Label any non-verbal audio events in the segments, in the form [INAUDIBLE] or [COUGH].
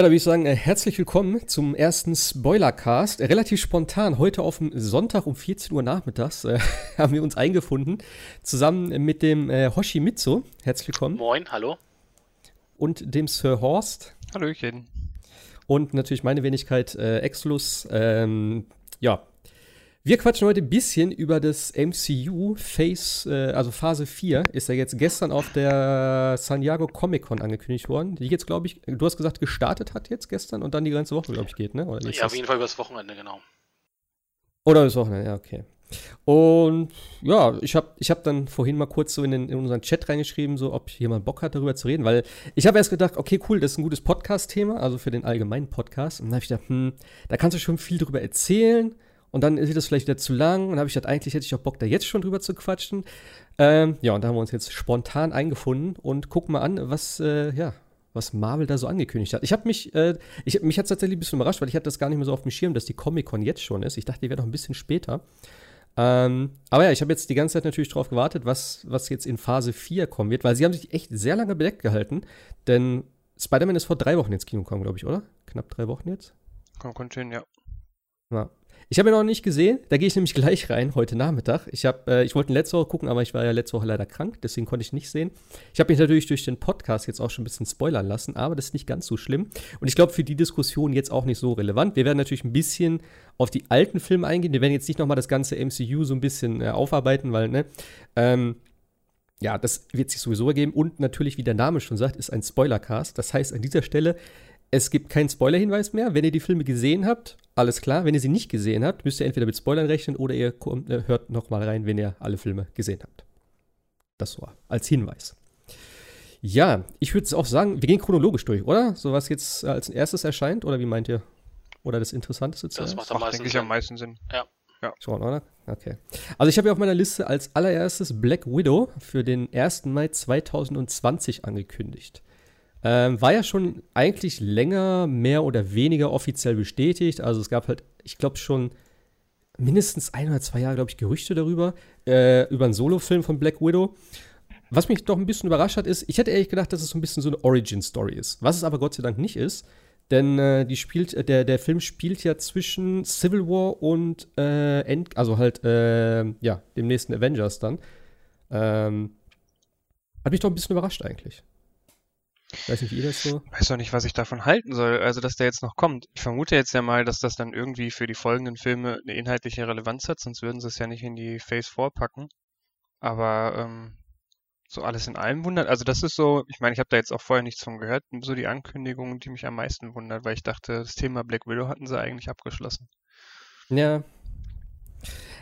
Ja, da würde ich sagen, äh, herzlich willkommen zum ersten Spoilercast. Äh, relativ spontan, heute auf dem Sonntag um 14 Uhr nachmittags äh, [LAUGHS] haben wir uns eingefunden, zusammen mit dem äh, Hoshi Mitsu. Herzlich willkommen. Moin, hallo. Und dem Sir Horst. Hallöchen. Und natürlich meine Wenigkeit äh, Exlus. Ähm, ja, wir quatschen heute ein bisschen über das MCU Phase, äh, also Phase 4 ist ja jetzt gestern auf der San Diego Comic Con angekündigt worden, die jetzt, glaube ich, du hast gesagt, gestartet hat jetzt gestern und dann die ganze Woche, glaube ich, geht, ne? ja, das? auf jeden Fall übers Wochenende, genau. Oder übers Wochenende, ja, okay. Und ja, ich habe ich hab dann vorhin mal kurz so in, den, in unseren Chat reingeschrieben, so ob jemand Bock hat, darüber zu reden, weil ich habe erst gedacht, okay, cool, das ist ein gutes Podcast-Thema, also für den allgemeinen Podcast. Und dann habe ich gedacht, hm, da kannst du schon viel drüber erzählen und dann ist das vielleicht wieder zu lang. Und dann habe ich gedacht, eigentlich hätte ich auch Bock, da jetzt schon drüber zu quatschen. Ähm, ja, und da haben wir uns jetzt spontan eingefunden und gucken mal an, was, äh, ja, was Marvel da so angekündigt hat. Ich habe mich, äh, ich, mich hat tatsächlich ein bisschen überrascht, weil ich hatte das gar nicht mehr so auf dem Schirm, dass die Comic-Con jetzt schon ist. Ich dachte, die wäre noch ein bisschen später. Ähm, aber ja, ich habe jetzt die ganze Zeit natürlich darauf gewartet, was, was jetzt in Phase 4 kommen wird, weil sie haben sich echt sehr lange bedeckt gehalten. Denn Spider-Man ist vor drei Wochen ins Kino gekommen, glaube ich, oder? Knapp drei Wochen jetzt? Komm, kommt schön, ja. Ja. Ich habe ihn noch nicht gesehen. Da gehe ich nämlich [LAUGHS] gleich rein heute Nachmittag. Ich äh, ich wollte letzte Woche gucken, aber ich war ja letzte Woche leider krank, deswegen konnte ich nicht sehen. Ich habe mich natürlich durch den Podcast jetzt auch schon ein bisschen spoilern lassen, aber das ist nicht ganz so schlimm. Und ich glaube für die Diskussion jetzt auch nicht so relevant. Wir werden natürlich ein bisschen auf die alten Filme eingehen. Wir werden jetzt nicht nochmal das ganze MCU so ein bisschen äh, aufarbeiten, weil ne. Ähm, ja, das wird sich sowieso ergeben. Und natürlich, wie der Name schon sagt, ist ein Spoilercast. Das heißt, an dieser Stelle es gibt keinen Spoiler-Hinweis mehr. Wenn ihr die Filme gesehen habt, alles klar. Wenn ihr sie nicht gesehen habt, müsst ihr entweder mit Spoilern rechnen oder ihr kommt, äh, hört noch mal rein, wenn ihr alle Filme gesehen habt. Das war als Hinweis. Ja, ich würde auch sagen, wir gehen chronologisch durch, oder? So was jetzt als erstes erscheint, oder wie meint ihr? Oder das Interessanteste Das macht Macht, am meisten denke ich, Sinn. am meisten Sinn. Schon, oder? Okay. Also ich habe ja auf meiner Liste als allererstes Black Widow für den 1. Mai 2020 angekündigt. Ähm, war ja schon eigentlich länger mehr oder weniger offiziell bestätigt. Also es gab halt, ich glaube schon mindestens ein oder zwei Jahre, glaube ich, Gerüchte darüber, äh, über einen Solo-Film von Black Widow. Was mich doch ein bisschen überrascht hat, ist, ich hätte ehrlich gedacht, dass es so ein bisschen so eine Origin-Story ist. Was es aber Gott sei Dank nicht ist. Denn äh, die spielt, äh, der, der Film spielt ja zwischen Civil War und äh, End, also halt, äh, ja, dem nächsten Avengers dann. Ähm, hat mich doch ein bisschen überrascht eigentlich. Weiß nicht, wie ihr das so. Weiß doch nicht, was ich davon halten soll, also dass der jetzt noch kommt. Ich vermute jetzt ja mal, dass das dann irgendwie für die folgenden Filme eine inhaltliche Relevanz hat, sonst würden sie es ja nicht in die Phase 4 packen. Aber ähm, so alles in allem wundert. Also das ist so, ich meine, ich habe da jetzt auch vorher nichts von gehört, so die Ankündigung, die mich am meisten wundert, weil ich dachte, das Thema Black Widow hatten sie eigentlich abgeschlossen. Ja.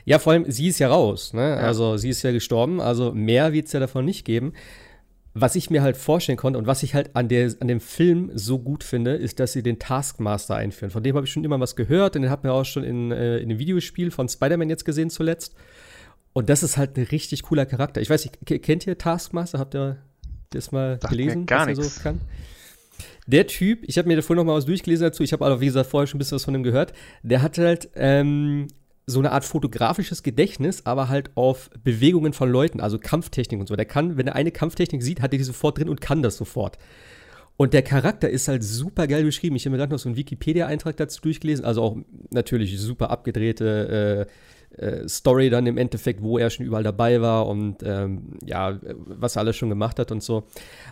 Ja, vor allem, sie ist ja raus, ne? Ja. Also, sie ist ja gestorben, also mehr wird es ja davon nicht geben. Was ich mir halt vorstellen konnte und was ich halt an, der, an dem Film so gut finde, ist, dass sie den Taskmaster einführen. Von dem habe ich schon immer was gehört und den hat man auch schon in, äh, in dem Videospiel von Spider-Man jetzt gesehen zuletzt. Und das ist halt ein richtig cooler Charakter. Ich weiß nicht, ke- kennt ihr Taskmaster? Habt ihr das mal Sagt gelesen? gar was er so kann? Der Typ, ich habe mir davor noch mal was durchgelesen dazu, ich habe aber, wie gesagt, vorher schon ein bisschen was von ihm gehört, der hat halt ähm, so eine Art fotografisches Gedächtnis, aber halt auf Bewegungen von Leuten, also Kampftechnik und so. Der kann, wenn er eine Kampftechnik sieht, hat er die sofort drin und kann das sofort. Und der Charakter ist halt super geil beschrieben. Ich habe mir gerade noch so einen Wikipedia-Eintrag dazu durchgelesen. Also auch natürlich super abgedrehte äh, äh, Story dann im Endeffekt, wo er schon überall dabei war und ähm, ja, was er alles schon gemacht hat und so.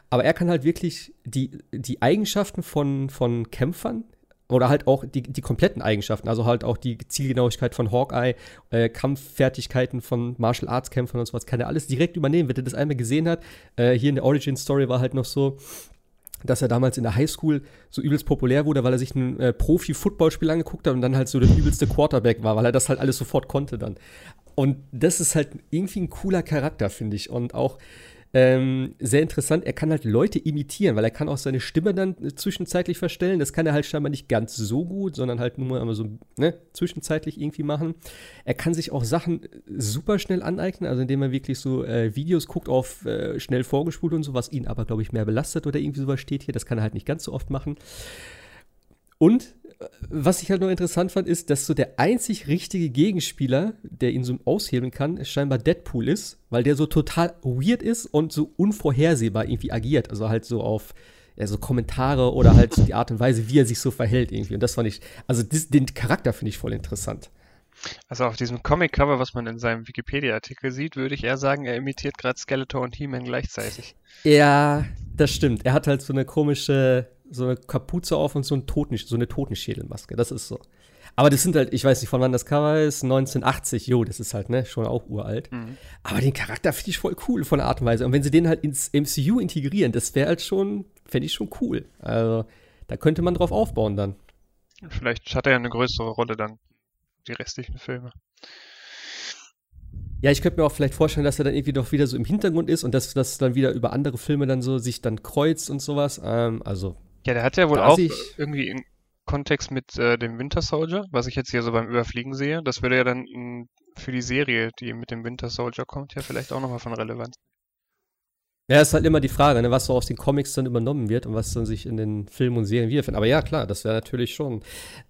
Aber er kann halt wirklich die, die Eigenschaften von, von Kämpfern oder halt auch die, die kompletten Eigenschaften, also halt auch die Zielgenauigkeit von Hawkeye, äh, Kampffertigkeiten von Martial Arts Kämpfern und sowas, kann er alles direkt übernehmen, wenn er das einmal gesehen hat. Äh, hier in der Origin Story war halt noch so, dass er damals in der Highschool so übelst populär wurde, weil er sich ein äh, Profi-Footballspiel angeguckt hat und dann halt so der übelste Quarterback war, weil er das halt alles sofort konnte dann. Und das ist halt irgendwie ein cooler Charakter, finde ich. Und auch, Ähm, sehr interessant, er kann halt Leute imitieren, weil er kann auch seine Stimme dann zwischenzeitlich verstellen. Das kann er halt scheinbar nicht ganz so gut, sondern halt nur mal so ne, zwischenzeitlich irgendwie machen. Er kann sich auch Sachen super schnell aneignen, also indem er wirklich so äh, Videos guckt auf äh, schnell vorgespult und so, was ihn aber, glaube ich, mehr belastet oder irgendwie sowas steht hier. Das kann er halt nicht ganz so oft machen. Und was ich halt noch interessant fand, ist, dass so der einzig richtige Gegenspieler, der ihn so aushebeln kann, scheinbar Deadpool ist, weil der so total weird ist und so unvorhersehbar irgendwie agiert. Also halt so auf ja, so Kommentare oder halt so die Art und Weise, wie er sich so verhält irgendwie. Und das fand ich, also das, den Charakter finde ich voll interessant. Also auf diesem Comic-Cover, was man in seinem Wikipedia-Artikel sieht, würde ich eher sagen, er imitiert gerade Skeletor und He-Man gleichzeitig. Ja, das stimmt. Er hat halt so eine komische, so eine Kapuze auf und so, ein Toten, so eine Totenschädelmaske. Das ist so. Aber das sind halt, ich weiß nicht, von wann das Cover ist, 1980, jo, das ist halt, ne, schon auch uralt. Mhm. Aber den Charakter finde ich voll cool von der Art und Weise. Und wenn sie den halt ins MCU integrieren, das wäre halt schon, fände ich schon cool. Also, da könnte man drauf aufbauen dann. Vielleicht hat er ja eine größere Rolle dann, die restlichen Filme. Ja, ich könnte mir auch vielleicht vorstellen, dass er dann irgendwie doch wieder so im Hintergrund ist und dass das dann wieder über andere Filme dann so sich dann kreuzt und sowas. Ähm, also ja, der hat ja wohl auch irgendwie in Kontext mit äh, dem Winter Soldier, was ich jetzt hier so beim Überfliegen sehe. Das würde ja dann in, für die Serie, die mit dem Winter Soldier kommt, ja vielleicht auch nochmal von Relevanz. Ja, ist halt immer die Frage, ne, was so aus den Comics dann übernommen wird und was dann sich in den Filmen und Serien wiederfindet. Aber ja, klar, das wäre natürlich schon.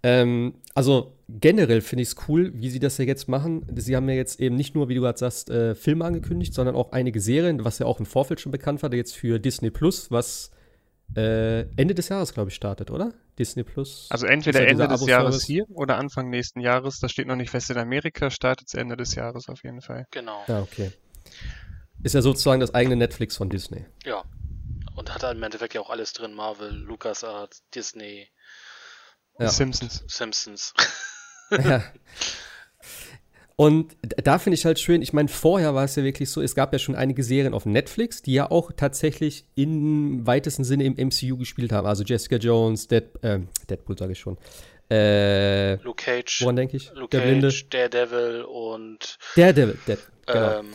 Ähm, also generell finde ich es cool, wie sie das ja jetzt machen. Sie haben ja jetzt eben nicht nur, wie du gerade sagst, äh, Filme angekündigt, sondern auch einige Serien, was ja auch im Vorfeld schon bekannt war, jetzt für Disney Plus, was äh, Ende des Jahres, glaube ich, startet, oder? Disney Plus. Also entweder ja Ende des Jahres hier oder Anfang nächsten Jahres. Das steht noch nicht fest in Amerika, startet es Ende des Jahres auf jeden Fall. Genau. Ja, okay. Ist ja sozusagen das eigene Netflix von Disney. Ja. Und hat im Endeffekt ja auch alles drin: Marvel, LucasArts, Disney. Ja. Simpsons. Simpsons. Ja. Und da finde ich halt schön, ich meine, vorher war es ja wirklich so, es gab ja schon einige Serien auf Netflix, die ja auch tatsächlich im weitesten Sinne im MCU gespielt haben. Also Jessica Jones, Dead, äh, Deadpool sage ich schon. Äh, Luke Cage. Woran denke ich? Luke Der Cage, Daredevil und Daredevil, Dead, genau. Ähm,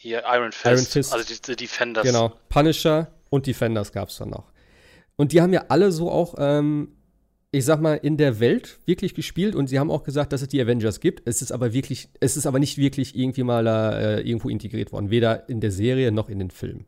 hier Iron Fist, Iron Fist. also die, die Defenders. Genau, Punisher und Defenders gab es dann noch. Und die haben ja alle so auch ähm, ich sag mal, in der Welt wirklich gespielt und sie haben auch gesagt, dass es die Avengers gibt. Es ist aber wirklich, es ist aber nicht wirklich irgendwie mal äh, irgendwo integriert worden, weder in der Serie noch in den Filmen.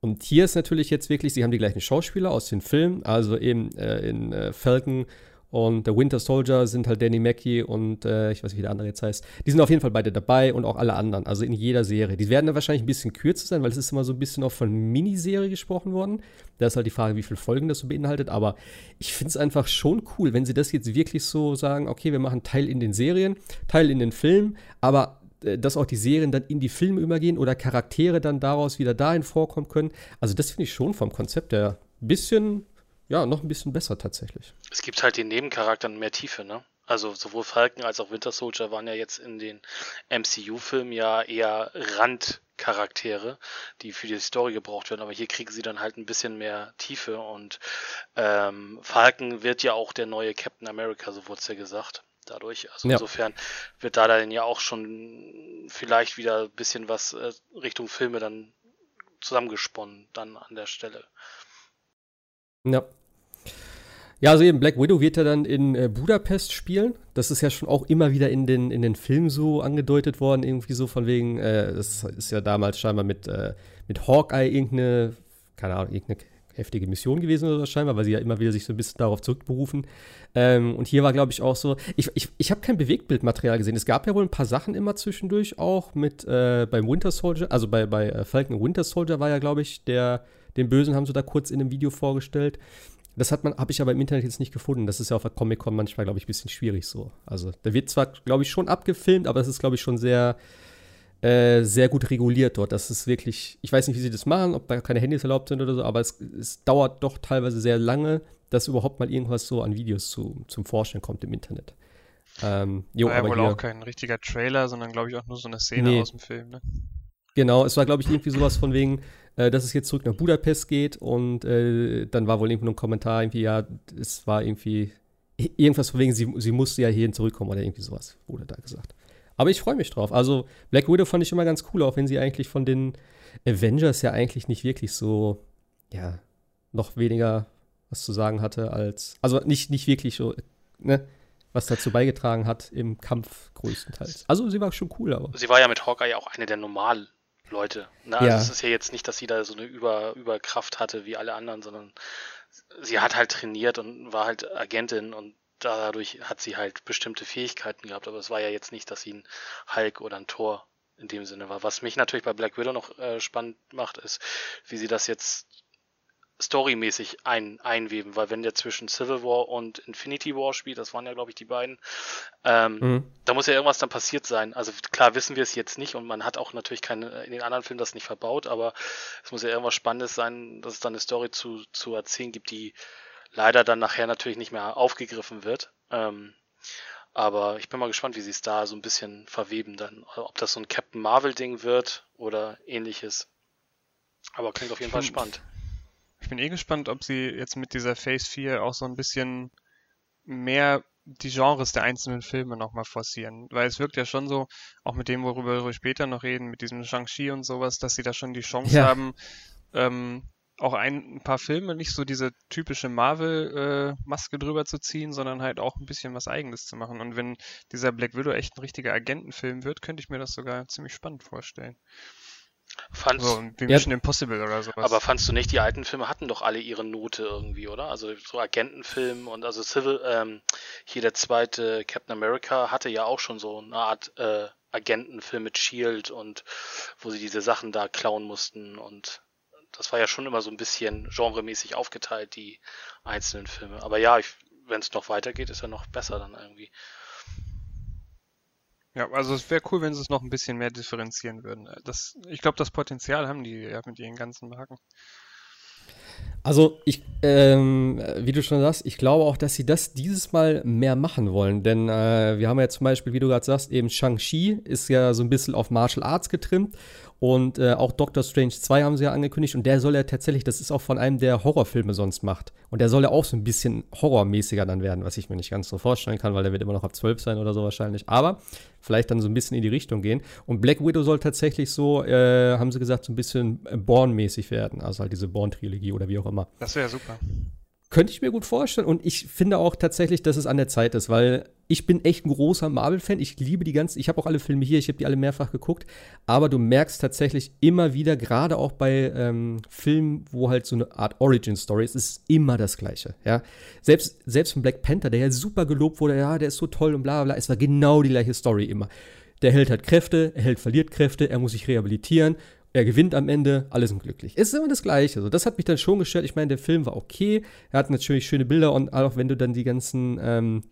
Und hier ist natürlich jetzt wirklich, sie haben die gleichen Schauspieler aus den Filmen, also eben äh, in äh, Falcon und der Winter Soldier sind halt Danny Mackie und äh, ich weiß nicht, wie der andere jetzt heißt. Die sind auf jeden Fall beide dabei und auch alle anderen, also in jeder Serie. Die werden dann wahrscheinlich ein bisschen kürzer sein, weil es ist immer so ein bisschen auch von Miniserie gesprochen worden. Da ist halt die Frage, wie viele Folgen das so beinhaltet. Aber ich finde es einfach schon cool, wenn sie das jetzt wirklich so sagen, okay, wir machen Teil in den Serien, Teil in den Filmen, aber äh, dass auch die Serien dann in die Filme übergehen oder Charaktere dann daraus wieder dahin vorkommen können. Also das finde ich schon vom Konzept her ein bisschen ja, noch ein bisschen besser tatsächlich. Es gibt halt den Nebencharakteren mehr Tiefe, ne? Also sowohl Falcon als auch Winter Soldier waren ja jetzt in den MCU-Filmen ja eher Randcharaktere, die für die Story gebraucht werden, aber hier kriegen sie dann halt ein bisschen mehr Tiefe und ähm, Falcon wird ja auch der neue Captain America, so wurde es ja gesagt. Dadurch, also ja. insofern wird da dann ja auch schon vielleicht wieder ein bisschen was äh, Richtung Filme dann zusammengesponnen, dann an der Stelle. Ja. Ja, also eben Black Widow wird ja dann in äh, Budapest spielen. Das ist ja schon auch immer wieder in den, in den Filmen so angedeutet worden, irgendwie so von wegen, äh, das ist ja damals scheinbar mit, äh, mit Hawkeye irgendeine, keine Ahnung, irgendeine heftige Mission gewesen oder scheinbar, weil sie ja immer wieder sich so ein bisschen darauf zurückberufen. Ähm, und hier war, glaube ich, auch so, ich, ich, ich habe kein Bewegtbildmaterial gesehen. Es gab ja wohl ein paar Sachen immer zwischendurch auch mit äh, beim Winter Soldier, also bei, bei äh, Falcon Winter Soldier war ja, glaube ich, der, den Bösen haben sie da kurz in einem Video vorgestellt. Das hat man, habe ich aber im Internet jetzt nicht gefunden. Das ist ja auf der Comic-Con manchmal, glaube ich, ein bisschen schwierig so. Also, da wird zwar, glaube ich, schon abgefilmt, aber es ist, glaube ich, schon sehr, äh, sehr gut reguliert dort. Das ist wirklich, ich weiß nicht, wie sie das machen, ob da keine Handys erlaubt sind oder so, aber es, es dauert doch teilweise sehr lange, dass überhaupt mal irgendwas so an Videos zu, zum Vorstellen kommt im Internet. Ähm, jo, War ja aber wohl hier, auch kein richtiger Trailer, sondern glaube ich auch nur so eine Szene nee. aus dem Film, ne? Genau, es war, glaube ich, irgendwie sowas von wegen, äh, dass es jetzt zurück nach Budapest geht und äh, dann war wohl irgendwie ein Kommentar, irgendwie, ja, es war irgendwie irgendwas von wegen, sie, sie musste ja hierhin zurückkommen oder irgendwie sowas, wurde da gesagt. Aber ich freue mich drauf. Also, Black Widow fand ich immer ganz cool, auch wenn sie eigentlich von den Avengers ja eigentlich nicht wirklich so, ja, noch weniger was zu sagen hatte als, also nicht, nicht wirklich so, ne, was dazu beigetragen hat im Kampf größtenteils. Also sie war schon cool, aber. Sie war ja mit Hawkeye auch eine der normalen Leute. Ne? Also Ja. es ist ja jetzt nicht, dass sie da so eine Über Überkraft hatte wie alle anderen, sondern sie hat halt trainiert und war halt Agentin und dadurch hat sie halt bestimmte Fähigkeiten gehabt. Aber es war ja jetzt nicht, dass sie ein Hulk oder ein Tor in dem Sinne war. Was mich natürlich bei Black Widow noch äh, spannend macht, ist, wie sie das jetzt storymäßig ein, einweben, weil wenn der zwischen Civil War und Infinity War spielt, das waren ja glaube ich die beiden, ähm, Mhm. da muss ja irgendwas dann passiert sein. Also klar wissen wir es jetzt nicht und man hat auch natürlich keine, in den anderen Filmen das nicht verbaut, aber es muss ja irgendwas Spannendes sein, dass es dann eine Story zu, zu erzählen gibt, die leider dann nachher natürlich nicht mehr aufgegriffen wird. Ähm, aber ich bin mal gespannt, wie sie es da so ein bisschen verweben dann. Ob das so ein Captain Marvel-Ding wird oder ähnliches. Aber klingt auf jeden Fall spannend. Ich bin eh gespannt, ob sie jetzt mit dieser Phase 4 auch so ein bisschen mehr die Genres der einzelnen Filme nochmal forcieren. Weil es wirkt ja schon so, auch mit dem, worüber wir später noch reden, mit diesem Shang-Chi und sowas, dass sie da schon die Chance Ja. haben, ähm, auch ein, ein paar Filme nicht so diese typische Marvel-Maske drüber zu ziehen, sondern halt auch ein bisschen was Eigenes zu machen. Und wenn dieser Black Widow echt ein richtiger Agentenfilm wird, könnte ich mir das sogar ziemlich spannend vorstellen. Fandst, So, wie Ja. Mission Impossible oder sowas. Aber fandst du nicht, die alten Filme hatten doch alle ihre Note irgendwie, oder? Also so Agentenfilm und also Civil, ähm, hier der zweite Captain America hatte ja auch schon so eine Art äh, Agentenfilm mit Shield und wo sie diese Sachen da klauen mussten und das war ja schon immer so ein bisschen genremäßig aufgeteilt, die einzelnen Filme. Aber ja, wenn es noch weitergeht, ist ja noch besser dann irgendwie. Ja, also es wäre cool, wenn sie es noch ein bisschen mehr differenzieren würden. Das, ich glaube, das Potenzial haben die ja mit ihren ganzen Marken. Also, ich, ähm, wie du schon sagst, ich glaube auch, dass sie das dieses Mal mehr machen wollen. Denn äh, wir haben ja zum Beispiel, wie du gerade sagst, eben Shang-Chi ist ja so ein bisschen auf Martial Arts getrimmt. Und äh, auch Doctor Strange 2 haben sie ja angekündigt. Und der soll ja tatsächlich, das ist auch von einem, der Horrorfilme sonst macht. Und der soll ja auch so ein bisschen horrormäßiger dann werden, was ich mir nicht ganz so vorstellen kann, weil der wird immer noch ab 12 sein oder so wahrscheinlich. Aber vielleicht dann so ein bisschen in die Richtung gehen. Und Black Widow soll tatsächlich so, äh, haben sie gesagt, so ein bisschen äh, Born-mäßig werden. Also halt diese Born-Trilogie oder wie auch immer. Das wäre super. Könnte ich mir gut vorstellen und ich finde auch tatsächlich, dass es an der Zeit ist, weil ich bin echt ein großer Marvel-Fan. Ich liebe die ganzen, ich habe auch alle Filme hier, ich habe die alle mehrfach geguckt, aber du merkst tatsächlich immer wieder, gerade auch bei ähm, Filmen, wo halt so eine Art Origin-Story ist, ist immer das Gleiche. Ja? Selbst, selbst von Black Panther, der ja super gelobt wurde, ja, der ist so toll und bla bla, es war genau die gleiche Story immer. Der Held hat Kräfte, er Held verliert Kräfte, er muss sich rehabilitieren, er gewinnt am Ende, alle sind glücklich. Es ist immer das Gleiche. Also das hat mich dann schon gestört. Ich meine, der Film war okay. Er hat natürlich schöne Bilder und auch wenn du dann die ganzen, ähm,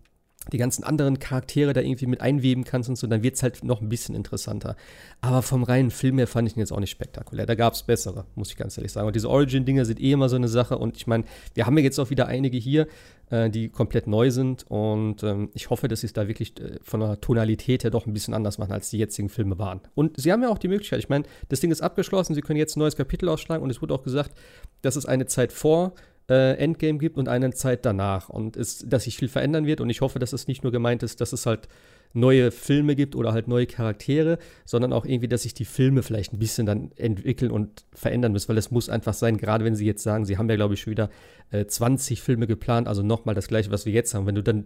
die ganzen anderen Charaktere da irgendwie mit einweben kannst und so, dann wird es halt noch ein bisschen interessanter. Aber vom reinen Film her fand ich ihn jetzt auch nicht spektakulär. Da gab es bessere, muss ich ganz ehrlich sagen. Und diese Origin-Dinger sind eh immer so eine Sache. Und ich meine, wir haben ja jetzt auch wieder einige hier, äh, die komplett neu sind. Und ähm, ich hoffe, dass sie es da wirklich äh, von der Tonalität her doch ein bisschen anders machen, als die jetzigen Filme waren. Und sie haben ja auch die Möglichkeit, ich meine, das Ding ist abgeschlossen, sie können jetzt ein neues Kapitel ausschlagen und es wurde auch gesagt, dass es eine Zeit vor äh, Endgame gibt und eine Zeit danach und es, dass sich viel verändern wird und ich hoffe, dass es nicht nur gemeint ist, dass es halt neue Filme gibt oder halt neue Charaktere, sondern auch irgendwie, dass sich die Filme vielleicht ein bisschen dann entwickeln und verändern müssen, weil es muss einfach sein, gerade wenn sie jetzt sagen, sie haben ja glaube ich schon wieder äh, 20 Filme geplant, also nochmal das gleiche, was wir jetzt haben, wenn du dann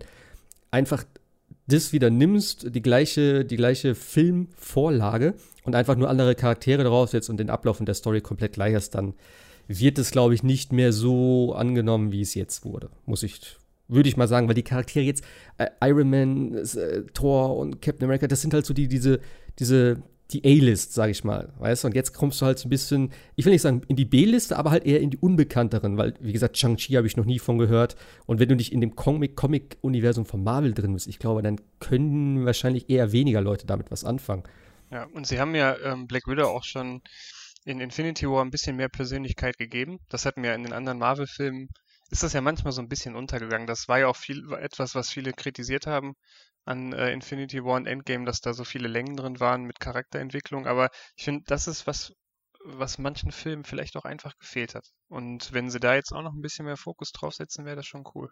einfach das wieder nimmst, die gleiche, die gleiche Filmvorlage und einfach nur andere Charaktere daraus setzt und den Ablauf in der Story komplett gleich ist, dann wird es, glaube ich, nicht mehr so angenommen, wie es jetzt wurde. Muss ich, würde ich mal sagen, weil die Charaktere jetzt, äh, Iron Man, äh, Thor und Captain America, das sind halt so die, diese, diese, die A-List, sage ich mal, weißt du? Und jetzt kommst du halt so ein bisschen, ich will nicht sagen in die B-Liste, aber halt eher in die unbekannteren, weil, wie gesagt, Shang-Chi habe ich noch nie von gehört. Und wenn du nicht in dem Comic- Comic-Universum von Marvel drin bist, ich glaube, dann können wahrscheinlich eher weniger Leute damit was anfangen. Ja, und sie haben ja ähm, Black Widow auch schon in Infinity War ein bisschen mehr Persönlichkeit gegeben. Das hatten wir in den anderen Marvel-Filmen, ist das ja manchmal so ein bisschen untergegangen. Das war ja auch viel etwas, was viele kritisiert haben an äh, Infinity War und Endgame, dass da so viele Längen drin waren mit Charakterentwicklung. Aber ich finde, das ist was, was manchen Filmen vielleicht auch einfach gefehlt hat. Und wenn sie da jetzt auch noch ein bisschen mehr Fokus draufsetzen, wäre das schon cool.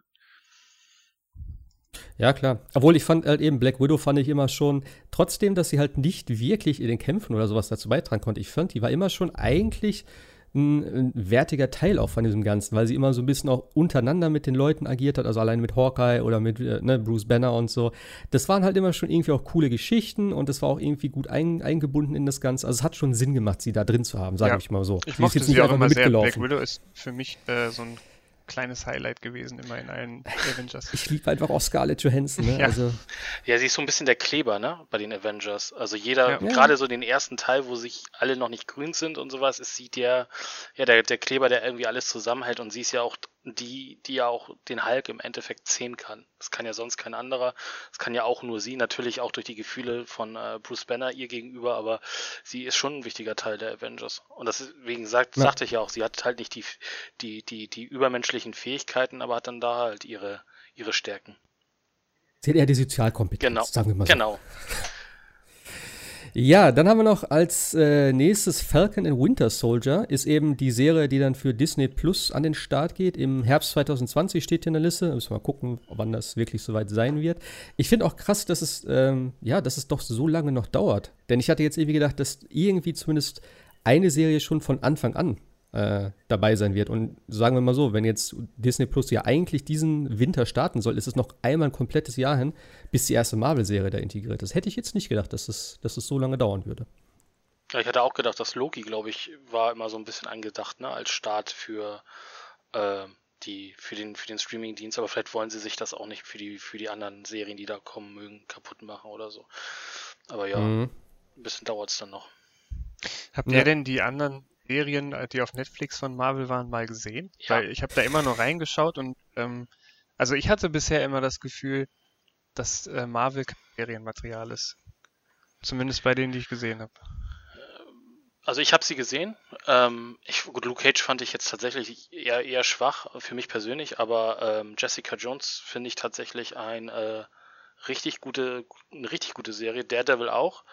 Ja, klar. Obwohl ich fand halt eben, Black Widow fand ich immer schon, trotzdem, dass sie halt nicht wirklich in den Kämpfen oder sowas dazu beitragen konnte. Ich fand, die war immer schon eigentlich ein, ein, wertiger Teil auch von diesem Ganzen, weil sie immer so ein bisschen auch untereinander mit den Leuten agiert hat, also allein mit Hawkeye oder mit äh, ne, Bruce Banner und so. Das waren halt immer schon irgendwie auch coole Geschichten und das war auch irgendwie gut ein, eingebunden in das Ganze. Also es hat schon Sinn gemacht, sie da drin zu haben, sage ja. ich mal so. Ich mochte sie auch immer sehr. Black Widow ist für mich äh, so ein kleines Highlight gewesen, immer in allen [LAUGHS] Avengers. Ich liebe einfach auch Scarlett Johansson. Ne? ja. Also. ja, sie ist so ein bisschen der Kleber, ne, bei den Avengers. Also jeder, ja. gerade so den ersten Teil, wo sich alle noch nicht grün sind und sowas, ist sie der, ja, der, der Kleber, der irgendwie alles zusammenhält und sie ist ja auch die, die ja auch den Hulk im Endeffekt sehen kann. Das kann ja sonst kein anderer. Das kann ja auch nur sie, natürlich auch durch die Gefühle von äh, Bruce Banner ihr gegenüber, aber sie ist schon ein wichtiger Teil der Avengers. Und deswegen sagt, ja. sagte ich ja auch, sie hat halt nicht die, die, die, die übermenschlichen Fähigkeiten, aber hat dann da halt ihre, ihre Stärken. Sie hat eher die Sozialkompetenz, genau. sagen wir mal so. Genau. Ja, dann haben wir noch als äh, nächstes Falcon and Winter Soldier, ist eben die Serie, die dann für Disney Plus an den Start geht. Im Herbst 2020 steht hier in der Liste. Müssen wir mal gucken, wann das wirklich soweit sein wird. Ich finde auch krass, dass es, ähm, ja, dass es doch so lange noch dauert. Denn ich hatte jetzt irgendwie gedacht, dass irgendwie zumindest eine Serie schon von Anfang an äh, dabei sein wird. Und sagen wir mal so, wenn jetzt Disney Plus ja eigentlich diesen Winter starten soll, ist es noch einmal ein komplettes Jahr hin, bis die erste Marvel-Serie da integriert ist. Hätte ich jetzt nicht gedacht, dass es, dass es so lange dauern würde. Ja, ich hatte auch gedacht, dass Loki, glaube ich, war immer so ein bisschen angedacht, ne, als Start für äh, die, für den, für den Streaming-Dienst, aber vielleicht wollen sie sich das auch nicht für die, für die anderen Serien, die da kommen mögen, kaputt machen oder so. Aber ja, mhm. ein bisschen dauert es dann noch. Habt ihr denn die anderen Serien, äh, die auf Netflix von Marvel waren, mal gesehen? Ja. Weil ich habe da immer nur reingeschaut und ähm, also ich hatte bisher immer das Gefühl, dass äh, Marvel Serienmaterial ist. Zumindest bei denen, die ich gesehen habe. Also ich habe sie gesehen. Ähm, ich, gut, Luke Cage fand ich jetzt tatsächlich eher, eher schwach für mich persönlich, aber ähm, Jessica Jones finde ich tatsächlich ein äh, richtig gute, eine richtig gute Serie. Daredevil auch.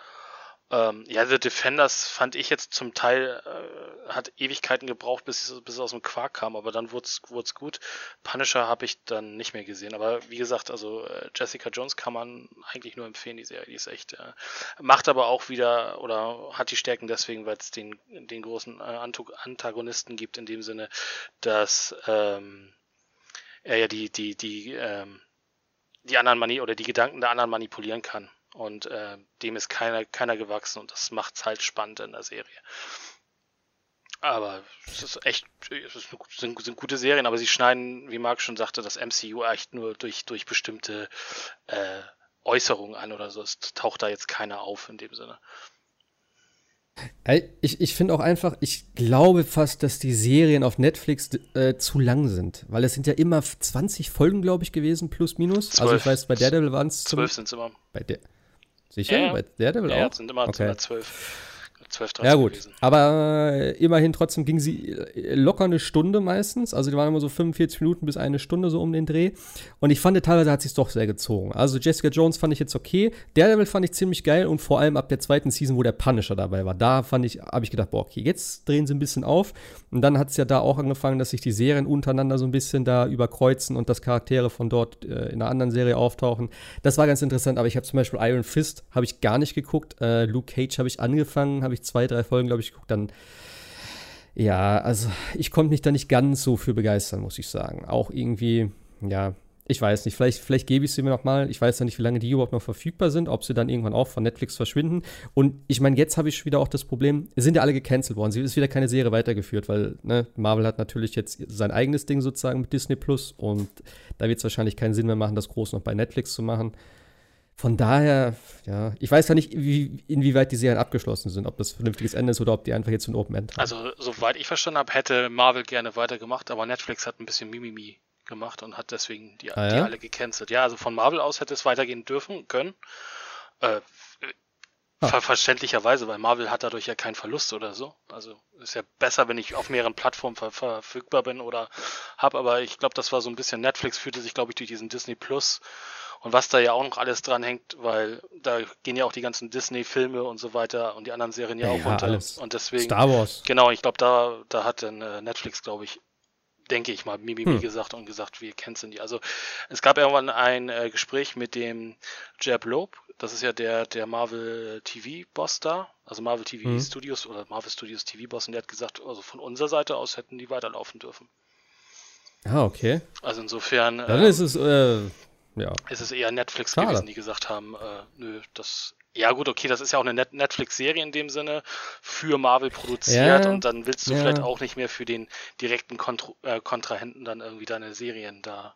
Ähm, ja, The Defenders fand ich jetzt zum Teil, äh, hat Ewigkeiten gebraucht, bis, bis es aus dem Quark kam, aber dann wurde es gut. Punisher habe ich dann nicht mehr gesehen. Aber wie gesagt, also äh, Jessica Jones kann man eigentlich nur empfehlen, die Serie. Die ist echt, äh, macht aber auch wieder oder hat die Stärken deswegen, weil es den, den großen äh, Antagonisten gibt, in dem Sinne, dass ähm, er ja die, die, die, ähm, die anderen Mani oder die Gedanken der anderen manipulieren kann. Und äh, dem ist keiner, keiner gewachsen und das macht es halt spannend in der Serie. Aber es ist echt, es sind, sind, gute Serien, aber sie schneiden, wie Marc schon sagte, das MCU echt nur durch, durch bestimmte äh, Äußerungen an oder so. Es taucht da jetzt keiner auf in dem Sinne. Ich, ich finde auch einfach, ich glaube fast, dass die Serien auf Netflix äh, zu lang sind. Weil es sind ja immer 20 Folgen, glaube ich, gewesen, plus minus. 12. Also ich weiß, bei Daredevil waren es 12 sind es immer. Bei der Sicher? Ja, Bei Daredevil ja, auch? sind immer okay. 12. 12, 13 Ja gut, gewesen. aber äh, immerhin trotzdem ging sie äh, locker eine Stunde meistens. Also die waren immer so 45 Minuten bis eine Stunde so um den Dreh. Und ich fand, teilweise hat sich doch sehr gezogen. Also Jessica Jones fand ich jetzt okay. Daredevil fand ich ziemlich geil und vor allem ab der zweiten Season, wo der Punisher dabei war, da fand ich, habe ich gedacht, boah, okay, jetzt drehen sie ein bisschen auf. Und dann hat es ja da auch angefangen, dass sich die Serien untereinander so ein bisschen da überkreuzen und dass Charaktere von dort äh, in einer anderen Serie auftauchen. Das war ganz interessant, aber ich habe zum Beispiel Iron Fist, habe ich gar nicht geguckt. Äh, Luke Cage habe ich angefangen, habe ich zwei, drei Folgen, glaube ich, geguckt, dann ja, also ich konnte mich da nicht ganz so für begeistern, muss ich sagen. Auch irgendwie, ja, ich weiß nicht, vielleicht, vielleicht gebe ich sie mir noch mal. Ich weiß ja nicht, wie lange die überhaupt noch verfügbar sind, ob sie dann irgendwann auch von Netflix verschwinden. Und ich meine, jetzt habe ich wieder auch das Problem, sind ja alle gecancelt worden. Sie ist wieder keine Serie weitergeführt, weil ne, Marvel hat natürlich jetzt sein eigenes Ding sozusagen mit Disney Plus und da wird es wahrscheinlich keinen Sinn mehr machen, das groß noch bei Netflix zu machen. Von daher, ja, ich weiß ja nicht, wie, inwieweit die Serien abgeschlossen sind, ob das ein vernünftiges Ende ist oder ob die einfach jetzt ein Open End haben. Also, soweit ich verstanden habe, hätte Marvel gerne weitergemacht, aber Netflix hat ein bisschen Mimimi gemacht und hat deswegen die, ah, ja? die alle gecancelt. Ja, also von Marvel aus hätte es weitergehen dürfen, können. Äh, ah. ver verständlicherweise, weil Marvel hat dadurch ja keinen Verlust oder so. Also ist ja besser, wenn ich auf mehreren Plattformen ver verfügbar bin oder habe, aber ich glaube, das war so ein bisschen Netflix fühlte sich, glaube ich, durch diesen Disney Plus und was da ja auch noch alles dran hängt, weil da gehen ja auch die ganzen Disney-Filme und so weiter und die anderen Serien ja, ja auch runter. Alles. Und deswegen. Star Wars. Genau, ich glaube, da, da hat dann äh, Netflix, glaube ich, denke ich mal, Mimimi hm. gesagt und gesagt, wir kennen die. Also es gab irgendwann ein äh, Gespräch mit dem Jeb Loeb, das ist ja der, der Marvel TV-Boss da, also Marvel TV hm. Studios oder Marvel Studios TV-Boss, und der hat gesagt, also von unserer Seite aus hätten die weiterlaufen dürfen. Ah, okay. Also insofern. Dann äh, ist es, äh, ja. Ist es eher Netflix Schade. gewesen, die gesagt haben, äh, nö, das ja, gut, okay, das ist ja auch eine Net Netflix-Serie in dem Sinne für Marvel produziert ja, und dann willst du ja. vielleicht auch nicht mehr für den direkten Kontra äh, Kontrahenten dann irgendwie deine Serien da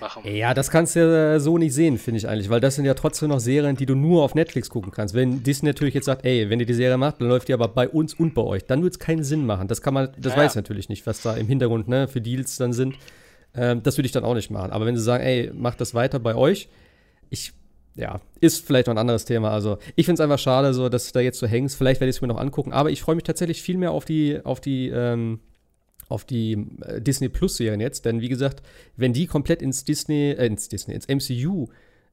machen. Ja, das kannst du ja so nicht sehen, finde ich eigentlich, weil das sind ja trotzdem noch Serien, die du nur auf Netflix gucken kannst. Wenn Disney natürlich jetzt sagt, ey, wenn ihr die Serie macht, dann läuft die aber bei uns und bei euch, dann wird es keinen Sinn machen. Das kann man, das ja, weiß natürlich nicht, was da im Hintergrund ne, für Deals dann sind. Ähm, das würde ich dann auch nicht machen. Aber wenn sie sagen, ey, macht das weiter bei euch, ich ja, ist vielleicht noch ein anderes Thema. Also ich finde es einfach schade, so, dass da jetzt so hängst. Vielleicht werde ich es mir noch angucken, aber ich freue mich tatsächlich viel mehr auf die, auf die, ähm, auf die äh, Disney Plus Serien jetzt, denn wie gesagt, wenn die komplett ins Disney, äh, ins Disney, ins MCU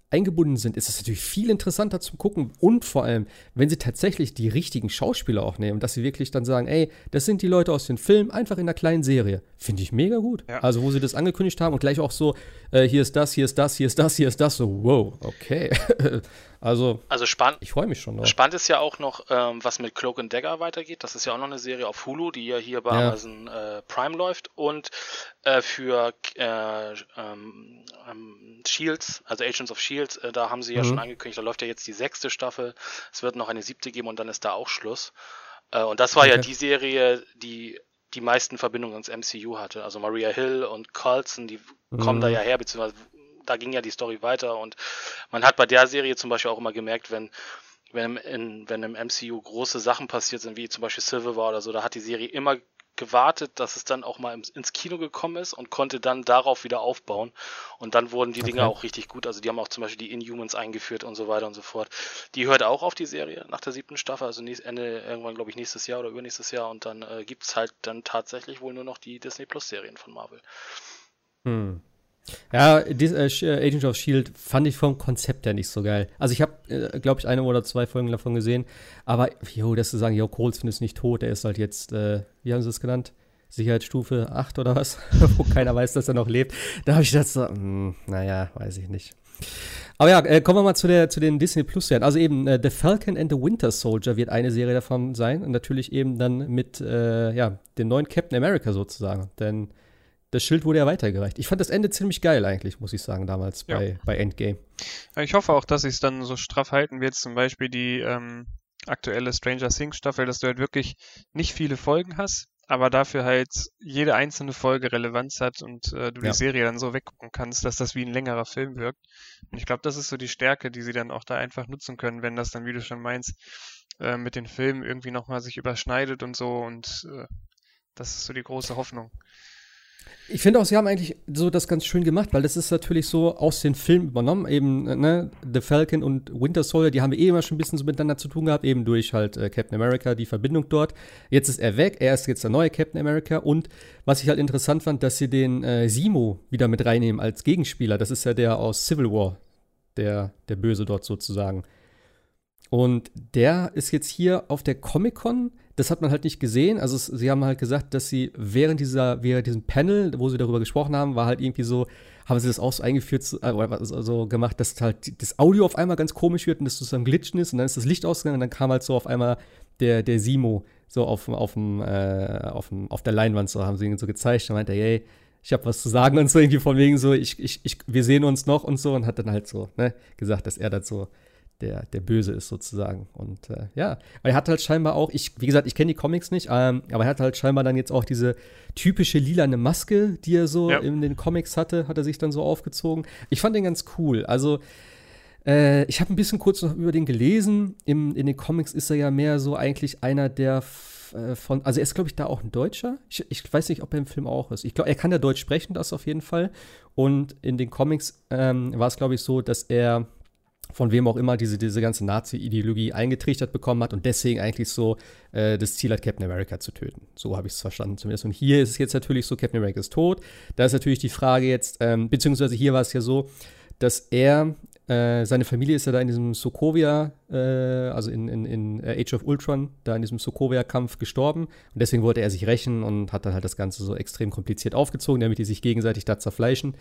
eingebunden sind, ist es natürlich viel interessanter zu gucken und vor allem, wenn sie tatsächlich die richtigen Schauspieler auch nehmen, dass sie wirklich dann sagen, ey, das sind die Leute aus dem Film, einfach in einer kleinen Serie. Finde ich mega gut. Ja. Also, wo sie das angekündigt haben und gleich auch so, äh, hier ist das, hier ist das, hier ist das, hier ist das, so, wow, okay. [LAUGHS] Also, also spannend. Ich freue mich schon. Noch. Spannend ist ja auch noch, ähm, was mit Cloak and Dagger weitergeht. Das ist ja auch noch eine Serie auf Hulu, die ja hier bei ja. Amazon äh, Prime läuft. Und äh, für äh, ähm, ähm, Shields, also Agents of Shields, äh, da haben sie ja mhm. schon angekündigt, da läuft ja jetzt die sechste Staffel. Es wird noch eine siebte geben und dann ist da auch Schluss. Äh, und das war okay. ja die Serie, die die meisten Verbindungen ins MCU hatte. Also Maria Hill und Carlson, die mhm. kommen da ja her, beziehungsweise da ging ja die Story weiter und man hat bei der Serie zum Beispiel auch immer gemerkt, wenn wenn, in, wenn im MCU große Sachen passiert sind, wie zum Beispiel Civil War oder so, da hat die Serie immer gewartet, dass es dann auch mal ins Kino gekommen ist und konnte dann darauf wieder aufbauen. Und dann wurden die okay. Dinge auch richtig gut. Also die haben auch zum Beispiel die Inhumans eingeführt und so weiter und so fort. Die hört auch auf die Serie nach der siebten Staffel, also Ende irgendwann, glaube ich, nächstes Jahr oder übernächstes Jahr. Und dann äh, gibt es halt dann tatsächlich wohl nur noch die Disney Plus Serien von Marvel. Hm. Ja, dies, äh, äh, Agent of Shield fand ich vom Konzept her nicht so geil. Also ich habe, äh, glaube ich, eine oder zwei Folgen davon gesehen. Aber, jo, das zu sagen, jo, Colson ist nicht tot, er ist halt jetzt, äh, wie haben sie es genannt? Sicherheitsstufe 8 oder was? [LAUGHS] Wo keiner weiß, dass er noch lebt. Da habe ich gedacht so, mh, hm, naja, weiß ich nicht. Aber ja, äh, kommen wir mal zu, der, zu den Disney Plus Serien. Also eben äh, The Falcon and the Winter Soldier wird eine Serie davon sein. Und natürlich eben dann mit, äh, ja, dem neuen Captain America sozusagen. Denn das Schild wurde ja weitergereicht. Ich fand das Ende ziemlich geil eigentlich, muss ich sagen, damals ja. bei, bei Endgame. Ich hoffe auch, dass sie es dann so straff halten wird, zum Beispiel die ähm, aktuelle Stranger Things Staffel, dass du halt wirklich nicht viele Folgen hast, aber dafür halt jede einzelne Folge Relevanz hat und äh, du ja. die Serie dann so weggucken kannst, dass das wie ein längerer Film wirkt. Und ich glaube, das ist so die Stärke, die sie dann auch da einfach nutzen können, wenn das dann, wie du schon meinst, äh, mit den Filmen irgendwie nochmal sich überschneidet und so und äh, das ist so die große Hoffnung. Ich finde auch, sie haben eigentlich so das ganz schön gemacht, weil das ist natürlich so aus den Filmen übernommen. Eben, ne, The Falcon und Winter Soldier, die haben wir eh immer schon ein bisschen so miteinander zu tun gehabt, eben durch halt äh, Captain America, die Verbindung dort. Jetzt ist er weg, er ist jetzt der neue Captain America. Und was ich halt interessant fand, dass sie den äh, Simo wieder mit reinnehmen als Gegenspieler. Das ist ja der aus Civil War, der, der Böse dort sozusagen. Und der ist jetzt hier auf der Comic-Con das hat man halt nicht gesehen. Also es, sie haben halt gesagt, dass sie während dieser, während diesem Panel, wo sie darüber gesprochen haben, war halt irgendwie so, haben sie das auch so eingeführt, äh, oder so gemacht, dass halt das Audio auf einmal ganz komisch wird und das so ein Glitchen ist und dann ist das Licht ausgegangen und dann kam halt so auf einmal der, der Simo so auf, auf, dem, äh, auf, dem, auf der Leinwand, so haben sie ihn so gezeigt und meinte, hey, ich habe was zu sagen und so irgendwie von wegen so, ich, ich, ich, wir sehen uns noch und so und hat dann halt so ne, gesagt, dass er das so der, der Böse ist sozusagen. Und äh, ja, er hat halt scheinbar auch, ich, wie gesagt, ich kenne die Comics nicht, ähm, aber er hat halt scheinbar dann jetzt auch diese typische lilane Maske, die er so ja. in den Comics hatte, hat er sich dann so aufgezogen. Ich fand den ganz cool. Also, äh, ich habe ein bisschen kurz noch über den gelesen. Im, in den Comics ist er ja mehr so eigentlich einer der äh, von, also er ist, glaube ich, da auch ein Deutscher. Ich, ich, weiß nicht, ob er im Film auch ist. Ich glaube, er kann ja Deutsch sprechen, das auf jeden Fall. Und in den Comics ähm, war es, glaube ich, so, dass er von wem auch immer diese, diese ganze Nazi-Ideologie eingetrichtert bekommen hat und deswegen eigentlich so äh, das Ziel hat, Captain America zu töten. So habe ich es verstanden zumindest. Und hier ist es jetzt natürlich so, Captain America ist tot. Da ist natürlich die Frage jetzt, ähm, beziehungsweise hier war es ja so, dass er Äh, seine Familie ist ja da in diesem Sokovia, äh, also in, in, in Age of Ultron, da in diesem Sokovia-Kampf gestorben. Und deswegen wollte er sich rächen und hat dann halt das Ganze so extrem kompliziert aufgezogen, damit die sich gegenseitig da zerfleischen.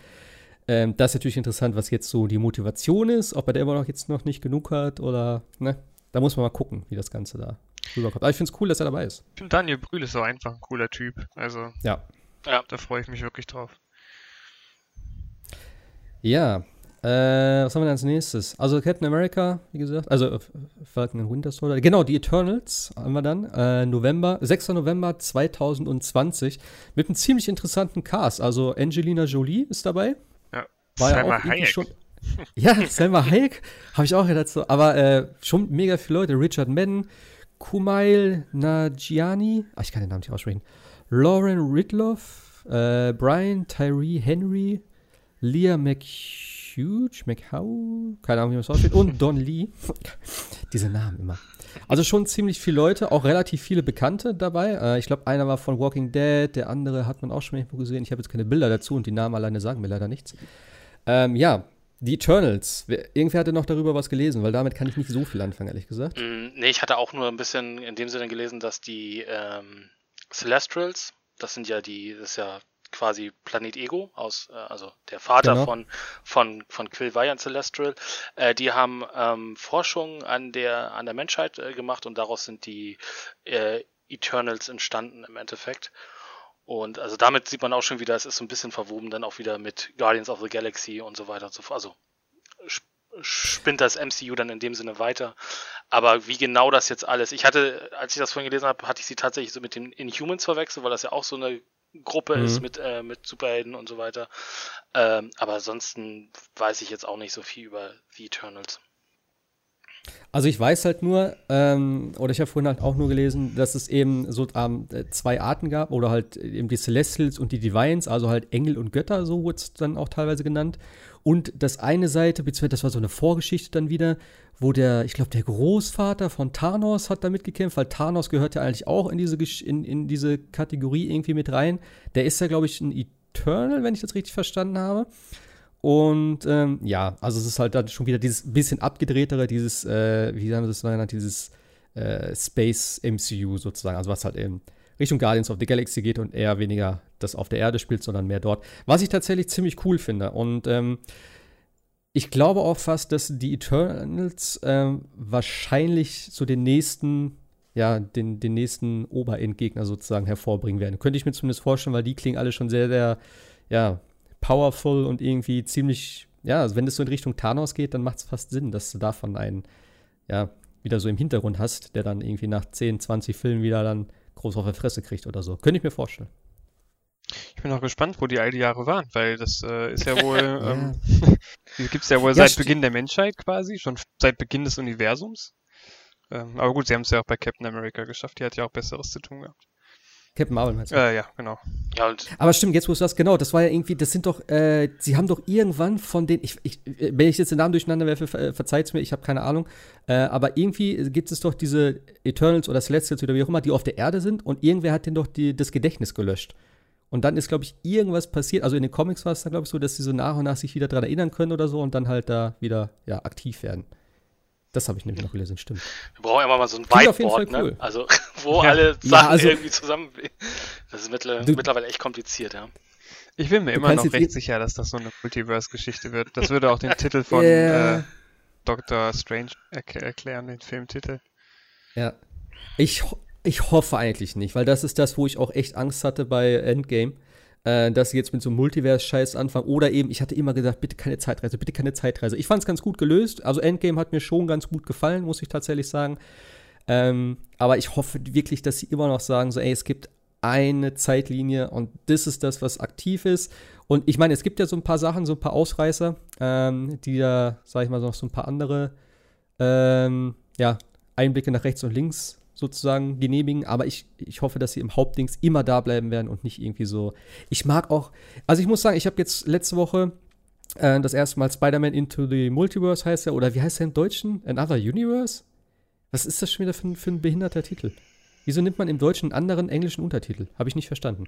Ähm, das ist natürlich interessant, was jetzt so die Motivation ist, ob er da immer noch jetzt noch nicht genug hat oder, ne? Da muss man mal gucken, wie das Ganze da rüberkommt. Aber ich finde es cool, dass er dabei ist. Ich finde Daniel Brühl ist auch einfach ein cooler Typ. Also, ja. ja. da freue ich mich wirklich drauf. Ja, äh, was haben wir denn als nächstes? Also Captain America, wie gesagt, also äh, Falcon and Winter Soldier. Genau, die Eternals haben wir dann. Äh, November, 6. November 2020 mit einem ziemlich interessanten Cast. Also Angelina Jolie ist dabei. Ja, War Selma ja auch Hayek. schon. [LAUGHS] ja, Selma Hayek habe ich auch gedacht so. Aber äh, schon mega viele Leute. Richard Madden, Kumail Nagiani, ach, ich kann den Namen nicht aussprechen. Lauren Ridloff, äh, Brian Tyree Henry, Leah McHugh. McHow, keine Ahnung, wie man es ausspricht, und Don Lee. [LAUGHS] Diese Namen immer. Also schon ziemlich viele Leute, auch relativ viele Bekannte dabei. Äh, ich glaube, einer war von Walking Dead, der andere hat man auch schon irgendwo gesehen. Ich habe jetzt keine Bilder dazu und die Namen alleine sagen mir leider nichts. Ähm, ja, die Eternals. Irgendwer hatte noch darüber was gelesen, weil damit kann ich nicht so viel anfangen, ehrlich gesagt. Mm, nee, ich hatte auch nur ein bisschen in dem Sinne gelesen, dass die ähm, Celestials, das sind ja die, das ist ja quasi Planet Ego aus, äh, also der Vater genau. von, von, von Quill Vian Celestial, äh, die haben ähm, Forschung an der, an der Menschheit äh, gemacht und daraus sind die äh, Eternals entstanden im Endeffekt. Und also damit sieht man auch schon wieder, es ist so ein bisschen verwoben dann auch wieder mit Guardians of the Galaxy und so weiter und so fort. Also spinnt das MCU dann in dem Sinne weiter. Aber wie genau das jetzt alles, ich hatte, als ich das vorhin gelesen habe, hatte ich sie tatsächlich so mit den Inhumans verwechselt, weil das ja auch so eine Gruppe mhm. ist mit, äh, mit Superhelden und so weiter. Ähm, aber ansonsten weiß ich jetzt auch nicht so viel über The Eternals. Also ich weiß halt nur, ähm, oder ich habe vorhin halt auch nur gelesen, dass es eben so ähm, zwei Arten gab, oder halt eben die Celestials und die Divines, also halt Engel und Götter, so wurde es dann auch teilweise genannt. Und das eine Seite, beziehungsweise das war so eine Vorgeschichte dann wieder, wo der, ich glaube, der Großvater von Thanos hat da mitgekämpft, weil Thanos gehört ja eigentlich auch in diese, in, in diese Kategorie irgendwie mit rein. Der ist ja, glaube ich, ein Eternal, wenn ich das richtig verstanden habe. Und ähm, ja, also es ist halt dann schon wieder dieses bisschen abgedrehtere, dieses, äh, wie haben wir das genannt, dieses äh, Space MCU sozusagen, also was halt eben Richtung Guardians of the Galaxy geht und eher weniger das auf der Erde spielt, sondern mehr dort. Was ich tatsächlich ziemlich cool finde. Und ähm, ich glaube auch fast, dass die Eternals ähm, wahrscheinlich so den nächsten, ja, den, den nächsten Oberendgegner sozusagen hervorbringen werden. Könnte ich mir zumindest vorstellen, weil die klingen alle schon sehr, sehr, ja, powerful und irgendwie ziemlich, ja, also wenn es so in Richtung Thanos geht, dann macht es fast Sinn, dass du davon einen, ja, wieder so im Hintergrund hast, der dann irgendwie nach 10, 20 Filmen wieder dann groß auf der Fresse kriegt oder so. Könnte ich mir vorstellen. Ich bin auch gespannt, wo die all die Jahre waren, weil das äh, ist ja [LAUGHS] wohl, ähm, [LAUGHS] die gibt es ja wohl ja, seit Beginn der Menschheit quasi, schon seit Beginn des Universums. Ähm, aber gut, sie haben es ja auch bei Captain America geschafft, die hat ja auch Besseres zu tun gehabt. Captain Marvel meinst du? Äh, ja, genau. Ja, aber stimmt, jetzt wo du das genau, das war ja irgendwie, das sind doch, äh, sie haben doch irgendwann von den, ich, ich, wenn ich jetzt den Namen durcheinander werfe, ver, verzeiht's mir, ich habe keine Ahnung, äh, aber irgendwie gibt es doch diese Eternals oder Celestials oder wie auch immer, die auf der Erde sind und irgendwer hat denen doch die, das Gedächtnis gelöscht. Und dann ist, glaube ich, irgendwas passiert. Also in den Comics war es dann, glaube ich, so, dass sie so nach und nach sich wieder daran erinnern können oder so und dann halt da wieder ja, aktiv werden. Das habe ich nämlich noch gelesen, stimmt. Wir brauchen immer mal so ein Whiteboard, ne? Cool. Also, [LAUGHS] wo ja. alle Sachen ja, also, irgendwie zusammen. Das ist mittlerweile, du, mittlerweile echt kompliziert, ja. Ich bin mir immer noch recht sicher, dass das so eine Multiverse-Geschichte wird. Das würde auch den [LAUGHS] Titel von yeah. äh, Doctor Strange erk erklären, den Filmtitel. Ja. Ich, ich hoffe eigentlich nicht, weil das ist das, wo ich auch echt Angst hatte bei Endgame äh, dass sie jetzt mit so einem Multiverse-Scheiß anfangen. Oder eben, ich hatte immer gesagt, bitte keine Zeitreise, bitte keine Zeitreise. Ich fand es ganz gut gelöst. Also Endgame hat mir schon ganz gut gefallen, muss ich tatsächlich sagen. Ähm, aber ich hoffe wirklich, dass sie immer noch sagen, so, ey, es gibt eine Zeitlinie und das ist das, was aktiv ist. Und ich meine, es gibt ja so ein paar Sachen, so ein paar Ausreißer, ähm, die da, sag ich mal, noch so ein paar andere ähm, ja, Einblicke nach rechts und links sozusagen genehmigen, aber ich, ich hoffe, dass sie im Hauptdings immer da bleiben werden und nicht irgendwie so. Ich mag auch, also ich muss sagen, ich habe jetzt letzte Woche äh, das erste Mal Spider-Man Into the Multiverse heißt er, oder wie heißt er im Deutschen? Another Universe? Was ist das schon wieder für, für ein behinderter Titel? Wieso nimmt man im Deutschen einen anderen englischen Untertitel? Habe ich nicht verstanden.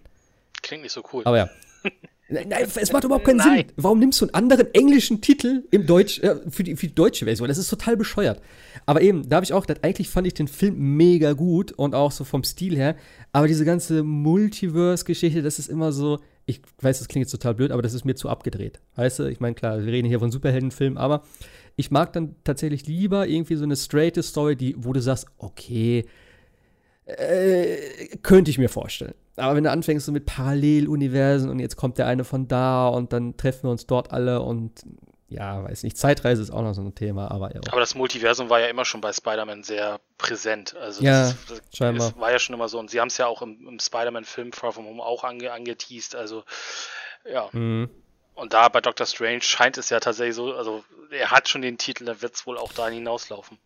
Klingt nicht so cool. Aber ja. [LAUGHS] Nein, es macht überhaupt keinen Nein. Sinn. Warum nimmst du einen anderen englischen Titel im Deutsch, äh, für, die, für die deutsche Version? Das ist total bescheuert. Aber eben, da habe ich auch gedacht, eigentlich fand ich den Film mega gut und auch so vom Stil her. Aber diese ganze Multiverse-Geschichte, das ist immer so, ich weiß, das klingt jetzt total blöd, aber das ist mir zu abgedreht. Weißt du, ich meine, klar, wir reden hier von Superheldenfilmen, aber ich mag dann tatsächlich lieber irgendwie so eine straighte Story, die, wo du sagst, okay, äh, könnte ich mir vorstellen. Aber wenn du anfängst so mit Paralleluniversen und jetzt kommt der eine von da und dann treffen wir uns dort alle und ja, weiß nicht, Zeitreise ist auch noch so ein Thema, aber ja. Aber das Multiversum war ja immer schon bei Spider-Man sehr präsent. Also ja, das, das, scheinbar. War ja schon immer so. Und sie haben es ja auch im, im Spider-Man-Film Far From Home auch ange, angeteased. Also ja. Mhm. Und da bei Doctor Strange scheint es ja tatsächlich so, also er hat schon den Titel, da wird es wohl auch dahin hinauslaufen.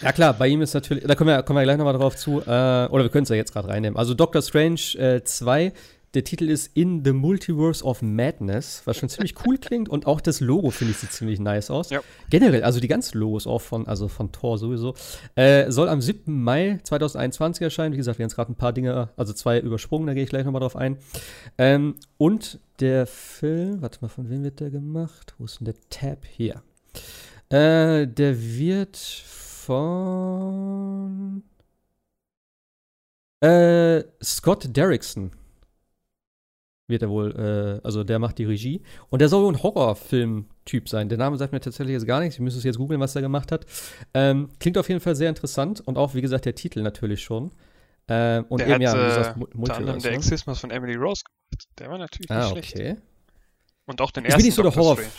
Ja klar, bei ihm ist natürlich, da kommen wir, kommen wir gleich nochmal drauf zu, äh, oder wir können es ja jetzt gerade reinnehmen. Also Doctor Strange 2, äh, der Titel ist In the Multiverse of Madness, was schon ziemlich cool [LAUGHS] klingt und auch das Logo finde ich sieht ziemlich nice aus. Ja. Generell, also die ganzen Logos auch von, also von Thor sowieso, äh, soll am 7. Mai 2021 erscheinen. Wie gesagt, wir haben jetzt gerade ein paar Dinge, also zwei übersprungen, da gehe ich gleich nochmal drauf ein. Ähm, und der Film, warte mal, von wem wird der gemacht? Wo ist denn der Tab? Hier. Äh, der wird von äh, Scott Derrickson wird er wohl, äh, also der macht die Regie. Und der soll wohl ein Horrorfilm-Typ sein. Der Name sagt mir tatsächlich jetzt gar nichts. Ich müsste es jetzt googeln, was er gemacht hat. Ähm, klingt auf jeden Fall sehr interessant und auch, wie gesagt, der Titel natürlich schon. Ähm, und der eben, hat, ja, äh, unter anderem der ne? Exismus von Emily Rose gemacht. Der war natürlich ah, nicht okay. schlecht. Und auch den ich ersten bin nicht so der Horror Strange.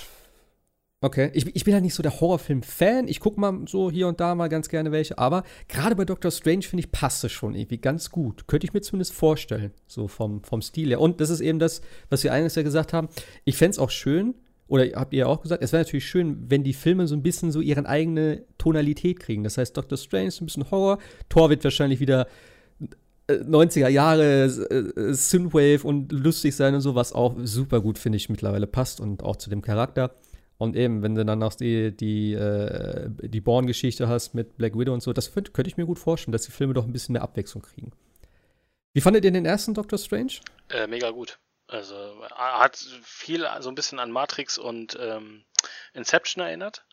Okay, ich, ich bin halt nicht so der Horrorfilm-Fan. Ich gucke mal so hier und da mal ganz gerne welche. Aber gerade bei Doctor Strange, finde ich, passt es schon irgendwie ganz gut. Könnte ich mir zumindest vorstellen, so vom, vom Stil her. Und das ist eben das, was wir eines ja gesagt haben. Ich fände es auch schön, oder habt ihr auch gesagt, es wäre natürlich schön, wenn die Filme so ein bisschen so ihre eigene Tonalität kriegen. Das heißt, Doctor Strange ist ein bisschen Horror. Thor wird wahrscheinlich wieder 90er äh, Jahre äh, Synthwave und lustig sein und so, was auch super gut, finde ich, mittlerweile passt und auch zu dem Charakter. Und eben, wenn du dann noch die, die, äh, die Born-Geschichte hast mit Black Widow und so, das könnte könnt ich mir gut vorstellen, dass die Filme doch ein bisschen mehr Abwechslung kriegen. Wie fandet ihr den ersten Doctor Strange? Äh, mega gut. Also hat viel so ein bisschen an Matrix und ähm, Inception erinnert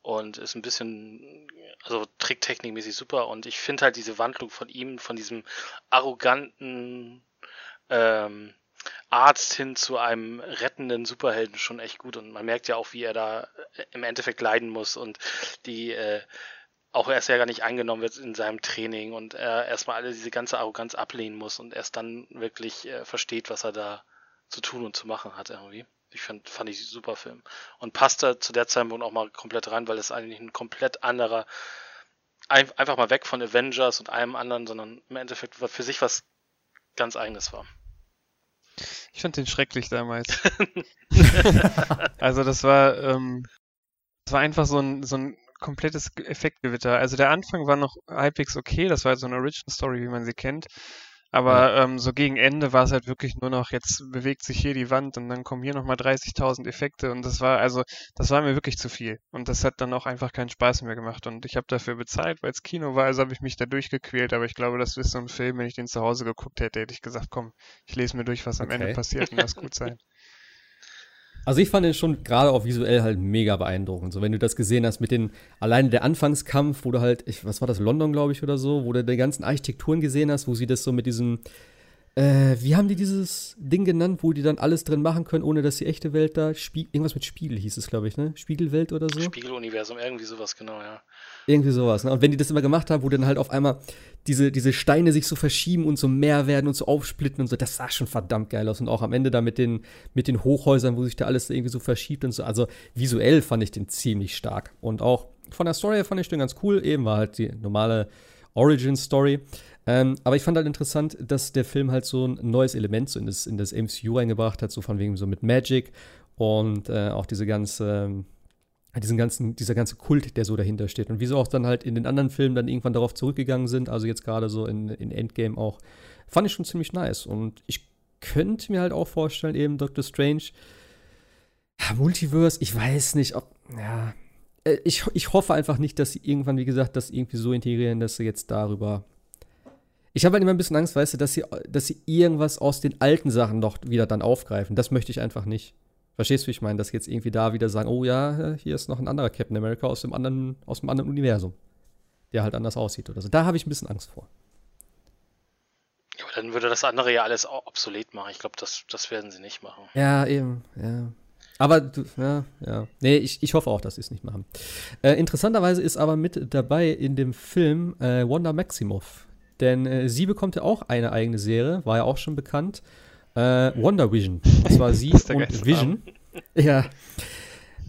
und ist ein bisschen, also tricktechnikmäßig super und ich finde halt diese Wandlung von ihm, von diesem arroganten ähm, Arzt hin zu einem rettenden Superhelden schon echt gut. Und man merkt ja auch, wie er da äh, im Endeffekt leiden muss und die äh, auch erst ja gar nicht eingenommen wird in seinem Training und er erstmal alle diese ganze Arroganz ablehnen muss und erst dann wirklich äh, versteht, was er da zu tun und zu machen hat irgendwie. Ich fand, fand ich super Film. Und passt da zu der Zeitpunkt auch mal komplett rein, weil es eigentlich ein komplett anderer, ein, einfach mal weg von Avengers und allem anderen, sondern im Endeffekt für sich was ganz eigenes war. Ich fand den schrecklich damals. [LAUGHS] also das war, ähm, das war einfach so ein, so ein komplettes Effektgewitter. Also der Anfang war noch halbwegs okay, das war halt so eine Origin Story, wie man sie kennt. Aber ja. ähm, so gegen Ende war es halt wirklich nur noch, jetzt bewegt sich hier die Wand und dann kommen hier nochmal 30.000 Effekte und das war, also, das war mir wirklich zu viel. Und das hat dann auch einfach keinen Spaß mehr gemacht. Und ich habe dafür bezahlt, weil es Kino war, also habe ich mich da durchgequält. Aber ich glaube, das ist so ein Film, wenn ich den zu Hause geguckt hätte, hätte ich gesagt, komm, ich lese mir durch, was am okay. Ende passiert und lass gut sein. [LAUGHS] Also ich fand den schon gerade auch visuell halt mega beeindruckend. So, wenn du das gesehen hast mit den, alleine der Anfangskampf, wo du halt, ich, was war das, London, glaube ich, oder so, wo du die ganzen Architekturen gesehen hast, wo sie das so mit diesem, äh, wie haben die dieses Ding genannt, wo die dann alles drin machen können, ohne dass die echte Welt da, Spie irgendwas mit Spiegel hieß es, glaube ich, ne? Spiegelwelt oder so? Spiegeluniversum, irgendwie sowas, genau, ja. Irgendwie sowas, ne? Und wenn die das immer gemacht haben, wo dann halt auf einmal diese, diese Steine sich so verschieben und so mehr werden und so aufsplitten und so, das sah schon verdammt geil aus. Und auch am Ende da mit den, mit den Hochhäusern, wo sich da alles irgendwie so verschiebt und so. Also visuell fand ich den ziemlich stark. Und auch von der Story her fand ich den ganz cool. Eben war halt die normale Origin-Story. Ähm, aber ich fand halt interessant, dass der Film halt so ein neues Element so in das, in das MCU reingebracht hat, so von wegen so mit Magic und äh, auch diese ganze, äh, diesen ganzen, dieser ganze Kult, der so dahinter steht. Und wieso auch dann halt in den anderen Filmen dann irgendwann darauf zurückgegangen sind, also jetzt gerade so in, in Endgame auch, fand ich schon ziemlich nice. Und ich könnte mir halt auch vorstellen, eben Doctor Strange, ja, Multiverse, ich weiß nicht, ob, ja, äh, ich, ich hoffe einfach nicht, dass sie irgendwann, wie gesagt, das irgendwie so integrieren, dass sie jetzt darüber Ich habe halt immer ein bisschen Angst, weißt du, dass sie, dass sie irgendwas aus den alten Sachen noch wieder dann aufgreifen. Das möchte ich einfach nicht. Verstehst du, wie ich meine? Dass sie jetzt irgendwie da wieder sagen, oh ja, hier ist noch ein anderer Captain America aus dem anderen, aus dem anderen Universum. Der halt anders aussieht oder so. Da habe ich ein bisschen Angst vor. Ja, aber dann würde das andere ja alles obsolet machen. Ich glaube, das, das werden sie nicht machen. Ja, eben, ja. Aber, du, ja, ja. Nee, ich, ich hoffe auch, dass sie es nicht machen. Äh, interessanterweise ist aber mit dabei in dem Film äh, Wanda Maximoff. Denn äh, sie bekommt ja auch eine eigene Serie, war ja auch schon bekannt. Äh, Wonder Vision. Das war sie [LAUGHS] Das und Vision. [LAUGHS] Ja.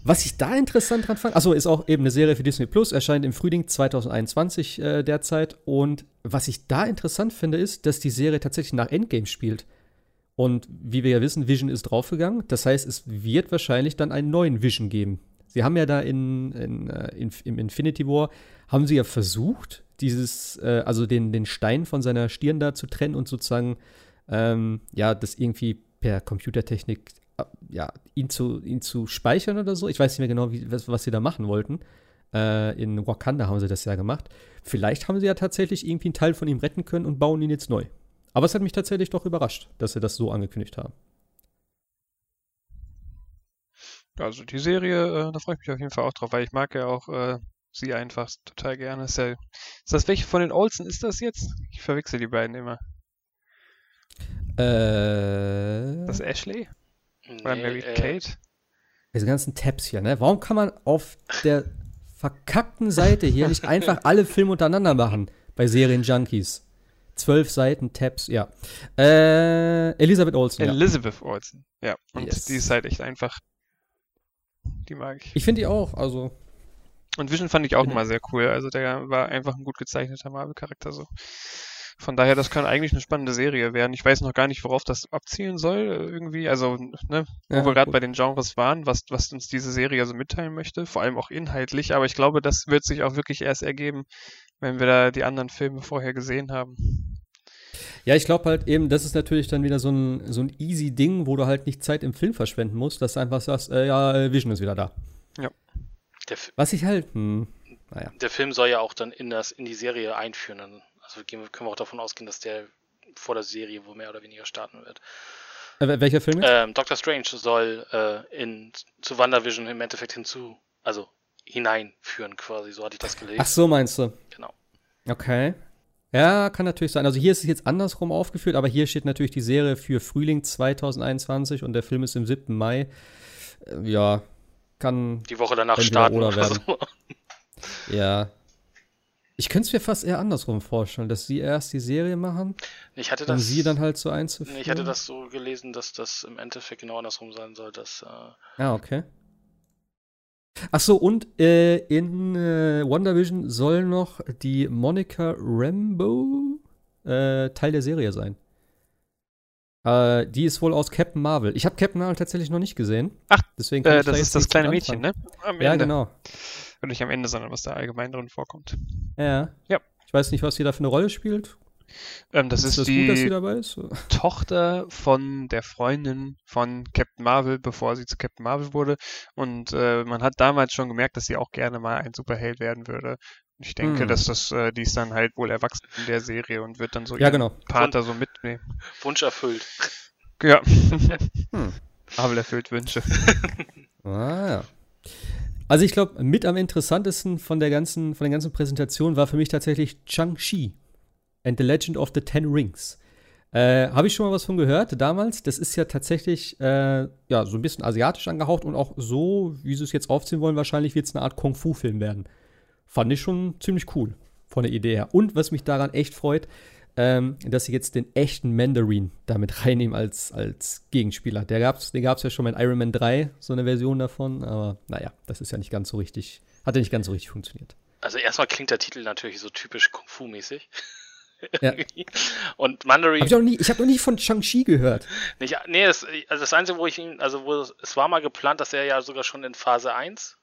Was ich da interessant dran fand, achso, ist auch eben eine Serie für Disney Plus, erscheint im Frühling 2021 äh, derzeit. Und was ich da interessant finde, ist, dass die Serie tatsächlich nach Endgame spielt. Und wie wir ja wissen, Vision ist draufgegangen. Das heißt, es wird wahrscheinlich dann einen neuen Vision geben. Sie haben ja da in, in, äh, in, im Infinity War, haben sie ja versucht, dieses, äh, also den, den Stein von seiner Stirn da zu trennen und sozusagen, ähm, ja, das irgendwie per Computertechnik, äh, ja, ihn zu, ihn zu speichern oder so. Ich weiß nicht mehr genau, wie, was, was sie da machen wollten. Äh, in Wakanda haben sie das ja gemacht. Vielleicht haben sie ja tatsächlich irgendwie einen Teil von ihm retten können und bauen ihn jetzt neu. Aber es hat mich tatsächlich doch überrascht, dass sie das so angekündigt haben. Also die Serie, äh, da freue ich mich auf jeden Fall auch drauf, weil ich mag ja auch äh, sie einfach total gerne. Ist, ja, ist das welche von den Olsen ist das jetzt? Ich verwechsel die beiden immer. Äh, Das Ashley? Oder Nee, Mary äh, Kate? diese ganzen Tabs hier, ne? Warum kann man auf der verkackten Seite hier nicht einfach alle Filme untereinander machen bei Serienjunkies? Zwölf Seiten, Tabs, ja. Äh, Elisabeth Olsen, ja. Elizabeth Olsen. Ja, und Yes. die ist halt echt einfach. Die mag ich. Ich finde die auch, also. Und Vision fand ich auch Bin- immer sehr cool. Also der war einfach ein gut gezeichneter Marvel-Charakter so. Von daher, das kann eigentlich eine spannende Serie werden. Ich weiß noch gar nicht, worauf das abzielen soll, äh, irgendwie. Also, ne, wo Ja, wir gerade bei den Genres waren, was, was uns diese Serie so mitteilen möchte, vor allem auch inhaltlich. Aber ich glaube, das wird sich auch wirklich erst ergeben, wenn wir da die anderen Filme vorher gesehen haben. Ja, ich glaube halt eben, das ist natürlich dann wieder so ein, so ein easy Ding, wo du halt nicht Zeit im Film verschwenden musst, dass du einfach sagst, äh, ja, Vision ist wieder da. F- Was ich halt, hm, naja. der Film soll ja auch dann in, das, in die Serie einführen. Also gehen können wir auch davon ausgehen, dass der vor der Serie wohl mehr oder weniger starten wird. Äh, wel- welcher Film jetzt? Ähm, Doctor Strange soll äh, in, zu WandaVision im Endeffekt hinzu, also hineinführen quasi, so hatte ich das gelesen. Ach so, meinst du? Genau. Okay. Ja, kann natürlich sein. Also hier ist es jetzt andersrum aufgeführt, aber hier steht natürlich die Serie für Frühling 2021 und der Film ist im 7. Mai. Äh, Ja, kann, Die Woche danach starten oder werden. so. [LAUGHS] ja. Ich könnte es mir fast eher andersrum vorstellen, dass sie erst die Serie machen, Ich hatte um das, sie dann halt so einzuführen. ich hatte das so gelesen, dass das im Endeffekt genau andersrum sein soll, dass äh, Ah, okay. Ach so, und äh, in äh, WandaVision soll noch die Monica Rambo äh, Teil der Serie sein. Äh, die ist wohl aus Captain Marvel. Ich habe Captain Marvel tatsächlich noch nicht gesehen. Ach, deswegen Äh, da das jetzt ist das kleine Mädchen, ne? Am Ja, Ende. genau. Und nicht am Ende, sondern was da allgemein drin vorkommt. Ja. Ja. Ich weiß nicht, was sie da für eine Rolle spielt. Ähm, das ist, das die gut, dass sie dabei ist? Tochter von der Freundin von Captain Marvel, bevor sie zu Captain Marvel wurde. Und äh, man hat damals schon gemerkt, dass sie auch gerne mal ein Superheld werden würde. Ich denke, Hm. dass das, äh, die ist dann halt wohl erwachsen in der Serie und wird dann so Ja, ihren genau. Part da so mitnehmen. Wunsch erfüllt. Ja. [LAUGHS] Hm. Marvel erfüllt Wünsche. [LAUGHS] Ah, ja. Also ich glaube, mit am interessantesten von der ganzen, von der ganzen Präsentation war für mich tatsächlich Chang-Chi and the Legend of the Ten Rings. Äh, Habe ich schon mal was von gehört damals. Das ist ja tatsächlich äh, ja, so ein bisschen asiatisch angehaucht und auch so, wie sie es jetzt aufziehen wollen, wahrscheinlich wird es eine Art Kung-Fu-Film werden. Fand ich schon ziemlich cool von der Idee her. Und was mich daran echt freut, ähm, dass sie jetzt den echten Mandarin damit [LAUGHS] reinnehmen als, als Gegenspieler. Der gab's, den gab es ja schon mal in Iron Man 3, so eine Version davon, aber naja, das ist ja nicht ganz so richtig, hat ja nicht ganz so richtig funktioniert. Also erstmal klingt der Titel natürlich so typisch Kung Fu mäßig. Ja. [LAUGHS] Und Mandarin. Hab ich, auch nie, ich habe noch nie von Shang-Chi gehört. Nicht, nee, das, also das Einzige, wo ich ihn, also wo es, es war mal geplant, dass er ja sogar schon in Phase 1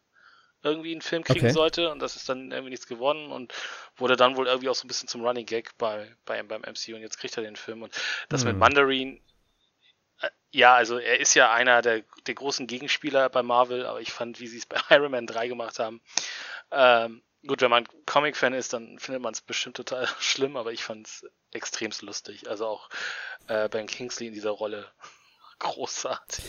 irgendwie einen Film kriegen Okay. sollte und das ist dann irgendwie nichts geworden und wurde dann wohl irgendwie auch so ein bisschen zum Running Gag bei, bei, beim MCU und jetzt kriegt er den Film und das mit Hm. Mandarin, äh, ja, also er ist ja einer der, der großen Gegenspieler bei Marvel, aber ich fand, wie sie es bei [LAUGHS] Iron Man 3 gemacht haben, ähm, Gut, wenn man Comic-Fan ist, dann findet man es bestimmt total [LAUGHS] schlimm, aber ich fand es extremst lustig. Also auch äh, Ben Kingsley in dieser Rolle [LAUGHS] großartig.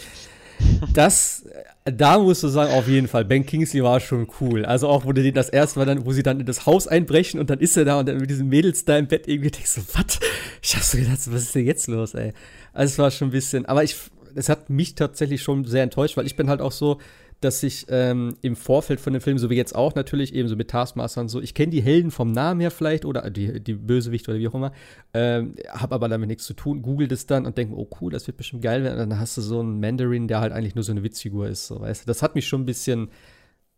Das, da musst du sagen, auf jeden Fall, Ben Kingsley war schon cool. Also auch, wo die das erste Mal dann, wo sie dann in das Haus einbrechen und dann ist er da und dann mit diesen Mädels da im Bett irgendwie denkst du, was? Ich hab so gedacht, was ist denn jetzt los, ey? Also es war schon ein bisschen, aber ich, es hat mich tatsächlich schon sehr enttäuscht, weil ich bin halt auch so, dass ich ähm, im Vorfeld von dem Film, so wie jetzt auch natürlich, eben so mit Taskmaster und so, ich kenne die Helden vom Namen her vielleicht oder die, die Bösewicht oder wie auch immer, ähm, habe aber damit nichts zu tun, google das dann und denke, oh cool, das wird bestimmt geil werden. Und dann hast du so einen Mandarin, der halt eigentlich nur so eine Witzfigur ist, so, weißt du. Das hat mich schon ein bisschen,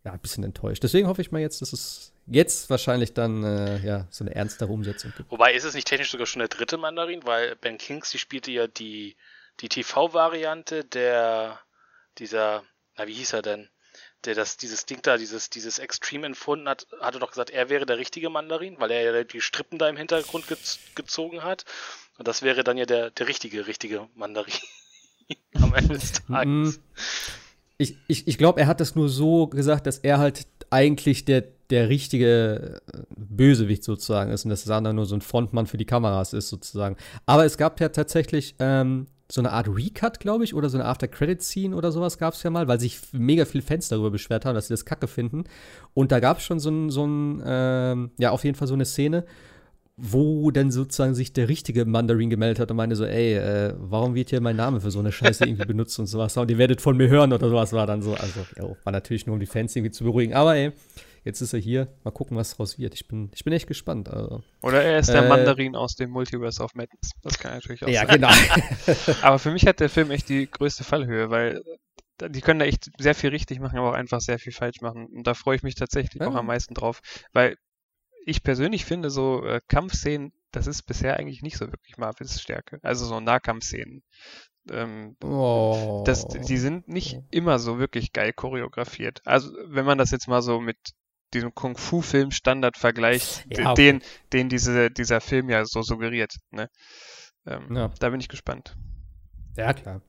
ja, ein bisschen enttäuscht. Deswegen hoffe ich mal jetzt, dass es jetzt wahrscheinlich dann äh, ja, so eine ernstere Umsetzung gibt. Wobei ist es nicht technisch sogar schon der dritte Mandarin, weil Ben Kingsley spielte ja die, die TV-Variante der dieser na, wie hieß er denn? Der das, dieses Ding da, dieses, dieses Extreme empfunden hat, hatte doch gesagt, er wäre der richtige Mandarin, weil er ja die Strippen da im Hintergrund gez gezogen hat. Und das wäre dann ja der, der richtige, richtige Mandarin [LAUGHS] am Ende des [LAUGHS] Tages. Mm. Ich, ich, ich glaube, er hat das nur so gesagt, dass er halt eigentlich der, der richtige äh, Bösewicht sozusagen ist und dass Sander nur so ein Frontmann für die Kameras ist sozusagen. Aber es gab ja tatsächlich ähm, so eine Art Recut, glaube ich, oder so eine After-Credit-Scene oder sowas gab es ja mal, weil sich mega viele Fans darüber beschwert haben, dass sie das kacke finden. Und da gab es schon so ein, so ein ähm, ja, auf jeden Fall so eine Szene, wo dann sozusagen sich der richtige Mandarin gemeldet hat und meinte so, ey, äh, warum wird hier mein Name für so eine Scheiße irgendwie benutzt und sowas. Und ihr werdet von mir hören oder sowas war dann so. Also, ja, war natürlich nur, um die Fans irgendwie zu beruhigen. Aber ey, jetzt ist er hier. Mal gucken, was daraus wird. Ich bin, ich bin echt gespannt. Also, Oder er ist der äh, Mandarin aus dem Multiverse of Madness. Das kann natürlich auch ja, sein. Ja, genau. [LAUGHS] [LAUGHS] aber für mich hat der Film echt die größte Fallhöhe, weil die können da echt sehr viel richtig machen, aber auch einfach sehr viel falsch machen. Und da freue ich mich tatsächlich ja. auch am meisten drauf, weil ich persönlich finde, so äh, Kampfszenen das ist bisher eigentlich nicht so wirklich Marvels Stärke. Also so Nahkampfszenen. Ähm, oh. das, die sind nicht immer so wirklich geil choreografiert. Also wenn man das jetzt mal so mit diesem Kung-Fu-Film Standard vergleicht, ja, okay. den, den diese, dieser Film ja so suggeriert. Ne? Ähm, ja. Da bin ich gespannt. Ja, klar.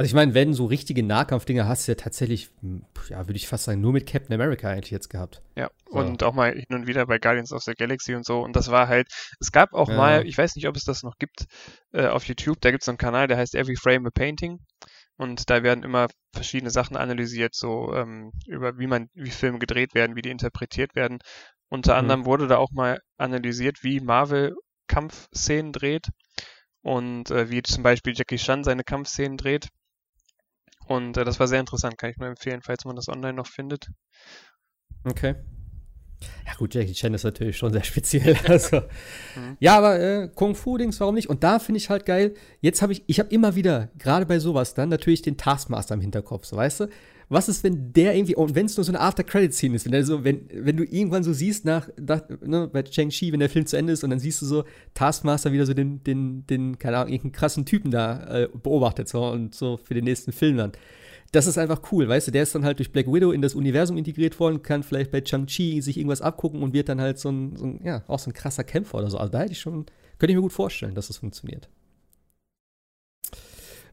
Also ich meine, wenn so richtige Nahkampfdinger hast du ja tatsächlich, hm, ja, würde ich fast sagen, nur mit Captain America eigentlich jetzt gehabt. Ja, so. und auch mal hin und wieder bei Guardians of the Galaxy und so. Und das war halt, es gab auch ja. mal, ich weiß nicht, ob es das noch gibt, äh, auf YouTube, da gibt es so einen Kanal, der heißt Every Frame a Painting. Und da werden immer verschiedene Sachen analysiert, so ähm, über wie man, wie Filme gedreht werden, wie die interpretiert werden. Unter mhm. anderem wurde da auch mal analysiert, wie Marvel Kampfszenen dreht und äh, wie zum Beispiel Jackie Chan seine Kampfszenen dreht. Und äh, das war sehr interessant, kann ich nur empfehlen, falls man das online noch findet. Okay. Ja gut, Jackie Chan ist natürlich schon sehr speziell. [LAUGHS] Also. mhm. Ja, aber äh, Kung Fu-Dings, warum nicht? Und da finde ich halt geil, jetzt habe ich, ich habe immer wieder, gerade bei sowas dann, natürlich den Taskmaster im Hinterkopf, so weißt du? was ist, wenn der irgendwie, und wenn es nur so eine After-Credit-Scene ist, wenn, der so, wenn, wenn du irgendwann so siehst nach, nach ne, bei Shang-Chi, wenn der Film zu Ende ist und dann siehst du so Taskmaster wieder so den, den, den keine Ahnung, irgendeinen krassen Typen da äh, beobachtet so, und so für den nächsten Film dann. Das ist einfach cool, weißt du, der ist dann halt durch Black Widow in das Universum integriert worden, kann vielleicht bei Shang-Chi sich irgendwas abgucken und wird dann halt so ein, so ein, ja, auch so ein krasser Kämpfer oder so. Also da hätte ich schon, könnte ich mir gut vorstellen, dass das funktioniert.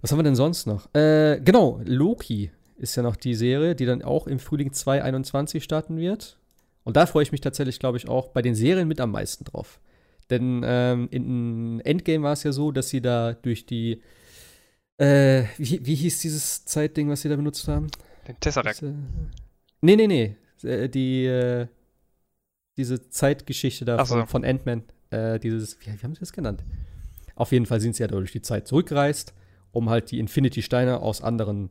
Was haben wir denn sonst noch? Äh, genau, Loki ist ja noch die Serie, die dann auch im Frühling 2021 starten wird. Und da freue ich mich tatsächlich, glaube ich, auch bei den Serien mit am meisten drauf. Denn ähm, in Endgame war es ja so, dass sie da durch die, äh, wie, wie hieß dieses Zeitding, was sie da benutzt haben? Den Tesseract. Diese, nee, nee, nee. Äh, die, äh, diese Zeitgeschichte da so. von, von Ant-Man. Äh, dieses, wie, wie haben sie das genannt? Auf jeden Fall sind sie ja durch die Zeit zurückgereist, um halt die Infinity-Steine aus anderen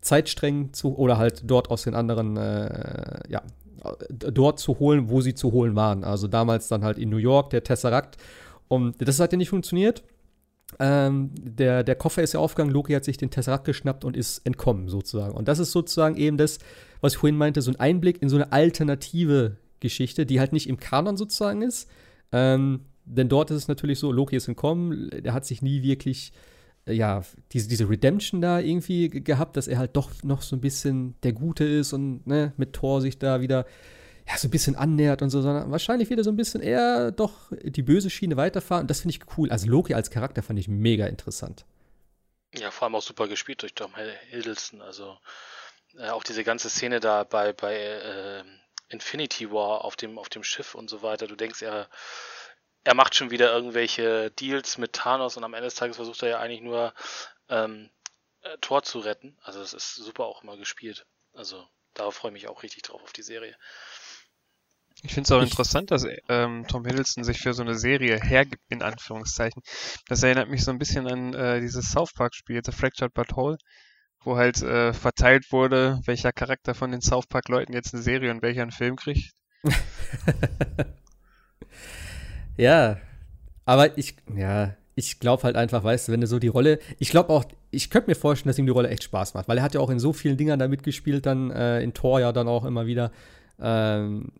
Zeitsträngen zu oder halt dort aus den anderen, äh, ja, dort zu holen, wo sie zu holen waren. Also damals dann halt in New York, der Tesseract. Und das hat ja nicht funktioniert. Ähm, der, der Koffer ist ja aufgegangen, Loki hat sich den Tesseract geschnappt und ist entkommen, sozusagen. Und das ist sozusagen eben das, was ich vorhin meinte, so ein Einblick in so eine alternative Geschichte, die halt nicht im Kanon sozusagen ist. Ähm, denn dort ist es natürlich so, Loki ist entkommen, der hat sich nie wirklich ja, diese, diese Redemption da irgendwie gehabt, dass er halt doch noch so ein bisschen der Gute ist und ne, mit Thor sich da wieder ja, so ein bisschen annähert und so, sondern wahrscheinlich wieder so ein bisschen eher doch die böse Schiene weiterfahren. Und das finde ich cool. Also Loki als Charakter fand ich mega interessant. Ja, vor allem auch super gespielt durch Tom Hiddleston. Also äh, auch diese ganze Szene da bei, bei äh, Infinity War auf dem, auf dem Schiff und so weiter. Du denkst, er, er macht schon wieder irgendwelche Deals mit Thanos und am Ende des Tages versucht er ja eigentlich nur ähm, äh, Tor zu retten. Also das ist super auch immer gespielt. Also darauf freue ich mich auch richtig drauf auf die Serie. Ich finde es auch ich, interessant, dass ähm, Tom Hiddleston sich für so eine Serie hergibt, in Anführungszeichen. Das erinnert mich so ein bisschen an äh, dieses South Park-Spiel, The Fractured But Whole, wo halt äh, verteilt wurde, welcher Charakter von den South Park-Leuten jetzt eine Serie und welcher einen Film kriegt. [LAUGHS] ja, aber ich, ja, ich glaube halt einfach, weißt du, wenn du so die Rolle, ich glaube auch, ich könnte mir vorstellen, dass ihm die Rolle echt Spaß macht, weil er hat ja auch in so vielen Dingern da mitgespielt, dann äh, in Tor ja dann auch immer wieder. Ähm,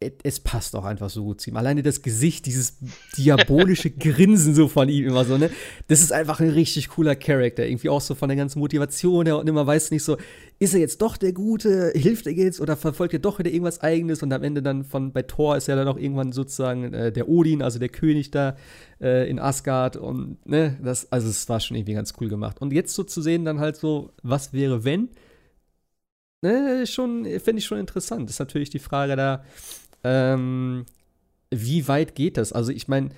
es passt auch einfach so gut zu ihm. Alleine das Gesicht, dieses diabolische [LAUGHS] Grinsen so von ihm immer so, ne? Das ist einfach ein richtig cooler Charakter. Irgendwie auch so von der ganzen Motivation her und immer weiß nicht so, ist er jetzt doch der Gute, hilft er jetzt oder verfolgt er doch wieder irgendwas Eigenes und am Ende dann von, bei Thor ist er dann auch irgendwann sozusagen äh, der Odin, also der König da äh, in Asgard und, ne? Das, also es war schon irgendwie ganz cool gemacht. Und jetzt so zu sehen dann halt so, was wäre wenn? Ne, schon, finde ich schon interessant. Das ist natürlich die Frage da, ähm, wie weit geht das? Also ich meine,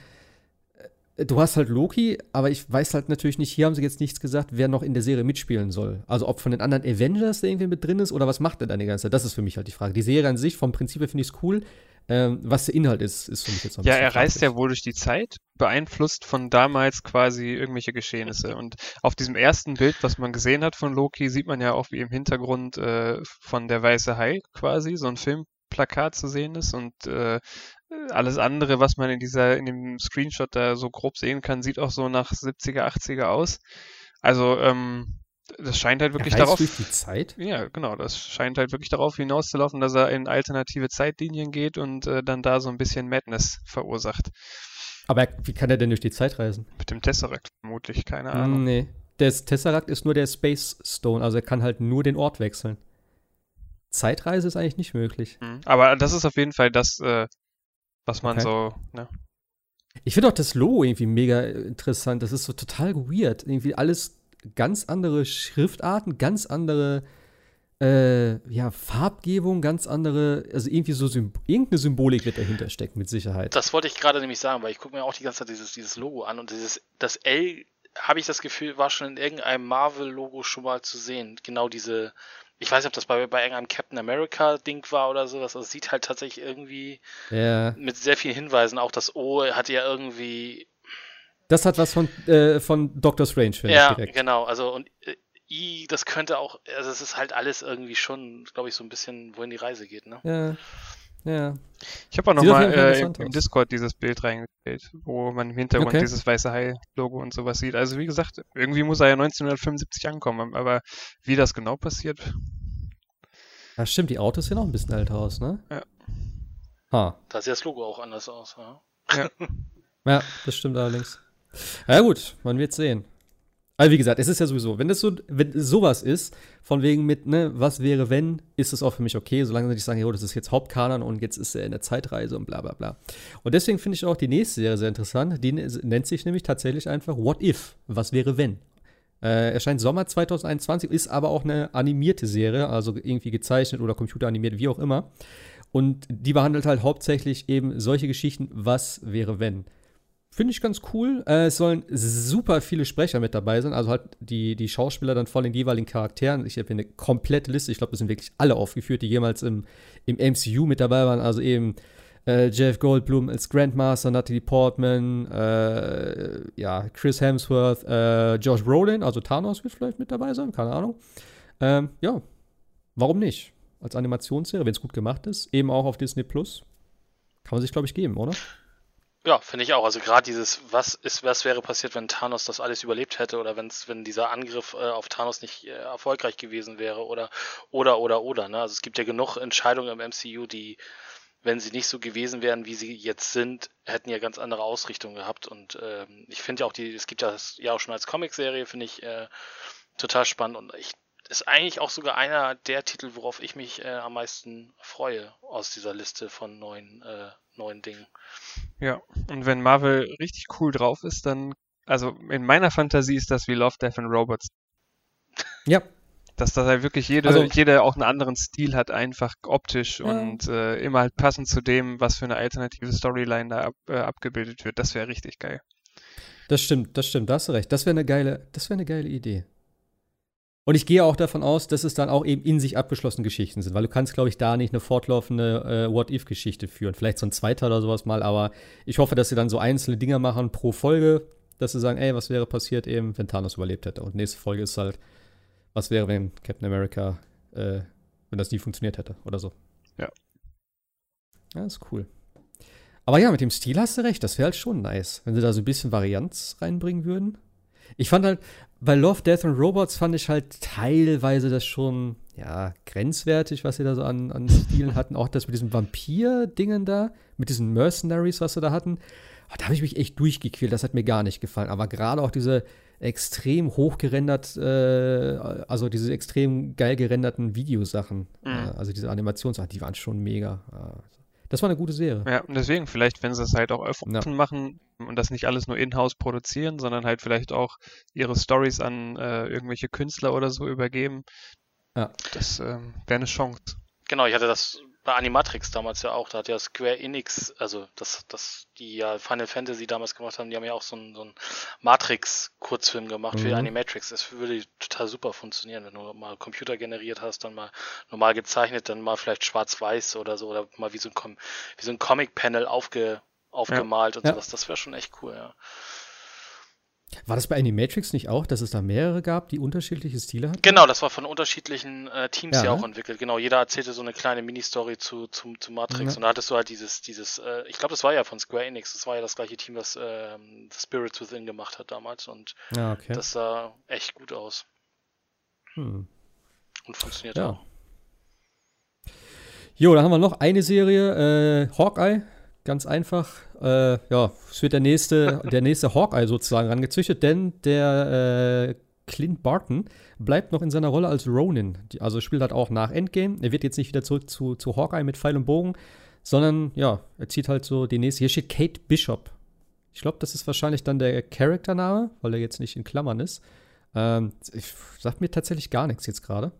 äh, du hast halt Loki, aber ich weiß halt natürlich nicht, hier haben sie jetzt nichts gesagt, wer noch in der Serie mitspielen soll. Also ob von den anderen Avengers der irgendwie mit drin ist oder was macht er dann die ganze Zeit? Das ist für mich halt die Frage. Die Serie an sich, vom Prinzip her finde ich es cool. Ähm, was der Inhalt ist, ist für mich jetzt noch ein Ja, er reist ja wohl durch die Zeit, beeinflusst von damals quasi irgendwelche Geschehnisse. Und auf diesem ersten Bild, was man gesehen hat von Loki, sieht man ja auch wie im Hintergrund äh, von der Weiße Hai quasi, so ein Film Plakat zu sehen ist und äh, alles andere, was man in dieser, in dem Screenshot da so grob sehen kann, sieht auch so nach 70er, 80er aus. Also, ähm, das scheint halt wirklich darauf. Durch die Zeit? Ja, genau. Das scheint halt wirklich darauf hinauszulaufen, dass er in alternative Zeitlinien geht und äh, dann da so ein bisschen Madness verursacht. Aber wie kann er denn durch die Zeit reisen? Mit dem Tesseract vermutlich, keine Ahnung. Nee. Der Tesseract ist nur der Space Stone, also er kann halt nur den Ort wechseln. Zeitreise ist eigentlich nicht möglich. Mhm. Aber das ist auf jeden Fall das, äh, was man okay. so, ne? Ich finde auch das Logo irgendwie mega interessant. Das ist so total weird. Irgendwie alles ganz andere Schriftarten, ganz andere äh, ja, Farbgebung, ganz andere, also irgendwie so Symb irgendeine Symbolik wird dahinter stecken, mit Sicherheit. Das wollte ich gerade nämlich sagen, weil ich gucke mir auch die ganze Zeit dieses, dieses Logo an und dieses, das L, habe ich das Gefühl, war schon in irgendeinem Marvel-Logo schon mal zu sehen. Genau diese, ich weiß nicht, ob das bei, bei irgendeinem Captain America-Ding war oder sowas. Also sieht halt tatsächlich irgendwie ja. mit sehr vielen Hinweisen. Auch das O hat ja irgendwie. Das hat was von, äh, von Doctor Strange, finde ja, ich direkt. genau. Also und äh, I, das könnte auch, also es ist halt alles irgendwie schon, glaube ich, so ein bisschen, wohin die Reise geht, ne? Ja. Ja. Ich habe auch nochmal äh, im, im, Discord dieses Bild reingestellt, wo man im Hintergrund okay. dieses weiße Hai-Logo und sowas sieht. Also wie gesagt, irgendwie muss er ja 1975 ankommen, aber wie das genau passiert. Ja, stimmt, die Autos sehen auch ein bisschen älter aus, ne? Ja. Ha. Da sieht das Logo auch anders aus, ja. Ja, [LAUGHS] ja das stimmt allerdings. Ja gut, man wird sehen. Also wie gesagt, es ist ja sowieso, wenn das so, wenn sowas ist, von wegen mit, ne, was wäre wenn, ist es auch für mich okay, solange sie nicht sagen, jo, das ist jetzt Hauptkanon und jetzt ist er in der Zeitreise und bla bla bla. Und deswegen finde ich auch die nächste Serie sehr interessant. Die nennt sich nämlich tatsächlich einfach What If? Was wäre wenn? Äh, erscheint Sommer 2021, ist aber auch eine animierte Serie, also irgendwie gezeichnet oder computeranimiert, wie auch immer. Und die behandelt halt hauptsächlich eben solche Geschichten, was wäre wenn. Finde ich ganz cool. Äh, es sollen super viele Sprecher mit dabei sein, also halt die, die Schauspieler dann von den jeweiligen Charakteren. Ich habe hier eine komplette Liste, ich glaube, das sind wirklich alle aufgeführt, die jemals im, im MCU mit dabei waren. Also eben äh, Jeff Goldblum als Grandmaster, Natalie Portman, äh, ja, Chris Hemsworth, äh, Josh Brolin, also Thanos wird vielleicht mit dabei sein, keine Ahnung. Ähm, ja, warum nicht? Als Animationsserie, wenn es gut gemacht ist, eben auch auf Disney Plus. Kann man sich, glaube ich, geben, oder? Ja, finde ich auch. Also gerade dieses, was ist, was wäre passiert, wenn Thanos das alles überlebt hätte oder wenn's, wenn dieser Angriff äh, auf Thanos nicht äh, erfolgreich gewesen wäre oder oder oder oder. Ne? Also es gibt ja genug Entscheidungen im MCU, die, wenn sie nicht so gewesen wären, wie sie jetzt sind, hätten ja ganz andere Ausrichtungen gehabt. Und ähm, ich finde ja auch die, es gibt das ja auch schon als Comicserie, finde ich äh, total spannend und ich ist eigentlich auch sogar einer der Titel, worauf ich mich äh, am meisten freue aus dieser Liste von neuen, äh, neuen Dingen. Ja, und wenn Marvel richtig cool drauf ist, dann, also in meiner Fantasie ist das wie Love, Death and Robots. [LAUGHS] Ja, Dass das halt wirklich jede, Also- jeder auch einen anderen Stil hat, einfach optisch Ja. und äh, immer halt passend zu dem, was für eine alternative Storyline da ab, äh, abgebildet wird. Das wäre richtig geil. Das stimmt, das stimmt, da hast du recht. Das wäre eine geile, das wäre eine geile Idee. Und ich gehe auch davon aus, dass es dann auch eben in sich abgeschlossene Geschichten sind, weil du kannst, glaube ich, da nicht eine fortlaufende äh, What-If-Geschichte führen. Vielleicht so ein zweiter oder sowas mal, aber ich hoffe, dass sie dann so einzelne Dinger machen pro Folge, dass sie sagen, ey, was wäre passiert eben, wenn Thanos überlebt hätte. Und nächste Folge ist halt, was wäre, wenn Captain America, äh, wenn das nie funktioniert hätte oder so. Ja. Ja, ist cool. Aber ja, mit dem Stil hast du recht, das wäre halt schon nice, wenn sie da so ein bisschen Varianz reinbringen würden. Ich fand halt, bei Love, Death and Robots fand ich halt teilweise das schon, ja, grenzwertig, was sie da so an, an [LAUGHS] Stilen hatten. Auch das mit diesen Vampir-Dingen da, mit diesen Mercenaries, was sie da hatten. Ah, Da habe ich mich echt durchgequält, das hat mir gar nicht gefallen. Aber gerade auch diese extrem hochgerendert, äh, also diese extrem geil gerenderten Videosachen, Mhm. äh, also diese Animationssachen, die waren schon mega. Äh, Das war eine gute Serie. Ja, und deswegen, vielleicht, wenn sie es halt auch offen machen und das nicht alles nur in-house produzieren, sondern halt vielleicht auch ihre Stories an äh, irgendwelche Künstler oder so übergeben, Ja. das ähm, wäre eine Chance. Genau, ich hatte das bei Animatrix damals ja auch. Da hat ja Square Enix, also das, das, die ja Final Fantasy damals gemacht haben, die haben ja auch so einen, so einen Matrix-Kurzfilm gemacht für Mhm. Animatrix. Das würde total super funktionieren, wenn du mal Computer generiert hast, dann mal normal gezeichnet, dann mal vielleicht schwarz-weiß oder so, oder mal wie so ein, Com wie so ein Comic-Panel aufge aufgemalt und Ja. sowas. Das wäre schon echt cool, ja. War das bei Animatrix nicht auch, dass es da mehrere gab, die unterschiedliche Stile hatten? Genau, das war von unterschiedlichen äh, Teams Ja, ja, auch entwickelt. Genau, jeder erzählte so eine kleine Mini-Story zu, zu, zu Matrix. Ja. Und da hattest du halt dieses, dieses, äh, ich glaube, das war ja von Square Enix, das war ja das gleiche Team, das The Spirits Within gemacht hat damals. Und Ja, okay. das sah echt gut aus Hm. und funktioniert Ja. auch. Jo, da haben wir noch eine Serie, äh, Hawkeye. Ganz einfach. Äh, ja, es wird der nächste, [LAUGHS] der nächste Hawkeye sozusagen rangezüchtet, denn der äh, Clint Barton bleibt noch in seiner Rolle als Ronin. Also spielt halt auch nach Endgame. Er wird jetzt nicht wieder zurück zu, zu Hawkeye mit Pfeil und Bogen, sondern ja, er zieht halt so die nächste. Hier steht Kate Bishop. Ich glaube, das ist wahrscheinlich dann der Charaktername, weil er jetzt nicht in Klammern ist. Ähm, ich, sagt mir tatsächlich gar nichts jetzt gerade.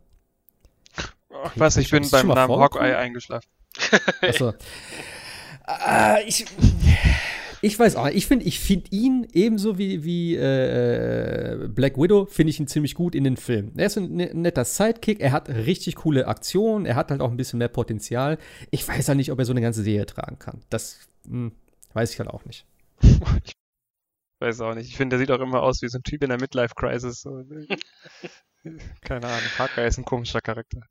Was, ich Ist bin das beim Namen? Hawkeye eingeschlafen. Achso. [LAUGHS] äh, ich, ich weiß auch, ich finde ich find ihn ebenso wie, wie äh, Black Widow, finde ich ihn ziemlich gut in den Film. Er ist ein ne- netter Sidekick, er hat richtig coole Aktionen, er hat halt auch ein bisschen mehr Potenzial. Ich weiß halt nicht, ob er so eine ganze Serie tragen kann. Das hm, weiß ich halt auch nicht. ich weiß auch nicht. Ich finde, der sieht auch immer aus wie so ein Typ in der Midlife-Crisis. Ne? [LAUGHS] Keine Ahnung. Hawkeye ist ein komischer Charakter.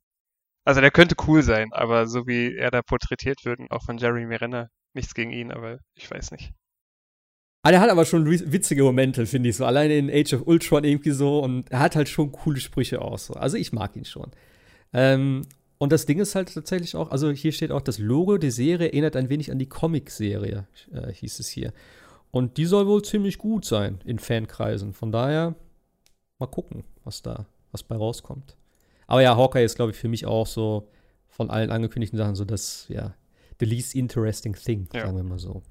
Also der könnte cool sein, aber so wie er da porträtiert wird, auch von Jeremy Renner, nichts gegen ihn, aber ich weiß nicht. Ah, der hat aber schon wi- witzige Momente, finde ich so. Alleine in Age of Ultron irgendwie so. Und er hat halt schon coole Sprüche auch so. Also ich mag ihn schon. Ähm, und das Ding ist halt tatsächlich auch, also hier steht auch, das Logo der Serie erinnert ein wenig an die Comic-Serie, äh, hieß es hier. Und die soll wohl ziemlich gut sein in Fankreisen. Von daher, mal gucken, was da, was bei rauskommt. Aber ja, Hawkeye ist, glaube ich, für mich auch so von allen angekündigten Sachen so das, ja, the least interesting thing, Ja. sagen wir mal so.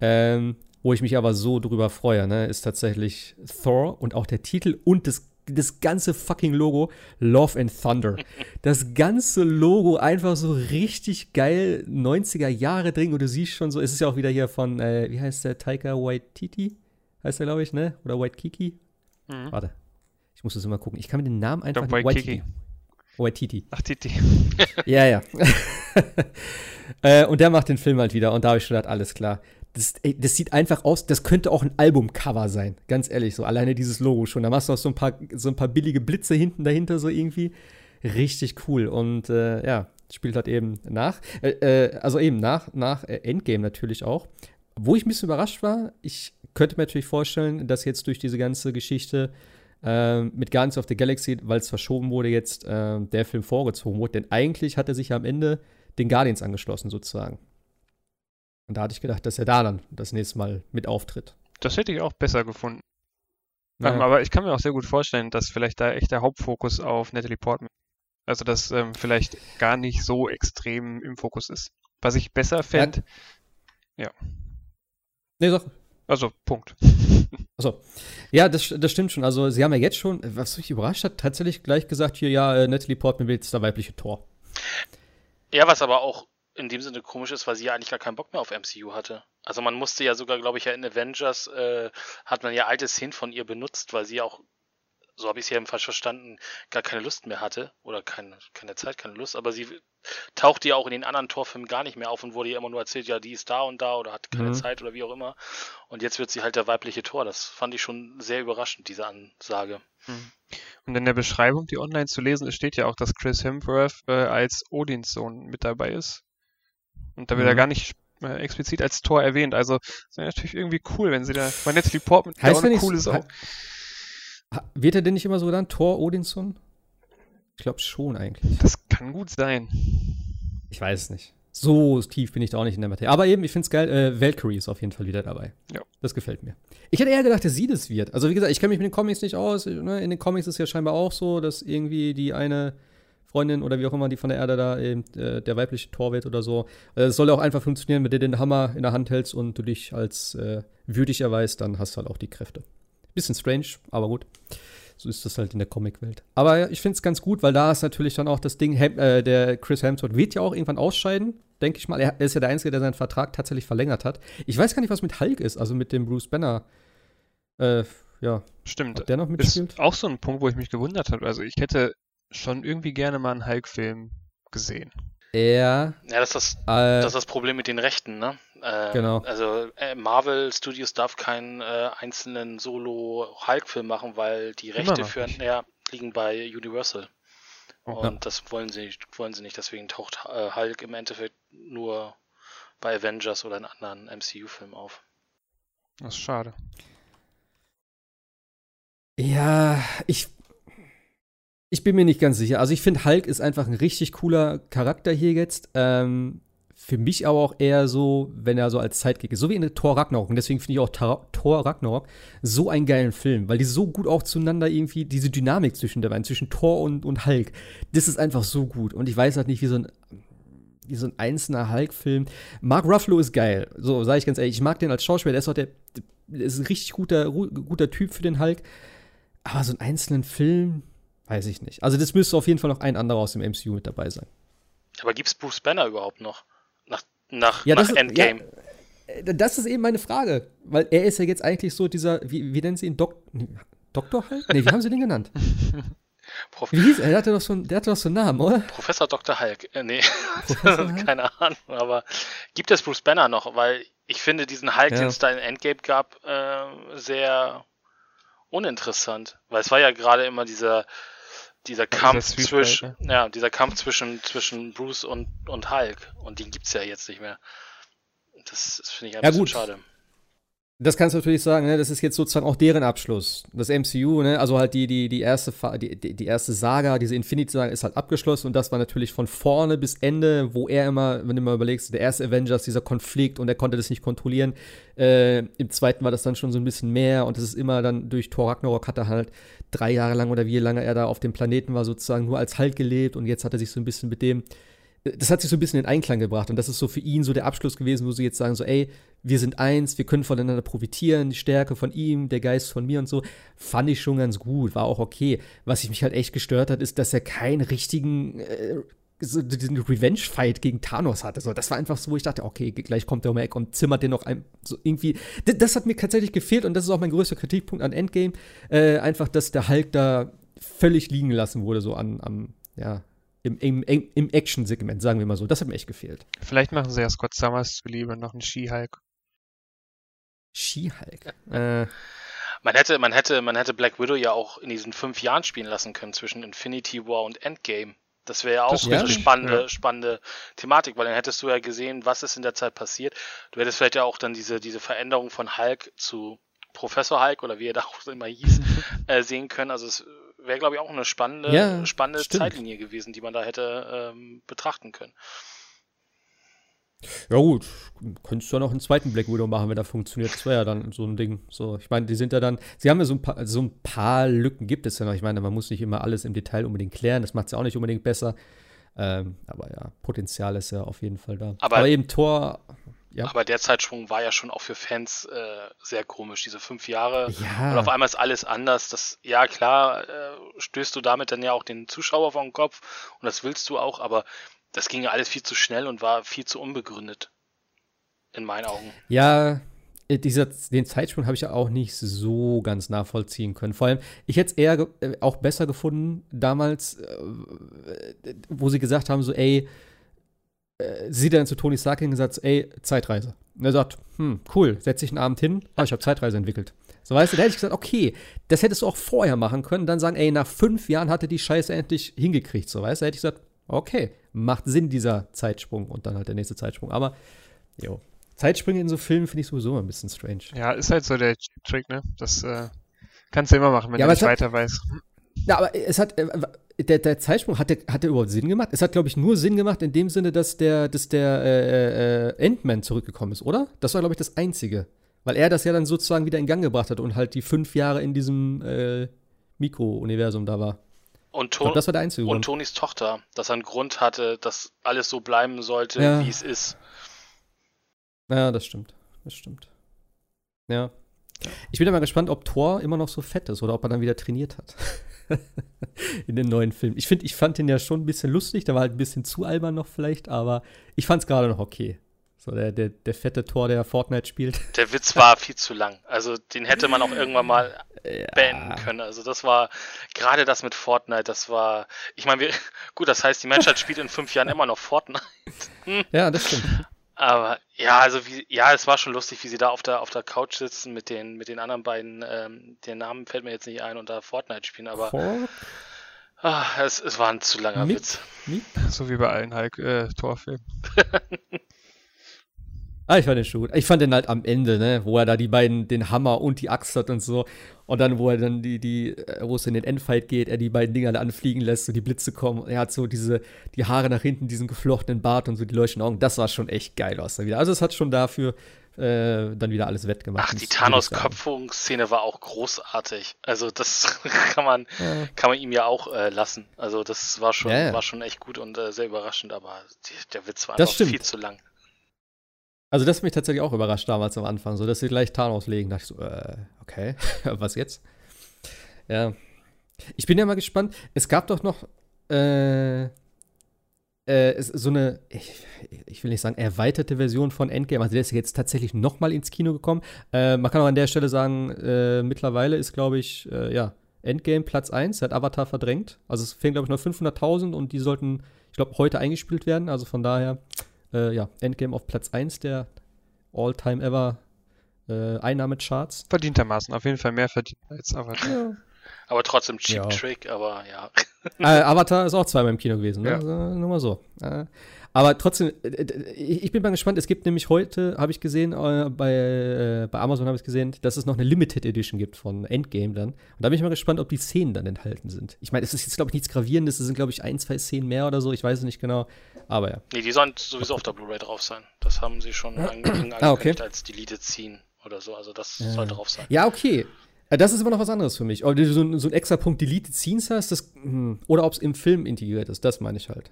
Ähm, wo ich mich aber so drüber freue, ne, ist tatsächlich Thor und auch der Titel und das, das ganze fucking Logo Love and Thunder. [LAUGHS] Das ganze Logo einfach so richtig geil 90er Jahre drin und du siehst schon so, es ist ja auch wieder hier von, äh, wie heißt der, Taika Waititi? Heißt er, glaube ich, ne? Oder Waitiki? Mhm. Warte. Ich muss das immer gucken. Ich kann mir den Namen einfach glaub, Waititi. Waititi. Ach, Titi. [LAUGHS] Ja, ja. [LAUGHS] äh, und der macht den Film halt wieder und da habe ich schon gedacht, alles klar. Das, ey, das sieht einfach aus, das könnte auch ein Albumcover sein, ganz ehrlich, so alleine dieses Logo schon. Da machst du auch so ein paar, so ein paar billige Blitze hinten dahinter, so irgendwie. Richtig cool. Und äh, ja, spielt halt eben nach. Äh, äh, also eben nach, nach äh, Endgame natürlich auch. Wo ich ein bisschen überrascht war, ich könnte mir natürlich vorstellen, dass jetzt durch diese ganze Geschichte ähm, mit Guardians of the Galaxy, weil es verschoben wurde, jetzt ähm, der Film vorgezogen wurde. Denn eigentlich hat er sich ja am Ende den Guardians angeschlossen, sozusagen. Und da hatte ich gedacht, dass er da dann das nächste Mal mit auftritt. Das hätte ich auch besser gefunden. Ja. Ähm, aber ich kann mir auch sehr gut vorstellen, dass vielleicht da echt der Hauptfokus auf Natalie Portman. Also dass ähm, vielleicht gar nicht so extrem im Fokus ist. Was ich besser fände, Nee, sag. also Punkt. Achso. Ja, das, das stimmt schon. Also, sie haben ja jetzt schon, was mich überrascht hat, tatsächlich gleich gesagt: hier, ja, äh, Natalie Portman will jetzt der weibliche Tor. Ja, was aber auch in dem Sinne komisch ist, weil sie ja eigentlich gar keinen Bock mehr auf MCU hatte. Also man musste ja sogar, glaube ich, ja in Avengers äh, hat man ja alte Szenen von ihr benutzt, weil sie auch so habe ich es ja falsch verstanden, gar keine Lust mehr hatte. Oder keine, keine Zeit, keine Lust. Aber sie tauchte ja auch in den anderen Torfilmen gar nicht mehr auf und wurde ja immer nur erzählt, ja, die ist da und da oder hat keine mhm. Zeit oder wie auch immer. Und jetzt wird sie halt der weibliche Tor. Das fand ich schon sehr überraschend, diese Ansage. Mhm. Und in der Beschreibung, die online zu lesen ist, steht ja auch, dass Chris Hemsworth äh, als Odins Sohn mit dabei ist. Und da wird mhm. er gar nicht äh, explizit als Tor erwähnt. Also, das wäre natürlich irgendwie cool, wenn sie da, bei Natalie Portman, heißt auch eine coole Sau. Wird er denn nicht immer so dann Thor Odinson? Ich glaube schon eigentlich. Das kann gut sein. Ich weiß es nicht. So tief bin ich da auch nicht in der Materie. Aber eben, ich finde es geil. Äh, Valkyrie ist auf jeden Fall wieder dabei. Ja. Das gefällt mir. Ich hätte eher gedacht, dass sie das wird. Also, wie gesagt, ich kenne mich mit den Comics nicht aus. Ne? In den Comics ist es ja scheinbar auch so, dass irgendwie die eine Freundin oder wie auch immer, die von der Erde da eben äh, der weibliche Tor wird oder so. Äh, es soll auch einfach funktionieren, wenn du den Hammer in der Hand hältst und du dich als äh, würdig erweist, dann hast du halt auch die Kräfte. Bisschen strange, aber gut. So ist das halt in der Comicwelt. Aber ich finde es ganz gut, weil da ist natürlich dann auch das Ding, äh, der Chris Hemsworth wird ja auch irgendwann ausscheiden, denke ich mal. Er ist ja der Einzige, der seinen Vertrag tatsächlich verlängert hat. Ich weiß gar nicht, was mit Hulk ist, also mit dem Bruce Banner. Äh, ja. Stimmt. Ob der noch mitspielt? Ist auch so ein Punkt, wo ich mich gewundert habe. Also ich hätte schon irgendwie gerne mal einen Hulk-Film gesehen. Ja. Ja, das ist das, äh, das ist das Problem mit den Rechten, ne? Äh, genau. Also äh, Marvel Studios darf keinen äh, einzelnen Solo-Hulk-Film machen, weil die Rechte für ja, liegen bei Universal. Oh, und ja. das wollen sie nicht, wollen sie nicht. Deswegen taucht äh, Hulk im Endeffekt nur bei Avengers oder in anderen MCU-Filmen auf. Das ist schade. Ja, ich ich bin mir nicht ganz sicher. Also ich finde, Hulk ist einfach ein richtig cooler Charakter hier jetzt. Ähm, für mich aber auch eher so, wenn er so als Zeitkick ist. So wie in Thor Ragnarok. Und deswegen finde ich auch Thor Ragnarok so einen geilen Film, weil die so gut auch zueinander irgendwie, diese Dynamik zwischen der beiden, zwischen Thor und, und Hulk, das ist einfach so gut. Und ich weiß halt nicht, wie so ein, wie so ein einzelner Hulk-Film. Mark Ruffalo ist geil. So, sage ich ganz ehrlich. Ich mag den als Schauspieler. Der ist auch der, der ist ein richtig guter, guter Typ für den Hulk. Aber so einen einzelnen Film, Weiß ich nicht. Also das müsste auf jeden Fall noch ein anderer aus dem MCU mit dabei sein. Aber gibt es Bruce Banner überhaupt noch? Nach, nach, ja, nach Endgame? Ja, äh, das ist eben meine Frage. Weil er ist ja jetzt eigentlich so dieser, wie, wie nennen sie ihn? Dok Doktor halt? Nee, wie haben sie den genannt? Prof [LAUGHS] wie hieß er? Der hatte doch so, der hatte doch so einen Namen, oder? Professor Dr. Hulk. Äh, nee, [LAUGHS] keine Ahnung. Aber gibt es Bruce Banner noch? Weil ich finde diesen Hulk, ja. den es da in Endgame gab, äh, sehr uninteressant. Weil es war ja gerade immer dieser dieser Kampf zwischen, ja, dieser Kampf zwischen, zwischen Bruce und, und Hulk. Und den gibt's ja jetzt nicht mehr. Das, das finde ich ein ja, bisschen gut. schade. Das kannst du natürlich sagen, ne? das ist jetzt sozusagen auch deren Abschluss. Das MCU, ne? also halt die, die, die, erste, die, die erste Saga, diese Infinity-Saga ist halt abgeschlossen und das war natürlich von vorne bis Ende, wo er immer, wenn du mal überlegst, der erste Avengers, dieser Konflikt und er konnte das nicht kontrollieren. Äh, Im zweiten war das dann schon so ein bisschen mehr und das ist immer dann durch Thor Ragnarok hat er halt drei Jahre lang oder wie lange er da auf dem Planeten war, sozusagen nur als Halt gelebt und jetzt hat er sich so ein bisschen mit dem das hat sich so ein bisschen in Einklang gebracht und das ist so für ihn so der Abschluss gewesen, wo sie jetzt sagen so, ey, wir sind eins, wir können voneinander profitieren, die Stärke von ihm, der Geist von mir und so, fand ich schon ganz gut, war auch okay. Was ich mich halt echt gestört hat, ist, dass er keinen richtigen äh, so diesen Revenge-Fight gegen Thanos hatte. So, das war einfach so, wo ich dachte, okay, gleich kommt der um Eck und zimmert den noch ein, so irgendwie. Das, das, hat mir tatsächlich gefehlt und das ist auch mein größter Kritikpunkt an Endgame. Äh, einfach, dass der Hulk da völlig liegen lassen wurde, so an, am, ja, im, im, im Action-Segment, sagen wir mal so. Das hat mir echt gefehlt. Vielleicht machen sie ja Scott Summers zuliebe noch einen She-Hulk. She-Hulk? Äh. Man hätte, man hätte, man hätte Black Widow ja auch in diesen fünf Jahren spielen lassen können zwischen Infinity War und Endgame. Das wäre ja auch eine spannende, ja. spannende Thematik, weil dann hättest du ja gesehen, was ist in der Zeit passiert. Du hättest vielleicht ja auch dann diese, diese Veränderung von Hulk zu Professor Hulk oder wie er da auch immer hieß, [LAUGHS] äh, sehen können. Also es wäre, glaube ich, auch eine spannende, ja, spannende Zeitlinie gewesen, die man da hätte ähm, betrachten können. Ja gut, könntest du ja noch einen zweiten Black Widow machen, wenn das funktioniert. Das wäre ja dann so ein Ding. So, ich meine, die sind ja dann, sie haben ja so ein paar, so ein paar Lücken gibt es ja noch. Ich meine, man muss nicht immer alles im Detail unbedingt klären. Das macht es ja auch nicht unbedingt besser. Ähm, aber ja, Potenzial ist ja auf jeden Fall da. Aber, aber eben Tor. Ja. Aber der Zeitsprung war ja schon auch für Fans äh, sehr komisch, diese fünf Jahre. Ja. Und auf einmal ist alles anders. Das, ja klar, äh, stößt du damit dann ja auch den Zuschauer den Kopf und das willst du auch, aber das ging ja alles viel zu schnell und war viel zu unbegründet. In meinen Augen. Ja, äh, dieser, den Zeitsprung habe ich ja auch nicht so ganz nachvollziehen können. Vor allem, ich hätte es eher äh, auch besser gefunden damals, äh, wo sie gesagt haben, so, ey, äh, sie dann zu Tony Stark hingesagt, ey, Zeitreise. Und er sagt, hm, cool, setz dich einen Abend hin, ah, ich habe Zeitreise entwickelt. So, weißt du, da hätte ich gesagt, okay, das hättest du auch vorher machen können, dann sagen, ey, nach fünf Jahren hatte die Scheiße endlich hingekriegt, so, weißt du, da hätte ich gesagt, okay, macht Sinn, dieser Zeitsprung und dann halt der nächste Zeitsprung. Aber, jo, Zeitsprünge in so Filmen finde ich sowieso ein bisschen strange. Ja, ist halt so der Trick, ne? Das äh, kannst du immer machen, wenn Ja, du nicht hat- weiter weißt. Ja, aber es hat, äh, der, der Zeitsprung, hat der, hat der überhaupt Sinn gemacht? Es hat, glaube ich, nur Sinn gemacht in dem Sinne, dass der, dass der äh, äh, Ant-Man zurückgekommen ist, oder? Das war, glaube ich, das Einzige. Weil er das ja dann sozusagen wieder in Gang gebracht hat und halt die fünf Jahre in diesem äh, Mikro-Universum da war. Und, Ton einzige und Grund. Tonys Tochter, dass er einen Grund hatte, dass alles so bleiben sollte, Ja. wie es ist. Ja, das stimmt. Das stimmt. Ja. Ich bin ja mal gespannt, ob Thor immer noch so fett ist oder ob er dann wieder trainiert hat. [LAUGHS] In den neuen Film. Ich finde, ich fand den ja schon ein bisschen lustig, der war halt ein bisschen zu albern noch vielleicht, aber ich fand es gerade noch okay. So der, der, der fette Tor, der Fortnite spielt. [LAUGHS] Der Witz war viel zu lang. Also den hätte man auch irgendwann mal beenden können. Also das war gerade das mit Fortnite, das war. Ich meine, [LAUGHS] gut, das heißt, die Menschheit spielt in fünf Jahren immer noch Fortnite. Ja, das stimmt. Aber ja, also wie, ja, es war schon lustig, wie sie da auf der auf der Couch sitzen mit den mit den anderen beiden. Ähm, den Namen fällt mir jetzt nicht ein und da Fortnite spielen. Aber Fort, ah, es, es war ein zu langer Mit- Witz. Miep. So wie bei allen Hulk äh, Torfilmen. [LAUGHS] Ah, ich fand den schon gut. Ich fand den halt am Ende, ne, wo er da die beiden, den Hammer und die Axt hat und so. Und dann, wo er dann die, die, äh, wo es in den Endfight geht, er die beiden Dinger da anfliegen lässt und die Blitze kommen. Er hat so diese, die Haare nach hinten, diesen geflochtenen Bart und so die leuchtenden Augen. Das war schon echt geil aus da wieder. Also es hat schon dafür äh, dann wieder alles wettgemacht. Ach, die. Thanos-Köpfungsszene war auch großartig. Also das [LAUGHS] kann man Ja. kann man ihm ja auch äh, lassen. Also das war schon Ja, ja. war schon echt gut und äh, sehr überraschend, aber der Witz war einfach viel zu lang. Also das hat mich tatsächlich auch überrascht damals am Anfang, so dass sie gleich Thanos legen. Da dachte ich so, äh, okay, [LAUGHS] was jetzt? Ja. Ich bin ja mal gespannt. Es gab doch noch äh, äh, so eine, ich, ich will nicht sagen, erweiterte Version von Endgame. Also der ist jetzt tatsächlich noch mal ins Kino gekommen. Äh, man kann auch an der Stelle sagen, äh, mittlerweile ist, glaube ich, äh, ja, Endgame Platz 1, hat Avatar verdrängt. Also es fehlen, glaube ich, noch 500.000 und die sollten, ich glaube, heute eingespielt werden. Also von daher, äh, ja, Endgame auf Platz 1 der All-Time-Ever äh, Einnahmecharts. Verdientermaßen. Auf jeden Fall mehr verdient als Avatar. Ja. Aber trotzdem Cheap Ja. Trick, aber ja. äh, Avatar ist auch zweimal im Kino gewesen, ne? Ja. Also, nur mal so. Äh, aber trotzdem, äh, äh, ich ich bin mal gespannt. Es gibt nämlich heute, habe ich gesehen, äh, bei, äh, bei Amazon habe ich gesehen, dass es noch eine Limited Edition gibt von Endgame dann. Und da bin ich mal gespannt, ob die Szenen dann enthalten sind. Ich meine, es ist jetzt, glaube ich, nichts Gravierendes. Es sind, glaube ich, ein, zwei Szenen mehr oder so. Ich weiß es nicht genau. Aber ja. Nee, die sollen sowieso auf der Blu-ray drauf sein. Das haben sie schon ange [CLEARS THROAT] angekündigt Ah, okay. als Deleted Scene oder so. Also das Ja. soll drauf sein. Ja, okay. Äh, Das ist immer noch was anderes für mich. Ob du so, ein- so einen extra Punkt Deleted Scenes hast, das, hm, oder ob es im Film integriert ist, das meine ich halt.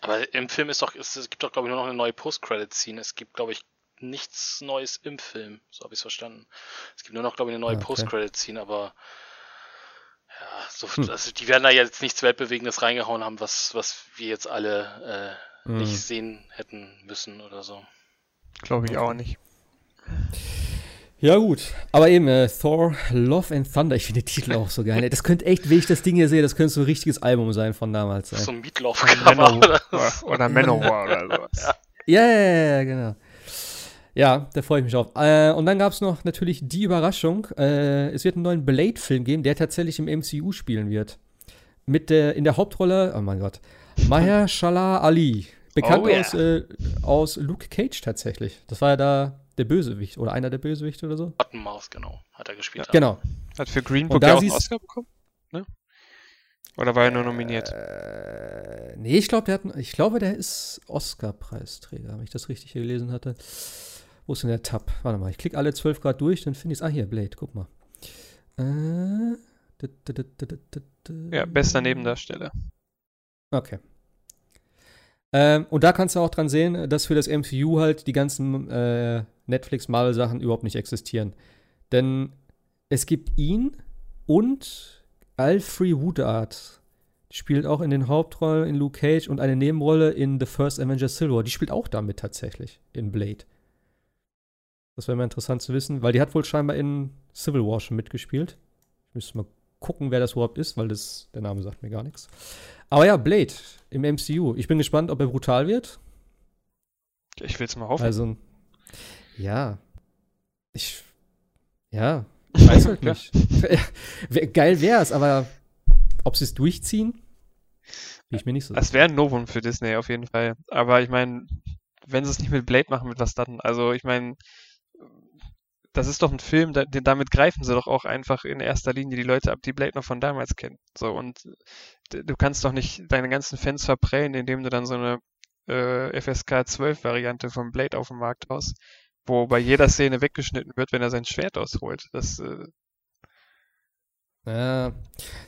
Aber im Film ist doch, es, gibt doch, glaube ich, nur noch eine neue Post-Credit-Scene. Es gibt, glaube ich, nichts Neues im Film. So habe ich es verstanden. Es gibt nur noch, glaube ich, eine neue Ah, okay. Post-Credit-Scene, aber ja, so, Hm. also die werden da jetzt nichts Weltbewegendes reingehauen haben, was, was wir jetzt alle äh, Hm. nicht sehen hätten müssen oder so. Glaube ich auch nicht. Ja, gut. Aber eben, äh, Thor, Love and Thunder, ich finde den Titel auch so geil. [LAUGHS] Das könnte echt, wenn ich das Ding hier sehe, das könnte so ein richtiges Album sein von damals. Ey. So ein Meatloaf-Cover oder oder Manowar oder [LAUGHS] sowas. Ja, ja, ja, ja, genau. Ja, da freue ich mich auf. Äh, und dann gab es noch natürlich die Überraschung. Äh, es wird einen neuen Blade-Film geben, der tatsächlich im MCU spielen wird. Mit der, in der Hauptrolle, oh mein Gott, Mahershala Ali. Bekannt Oh, yeah. aus, äh, aus Luke Cage tatsächlich. Das war ja da der Bösewicht oder einer der Bösewichte oder so. Buttonmaus, genau, hat er gespielt. Genau. Hat für Green Book ja auch einen Oscar bekommen? Ne? Oder war er nur nominiert? Äh, nee, ich glaube, der hat, einen- ich glaube, der ist Oscar-Preisträger, wenn ich das richtig hier gelesen hatte. Wo ist denn der Tab? Warte mal, ich klicke alle 12 Grad durch, dann finde ich es. Ah, hier, Blade, guck mal. Äh, Ja, bester Nebendarsteller. Okay. Ähm, und da kannst du auch dran sehen, dass für das MCU halt die ganzen äh, Netflix-Marvel-Sachen überhaupt nicht existieren. Denn es gibt ihn und Alfred Woodard. Die spielt auch in den Hauptrollen in Luke Cage und eine Nebenrolle in The First Avenger Silver. Die spielt auch damit tatsächlich in Blade. Das wäre mal interessant zu wissen, weil die hat wohl scheinbar in Civil War schon mitgespielt. Ich müsste mal gucken, wer das überhaupt ist, weil das, der Name sagt mir gar nichts. Aber ja, Blade im MCU. Ich bin gespannt, ob er brutal wird. Ich will es mal hoffen. Also, ja. Ich, ja, ich weiß halt nicht. [LAUGHS] Geil wäre es, aber ob sie es durchziehen, bin ich mir nicht so Das wäre ein Novum für Disney auf jeden Fall. Aber ich meine, wenn sie es nicht mit Blade machen, mit was dann? Also ich meine, das ist doch ein Film, da, den, damit greifen sie doch auch einfach in erster Linie die Leute ab, die Blade noch von damals kennen. So, und du kannst doch nicht deine ganzen Fans verprellen, indem du dann so eine äh, FSK 12 Variante von Blade auf dem Markt haust, wo bei jeder Szene weggeschnitten wird, wenn er sein Schwert ausholt. Das, äh, ja,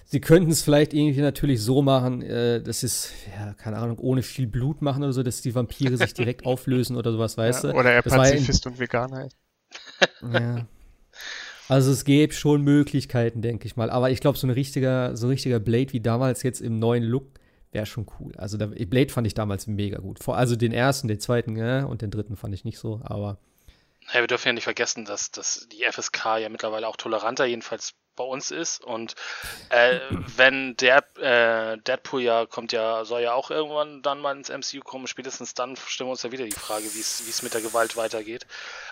sie könnten es vielleicht irgendwie natürlich so machen, äh, dass es, ja, keine Ahnung, ohne viel Blut machen oder so, dass die Vampire sich direkt [LAUGHS] auflösen oder sowas, weißt ja, du? Oder er Pazifist und Veganer. Ja. Also es gäbe schon Möglichkeiten, denke ich mal. Aber ich glaube, so ein richtiger, so ein richtiger Blade wie damals jetzt im neuen Look wäre schon cool. Also der, Blade fand ich damals mega gut. Vor, also den ersten, den zweiten ja, und den dritten fand ich nicht so, aber. Ja, wir dürfen ja nicht vergessen, dass, dass die FSK ja mittlerweile auch toleranter jedenfalls bei uns ist. Und äh, wenn der äh, Deadpool ja kommt ja, soll ja auch irgendwann dann mal ins MCU kommen, spätestens dann stellen wir uns ja wieder die Frage, wie es mit der Gewalt weitergeht.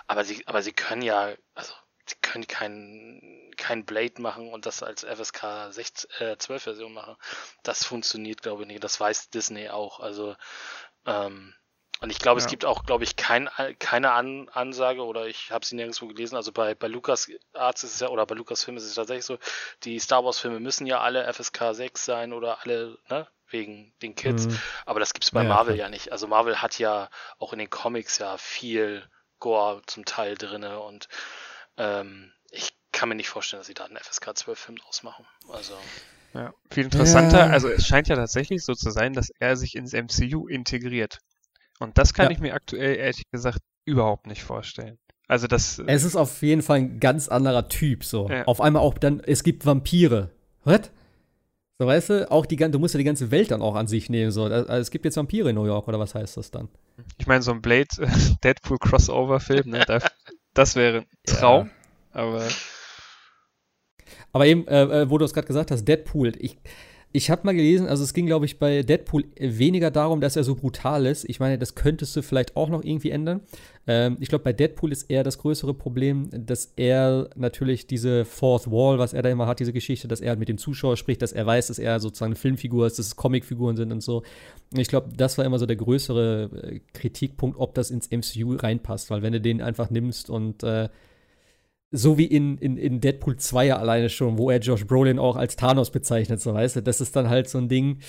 Aber sie, aber sie können ja, also sie können kein, kein Blade machen und das als FSK 16, äh, 12 Version machen. Das funktioniert, glaube ich, nicht. Das weiß Disney auch. Also ähm, und ich glaube, ja. es gibt auch, glaube ich, kein, keine An Ansage oder ich habe sie nirgendwo gelesen. Also bei, bei Lucas Arts ist es ja, oder bei Lucas Film ist es tatsächlich so, die Star Wars Filme müssen ja alle FSK 6 sein oder alle, ne, wegen den Kids. Mhm. Aber das gibt's bei ja, Marvel klar. ja nicht. Also Marvel hat ja auch in den Comics ja viel Gore zum Teil drinne und ähm, ich kann mir nicht vorstellen, dass sie da einen FSK 12 Film draus machen. Also. Ja, viel interessanter. Ja. Also es scheint ja tatsächlich so zu sein, dass er sich ins MCU integriert. Und das kann ja. ich mir aktuell ehrlich gesagt überhaupt nicht vorstellen. Also das. Äh, es ist auf jeden Fall ein ganz anderer Typ. So. Ja. Auf einmal auch dann, es gibt Vampire. Was? So, weißt du, auch die, du musst ja die ganze Welt dann auch an sich nehmen. So. Also, es gibt jetzt Vampire in New York, oder was heißt das dann? Ich meine, so ein Blade [LAUGHS] Deadpool Crossover-Film, ne, das wäre ein Traum. Ja. Aber. Aber eben, äh, äh wo du es gerade gesagt hast, Deadpool, ich, ich habe mal gelesen, also es ging, glaube ich, bei Deadpool weniger darum, dass er so brutal ist. Ich meine, das könntest du vielleicht auch noch irgendwie ändern. Ähm, ich glaube, bei Deadpool ist eher das größere Problem, dass er natürlich diese Fourth Wall, was er da immer hat, diese Geschichte, dass er mit dem Zuschauer spricht, dass er weiß, dass er sozusagen eine Filmfigur ist, dass es Comicfiguren sind und so. Ich glaube, das war immer so der größere äh, Kritikpunkt, ob das ins MCU reinpasst, weil wenn du den einfach nimmst und äh, so wie in, in, in Deadpool 2 ja alleine schon, wo er Josh Brolin auch als Thanos bezeichnet, so weißt du, das ist dann halt so ein Ding,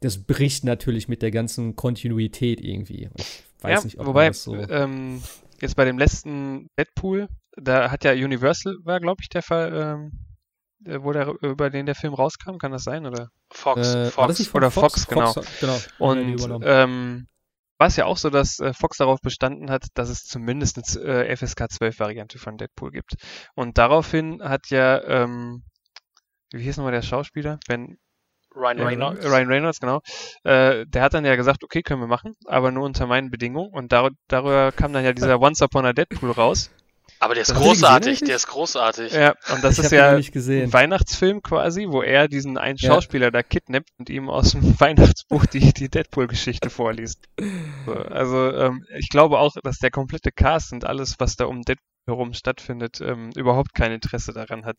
das bricht natürlich mit der ganzen Kontinuität irgendwie. Ich weiß ja, nicht, ob wobei, das so ähm, jetzt bei dem letzten Deadpool, da hat ja Universal, war glaube ich der Fall, ähm, wo der, über den der Film rauskam, kann das sein, oder? Fox, äh, Fox. oder Fox, Fox, genau. Fox, genau. Und ähm, war es ja auch so, dass äh, Fox darauf bestanden hat, dass es zumindest eine äh, FSK 12 Variante von Deadpool gibt. Und daraufhin hat ja, ähm, wie hieß nochmal der Schauspieler? Ben, Ryan Reynolds. Äh, Ryan Reynolds, genau. Äh, der hat dann ja gesagt, okay, können wir machen, aber nur unter meinen Bedingungen. Und dar darüber kam dann ja dieser [LAUGHS] Once Upon a Deadpool raus. Aber der ist das großartig, der ist großartig. Ja, und das ich ist ja ein Weihnachtsfilm quasi, wo er diesen einen Schauspieler ja. da kidnappt und ihm aus dem [LAUGHS] Weihnachtsbuch die, die Deadpool-Geschichte vorliest. So, also ähm, ich glaube auch, dass der komplette Cast und alles, was da um Deadpool herum stattfindet, ähm, überhaupt kein Interesse daran hat,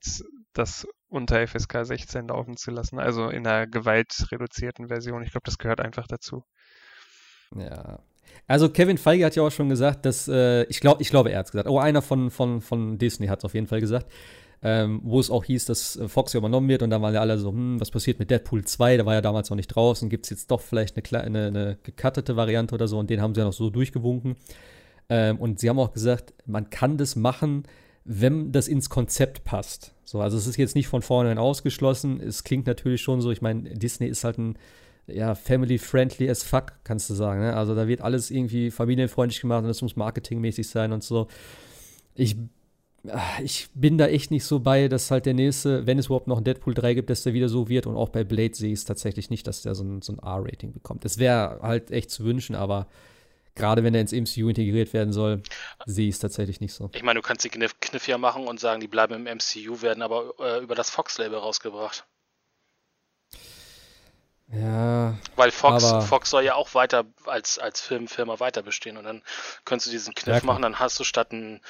das unter FSK 16 laufen zu lassen. Also in einer gewaltreduzierten Version. Ich glaube, das gehört einfach dazu. Ja, also Kevin Feige hat ja auch schon gesagt, dass, äh, ich glaube, ich glaube, er hat es gesagt. Oh, einer von, von, von Disney hat es auf jeden Fall gesagt. Ähm, wo es auch hieß, dass äh, Fox übernommen wird und dann waren ja alle so, hm, was passiert mit Deadpool 2, der war ja damals noch nicht draußen, gibt es jetzt doch vielleicht eine, kleine, eine gecuttete Variante oder so und den haben sie ja noch so durchgewunken. Ähm, und sie haben auch gesagt, man kann das machen, wenn das ins Konzept passt. So, also es ist jetzt nicht von vornherein ausgeschlossen, es klingt natürlich schon so, ich meine, Disney ist halt ein ja, family-friendly as fuck, kannst du sagen. Ne? Also da wird alles irgendwie familienfreundlich gemacht und es muss marketingmäßig sein und so. Ich, ah, ich bin da echt nicht so bei, dass halt der nächste, wenn es überhaupt noch ein Deadpool 3 gibt, dass der wieder so wird. Und auch bei Blade sehe ich es tatsächlich nicht, dass der so ein, so ein R-Rating bekommt. Das wäre halt echt zu wünschen, aber gerade wenn er ins MCU integriert werden soll, sehe ich es tatsächlich nicht so. Ich meine, du kannst die Kniff, Kniff ja machen und sagen, die bleiben im MCU, werden aber äh, über das Fox-Label rausgebracht. Ja. Weil Fox, Fox soll ja auch weiter als, als Filmfirma weiter bestehen und dann könntest du diesen Kniff ja, machen, dann hast du statt ein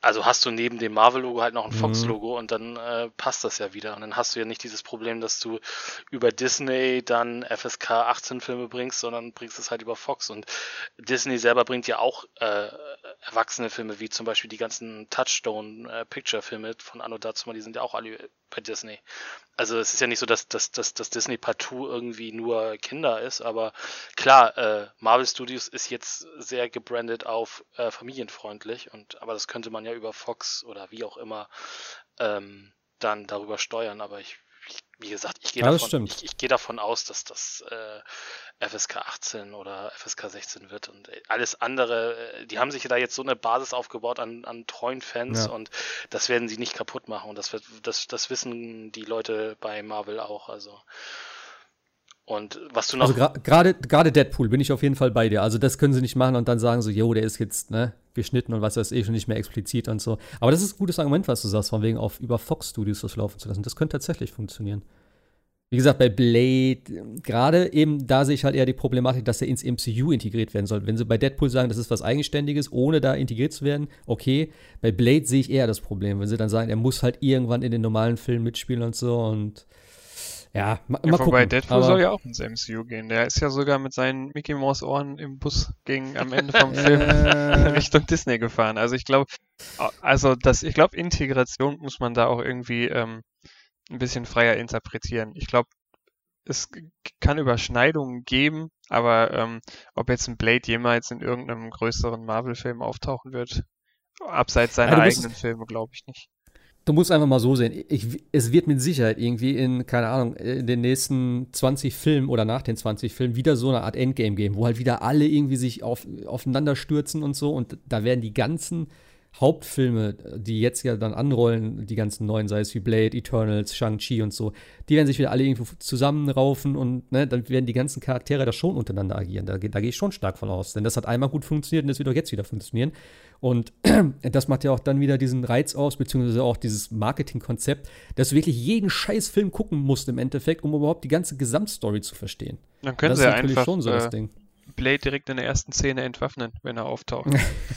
also hast du neben dem Marvel-Logo halt noch ein mhm. Fox-Logo und dann äh, passt das ja wieder. Und dann hast du ja nicht dieses Problem, dass du über Disney dann FSK 18-Filme bringst, sondern bringst es halt über Fox. Und Disney selber bringt ja auch äh, erwachsene Filme, wie zum Beispiel die ganzen Touchstone-Picture-Filme äh, von Anno Datsuma, die sind ja auch alle bei Disney. Also es ist ja nicht so, dass, dass, dass, dass Disney partout irgendwie nur Kinder ist, aber klar, äh, Marvel Studios ist jetzt sehr gebrandet auf äh, familienfreundlich und aber das könnte man ja über Fox oder wie auch immer ähm, dann darüber steuern, aber ich, ich wie gesagt, ich gehe ja, davon, ich, ich geh davon aus, dass das äh, FSK 18 oder FSK 16 wird und äh, alles andere, äh, die haben sich da jetzt so eine Basis aufgebaut an, an treuen Fans ja. und das werden sie nicht kaputt machen und das wird, das, das wissen die Leute bei Marvel auch, also. Und was du noch. Also gerade gerade Deadpool bin ich auf jeden Fall bei dir. Also das können sie nicht machen und dann sagen so, jo, der ist jetzt ne, geschnitten und was weiß ich schon nicht mehr explizit und so. Aber das ist ein gutes Argument, was du sagst, von wegen auf über Fox Studios das laufen zu lassen. Das könnte tatsächlich funktionieren. Wie gesagt, bei Blade, gerade eben, da sehe ich halt eher die Problematik, dass er ins MCU integriert werden soll. Wenn sie bei Deadpool sagen, das ist was Eigenständiges, ohne da integriert zu werden, okay. Bei Blade sehe ich eher das Problem, wenn sie dann sagen, er muss halt irgendwann in den normalen Filmen mitspielen und so und ja, ma, ja, mal wobei gucken. Deadpool soll ja auch ins MCU gehen. Der ist ja sogar mit seinen Mickey Mouse Ohren im Bus gegen am Ende vom [LAUGHS] Film [LAUGHS] Richtung Disney gefahren. Also ich glaube, also das, ich glaube, Integration muss man da auch irgendwie ähm, ein bisschen freier interpretieren. Ich glaube, es kann Überschneidungen geben, aber ähm, ob jetzt ein Blade jemals in irgendeinem größeren Marvel-Film auftauchen wird, abseits seiner ja, eigenen Filme, glaube ich nicht. Du musst einfach mal so sehen. Ich, es wird mit Sicherheit irgendwie in, keine Ahnung, in den nächsten 20 Filmen oder nach den 20 Filmen wieder so eine Art Endgame geben, wo halt wieder alle irgendwie sich auf, aufeinander stürzen und so. Und da werden die ganzen Hauptfilme, die jetzt ja dann anrollen, die ganzen neuen, sei es wie Blade, Eternals, Shang-Chi und so, die werden sich wieder alle irgendwo zusammenraufen und ne, dann werden die ganzen Charaktere da schon untereinander agieren. Da, da gehe ich schon stark von aus. Denn das hat einmal gut funktioniert und das wird auch jetzt wieder funktionieren. Und [CLEARS THROAT] das macht ja auch dann wieder diesen Reiz aus, beziehungsweise auch dieses Marketingkonzept, dass du wirklich jeden scheiß Film gucken musst im Endeffekt, um überhaupt die ganze Gesamtstory zu verstehen. Dann können das sie ist natürlich einfach, schon so das äh, Ding Blade direkt in der ersten Szene entwaffnen, wenn er auftaucht.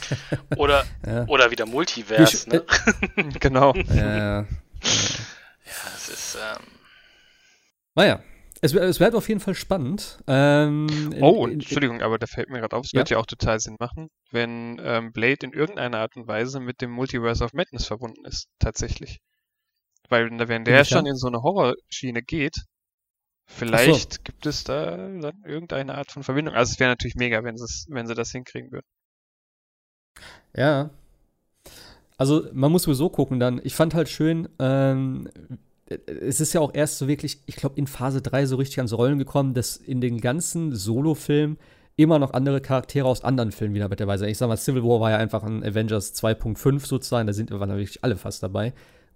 [LAUGHS] oder, ja. oder wieder Multiverse, ne? [LAUGHS] genau. Ja, ja. es ist. Ähm... Naja. Es, es bleibt auf jeden Fall spannend. Ähm, oh, in, Entschuldigung, aber da fällt mir gerade auf, es ja. wird ja auch total Sinn machen, wenn ähm, Blade in irgendeiner Art und Weise mit dem Multiverse of Madness verbunden ist, tatsächlich. Weil wenn der schon in so eine Horrorschiene geht, Vielleicht so. gibt es da dann irgendeine Art von Verbindung. Also es wäre natürlich mega, wenn, wenn sie das hinkriegen würden. Ja. Also man muss sowieso gucken dann. Ich fand halt schön, ähm, es ist ja auch erst so wirklich, ich glaube, in Phase 3 so richtig ans Rollen gekommen, dass in den ganzen Solo-Filmen immer noch andere Charaktere aus anderen Filmen wieder mit dabei sind. Ich sag mal, Civil War war ja einfach ein Avengers 2.5 sozusagen, da sind waren da wirklich alle fast dabei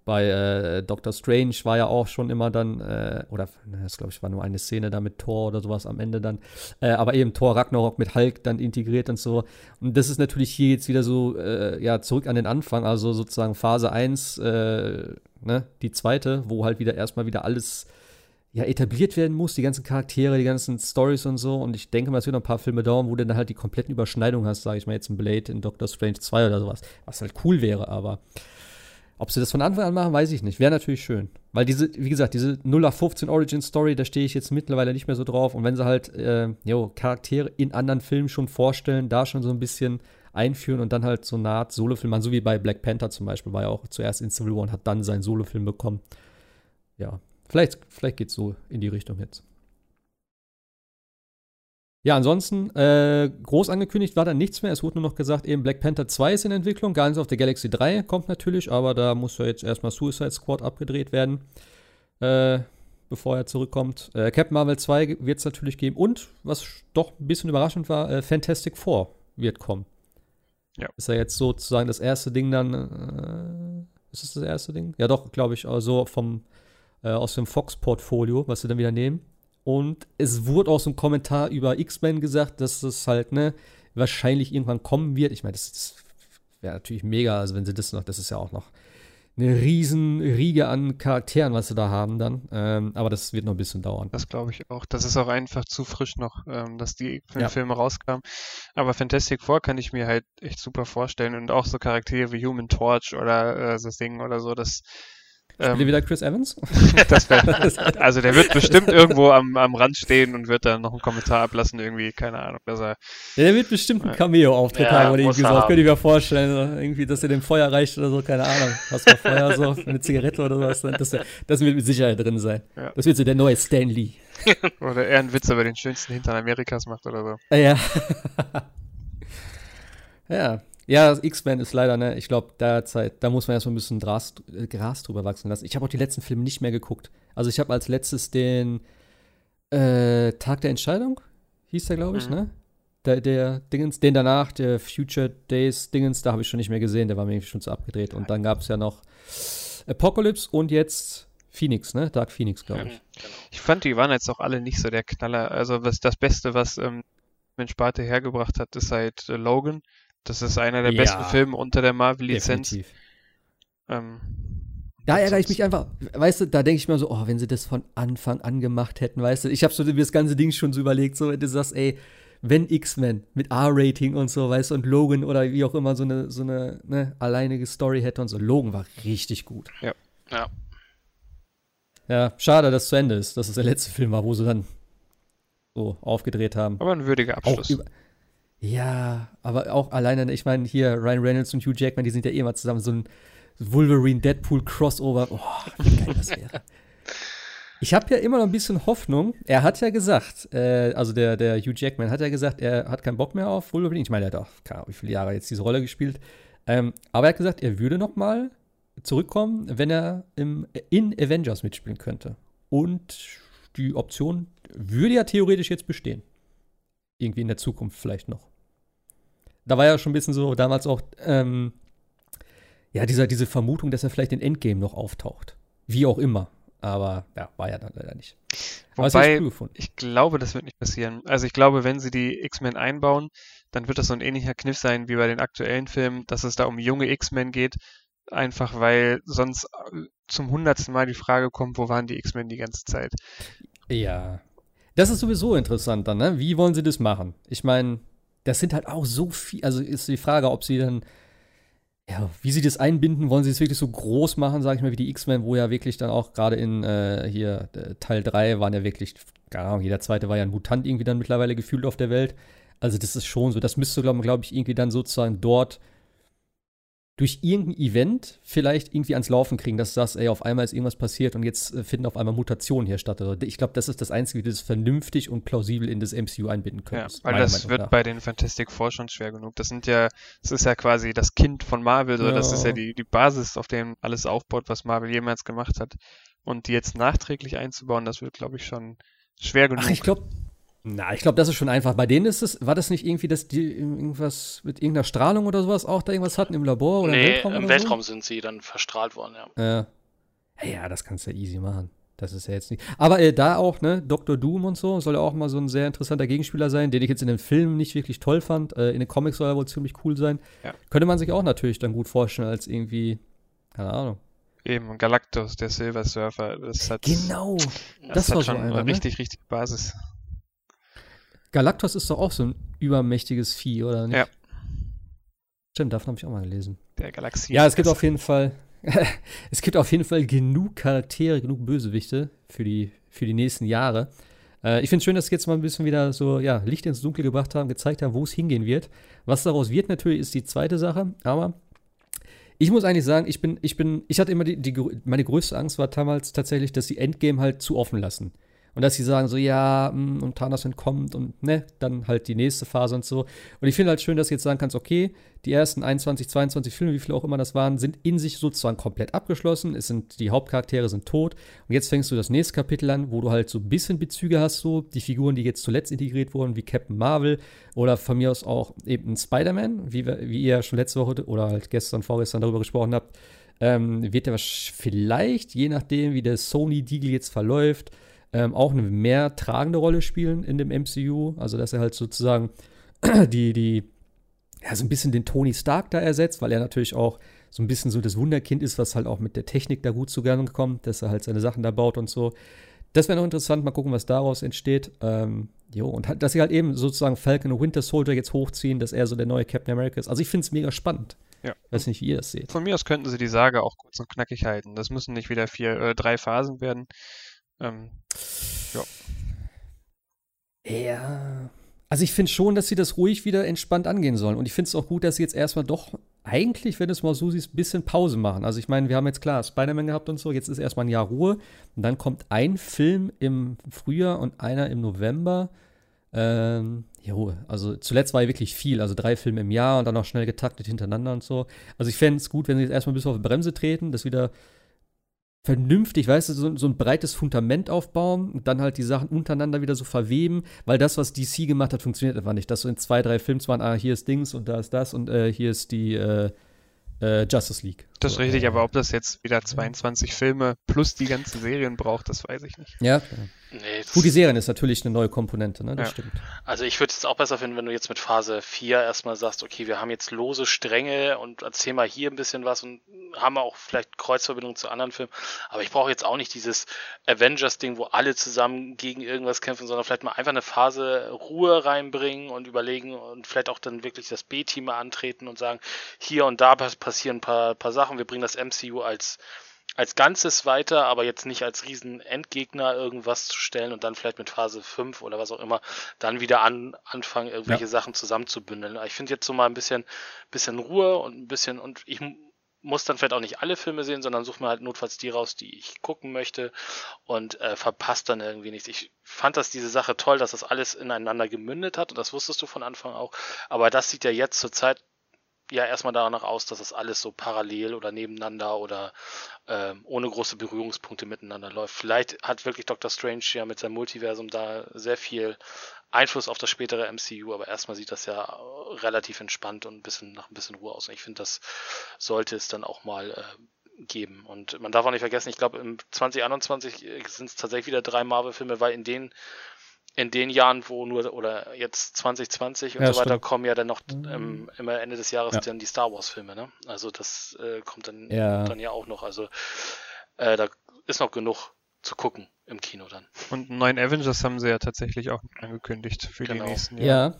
bei äh, Doctor Strange war ja auch schon immer dann, äh, oder das glaube ich war nur eine Szene da mit Thor oder sowas am Ende dann, äh, aber eben Thor Ragnarok mit Hulk dann integriert und so. Und das ist natürlich hier jetzt wieder so, äh, ja, zurück an den Anfang, also sozusagen Phase 1, äh, ne, die zweite, wo halt wieder erstmal wieder alles ja, etabliert werden muss, die ganzen Charaktere, die ganzen Stories und so. Und ich denke mal, es wird noch ein paar Filme dauern, wo du dann halt die kompletten Überschneidungen hast, sage ich mal jetzt ein Blade in Doctor Strange 2 oder sowas, was halt cool wäre, aber ob sie das von Anfang an machen, weiß ich nicht. Wäre natürlich schön. Weil diese, wie gesagt, diese 0 auf 15 Origin Story, da stehe ich jetzt mittlerweile nicht mehr so drauf. Und wenn sie halt äh, jo, Charaktere in anderen Filmen schon vorstellen, da schon so ein bisschen einführen und dann halt so eine Art Solofilm machen, so wie bei Black Panther zum Beispiel, war ja auch zuerst in Civil War und hat dann seinen Solofilm bekommen. Ja, vielleicht, vielleicht geht es so in die Richtung jetzt. Ja, ansonsten, äh, groß angekündigt war dann nichts mehr. Es wurde nur noch gesagt, eben Black Panther 2 ist in Entwicklung. Guardians of the Galaxy 3 kommt natürlich, aber da muss ja jetzt erstmal Suicide Squad abgedreht werden. Äh, bevor er zurückkommt. Äh, Captain Marvel 2 wird es natürlich geben. Und, was doch ein bisschen überraschend war, äh, Fantastic Four wird kommen. Ja. Ist ja jetzt sozusagen das erste Ding dann. Äh, ist es das erste Ding? Ja, doch, glaube ich, also vom, äh, aus dem Fox-Portfolio, was sie dann wieder nehmen. Und es wurde auch so ein Kommentar über X-Men gesagt, dass es halt, ne, wahrscheinlich irgendwann kommen wird. Ich meine, das, das wäre natürlich mega, also wenn sie das noch, das ist ja auch noch eine riesen Riege an Charakteren, was sie da haben dann. Ähm, aber das wird noch ein bisschen dauern. Das glaube ich auch. Das ist auch einfach zu frisch noch, ähm, dass die Ja. Filme rauskamen. Aber Fantastic Four kann ich mir halt echt super vorstellen. Und auch so Charaktere wie Human Torch oder äh, das Ding oder so, das Spielt ähm, wieder Chris Evans? [LAUGHS] das wär, [LAUGHS] also der wird bestimmt irgendwo am, am Rand stehen und wird dann noch einen Kommentar ablassen, irgendwie, keine Ahnung, dass er Ja, der wird bestimmt einen Cameo-Auftritt Ja, haben oder irgendwie so. Könnte ich mir vorstellen. Irgendwie, dass er dem Feuer reicht oder so, keine Ahnung. Hast du Feuer so, eine Zigarette oder sowas. Das, das wird mit Sicherheit drin sein. Ja. Das wird so der neue Stan Lee. [LAUGHS] oder er einen Witz über den schönsten Hintern Amerikas macht oder so. Ah, Ja. ja. Ja, X-Men ist leider, ne, ich glaube, derzeit, da muss man erstmal ein bisschen Gras, äh, Gras drüber wachsen lassen. Ich habe auch die letzten Filme nicht mehr geguckt. Also ich habe als letztes den äh, Tag der Entscheidung, hieß der, glaube ich, Mhm. ne? Der, der Dingens, den danach, der Future Days Dingens, da habe ich schon nicht mehr gesehen, der war mir schon zu abgedreht. Und dann gab es ja noch Apocalypse und jetzt Phoenix, ne? Dark Phoenix, glaube ich. genau. Ich fand, die waren jetzt auch alle nicht so der Knaller. Also was das Beste, was ähm, Min Sparte hergebracht hat, ist halt äh, Logan. Das ist einer der Ja. besten Filme unter der Marvel-Lizenz. Ähm, Da ärgere ich mich einfach, weißt du, da denke ich mir so, oh, wenn sie das von Anfang an gemacht hätten, weißt du, ich habe so das ganze Ding schon so überlegt, so, wenn du sagst, ey, wenn X-Men mit R-Rating und so, weißt du, und Logan oder wie auch immer so eine, so eine ne, alleinige Story hätte und so, Logan war richtig gut. Ja. Ja, schade, dass es zu Ende ist, dass es der letzte Film war, wo sie dann so aufgedreht haben. aber ein würdiger Auch Abschluss. über, ja, aber auch alleine, ich meine, hier Ryan Reynolds und Hugh Jackman, die sind ja eh mal zusammen, so ein Wolverine-Deadpool-Crossover. Oh, wie geil das wäre. [LAUGHS] Ich habe ja immer noch ein bisschen Hoffnung. Er hat ja gesagt, äh, also der, der Hugh Jackman hat ja gesagt, er hat keinen Bock mehr auf Wolverine. Ich meine, er hat auch, keine Ahnung, wie viele Jahre jetzt diese Rolle gespielt. Ähm, aber er hat gesagt, er würde noch mal zurückkommen, wenn er im, in Avengers mitspielen könnte. Und die Option würde ja theoretisch jetzt bestehen. Irgendwie in der Zukunft vielleicht noch. Da war ja schon ein bisschen so damals auch, ähm, ja, dieser, diese Vermutung, dass er vielleicht in Endgame noch auftaucht. Wie auch immer. Aber ja, war ja dann leider nicht. Wobei, ich glaube, das wird nicht passieren. Also ich glaube, wenn sie die X-Men einbauen, dann wird das so ein ähnlicher Kniff sein wie bei den aktuellen Filmen, dass es da um junge X-Men geht. Einfach weil sonst äh, zum hundertsten Mal die Frage kommt, wo waren die X-Men die ganze Zeit? Ja. Das ist sowieso interessant dann, ne? Wie wollen sie das machen? Ich meine, das sind halt auch so viel, also ist die Frage, ob sie dann, ja, wie sie das einbinden, wollen sie es wirklich so groß machen, sage ich mal, wie die X-Men, wo ja wirklich dann auch gerade in äh, hier äh, Teil 3 waren ja wirklich, keine Ahnung, jeder zweite war ja ein Mutant irgendwie dann mittlerweile gefühlt auf der Welt. Also das ist schon so, das müsste, glaube glaub ich, irgendwie dann sozusagen dort durch irgendein Event vielleicht irgendwie ans Laufen kriegen, dass du sagst, ey, auf einmal ist irgendwas passiert und jetzt äh, finden auf einmal Mutationen hier statt. Also ich glaube, das ist das Einzige, wie du das vernünftig und plausibel in das MCU einbinden Ja, könntest. weil meiner das Meinung wird nach. bei den Fantastic Four schon schwer genug. Das sind ja, das ist ja quasi das Kind von Marvel, so, das ist ja Ja. die, die Basis, auf dem alles aufbaut, was Marvel jemals gemacht hat. Und die jetzt nachträglich einzubauen, das wird, glaube ich, schon schwer genug. Ach, ich glaube, na, ich glaube, das ist schon einfach. Bei denen ist es, war das nicht irgendwie, dass die irgendwas mit irgendeiner Strahlung oder sowas auch da irgendwas hatten im Labor oder im nee, Weltraum im Weltraum sind sie dann verstrahlt worden, ja. So? Ja. Das kannst du ja easy machen. Das ist ja jetzt nicht. Aber äh, da auch, ne, Dr. Doom und so, soll ja auch mal so ein sehr interessanter Gegenspieler sein, den ich jetzt in den Filmen nicht wirklich toll fand. Äh, in den Comics soll er wohl ziemlich cool sein. Ja. Könnte man sich auch natürlich dann gut vorstellen, als irgendwie, keine Ahnung. Eben, Galactus, der Silver Surfer, das hat, Genau. das, das war hat so schon einer, eine ne? richtig, richtig Basis. Galactus ist doch auch so ein übermächtiges Vieh, oder nicht? Ja. Stimmt, davon habe ich auch mal gelesen. Der Galaxie. Ja, es gibt auf jeden Fall, [LAUGHS] es gibt auf jeden Fall genug Charaktere, genug Bösewichte für die, für die nächsten Jahre. Äh, ich finde es schön, dass sie jetzt mal ein bisschen wieder so, ja, Licht ins Dunkle gebracht haben, gezeigt haben, wo es hingehen wird. Was daraus wird natürlich, ist die zweite Sache, aber ich muss eigentlich sagen, ich bin, ich bin, ich hatte immer die, die, meine größte Angst war damals tatsächlich, dass sie Endgame halt zu offen lassen. Und dass sie sagen so, ja, mh, und Thanos entkommt und ne, dann halt die nächste Phase und so. Und ich finde halt schön, dass du jetzt sagen kannst, okay, die ersten 21, 22 Filme, wie viele auch immer das waren, sind in sich sozusagen komplett abgeschlossen. Es sind, die Hauptcharaktere sind tot. Und jetzt fängst du das nächste Kapitel an, wo du halt so ein bisschen Bezüge hast, so die Figuren, die jetzt zuletzt integriert wurden, wie Captain Marvel oder von mir aus auch eben Spider-Man, wie, wie ihr schon letzte Woche oder halt gestern, vorgestern darüber gesprochen habt. Ähm, wird er vielleicht, je nachdem, wie der Sony-Deal jetzt verläuft, ähm, auch eine mehr tragende Rolle spielen in dem MCU. Also, dass er halt sozusagen [CLEARS THROAT] die, die, ja, so ein bisschen den Tony Stark da ersetzt, weil er natürlich auch so ein bisschen so das Wunderkind ist, was halt auch mit der Technik da gut zugange kommt, dass er halt seine Sachen da baut und so. Das wäre noch interessant, mal gucken, was daraus entsteht. Ähm, jo, und dass sie halt eben sozusagen Falcon und Winter Soldier jetzt hochziehen, dass er so der neue Captain America ist. Also ich finde es mega spannend. Ja. Weiß nicht, wie ihr das seht. Von mir aus könnten sie die Sage auch kurz und knackig halten. Das müssen nicht wieder vier, äh, drei Phasen werden. Ähm, ja. Ja. Also ich finde schon, dass sie das ruhig wieder entspannt angehen sollen. Und ich finde es auch gut, dass sie jetzt erstmal doch eigentlich, wenn es mal so siehst, ein bisschen Pause machen. Also ich meine, wir haben jetzt klar Spider-Man gehabt und so, jetzt ist erstmal ein Jahr Ruhe. Und dann kommt ein Film im Frühjahr und einer im November. Ähm, jo, also zuletzt war ja wirklich viel, also drei Filme im Jahr und dann auch schnell getaktet hintereinander und so. Also ich fände es gut, wenn sie jetzt erstmal ein bisschen auf die Bremse treten, das wieder vernünftig, weißt du, so, so, ein breites Fundament aufbauen und dann halt die Sachen untereinander wieder so verweben, weil das, was DC gemacht hat, funktioniert einfach nicht. Dass so in zwei, drei Films waren, ah, hier ist Dings und da ist das und äh, hier ist die äh, äh, Justice League. Das ist richtig, aber ob das jetzt wieder 22 Filme plus die ganzen Serien braucht, das weiß ich nicht. Ja. Nee, Gut, die Serien ist natürlich eine neue Komponente, ne? Das ja. stimmt. Also ich würde es auch besser finden, wenn du jetzt mit Phase 4 erstmal sagst, okay, wir haben jetzt lose Stränge und erzähl mal hier ein bisschen was und haben auch vielleicht Kreuzverbindungen zu anderen Filmen. Aber ich brauche jetzt auch nicht dieses Avengers-Ding, wo alle zusammen gegen irgendwas kämpfen, sondern vielleicht mal einfach eine Phase Ruhe reinbringen und überlegen und vielleicht auch dann wirklich das B-Team antreten und sagen, hier und da passieren ein paar, paar Sachen. Wir bringen das MCU als als Ganzes weiter, aber jetzt nicht als riesen Endgegner irgendwas zu stellen und dann vielleicht mit Phase 5 oder was auch immer dann wieder an, anfangen, irgendwelche ja. Sachen zusammenzubündeln. Ich finde jetzt so mal ein bisschen, bisschen Ruhe und ein bisschen, und ich muss dann vielleicht auch nicht alle Filme sehen, sondern suche mir halt notfalls die raus, die ich gucken möchte und äh, verpasst dann irgendwie nichts. Ich fand das diese Sache toll, dass das alles ineinander gemündet hat und das wusstest du von Anfang auch. Aber das sieht ja jetzt zur Zeit ja erstmal danach aus, dass das alles so parallel oder nebeneinander oder ähm, ohne große Berührungspunkte miteinander läuft. Vielleicht hat wirklich Doctor Strange ja mit seinem Multiversum da sehr viel Einfluss auf das spätere MCU, aber erstmal sieht das ja relativ entspannt und ein bisschen nach ein bisschen Ruhe aus. Und ich finde, das sollte es dann auch mal äh, geben. Und man darf auch nicht vergessen, ich glaube, im 2021 sind es tatsächlich wieder drei Marvel-Filme, weil in denen in den Jahren, wo nur, oder jetzt 2020 und ja, so weiter, stimmt. kommen ja dann noch ähm, immer Ende des Jahres ja. dann die Star Wars-Filme, ne? Also das äh, kommt dann ja. dann ja auch noch. Also äh, da ist noch genug zu gucken im Kino dann. Und einen neuen Avengers haben sie ja tatsächlich auch angekündigt für genau. die nächsten Jahre.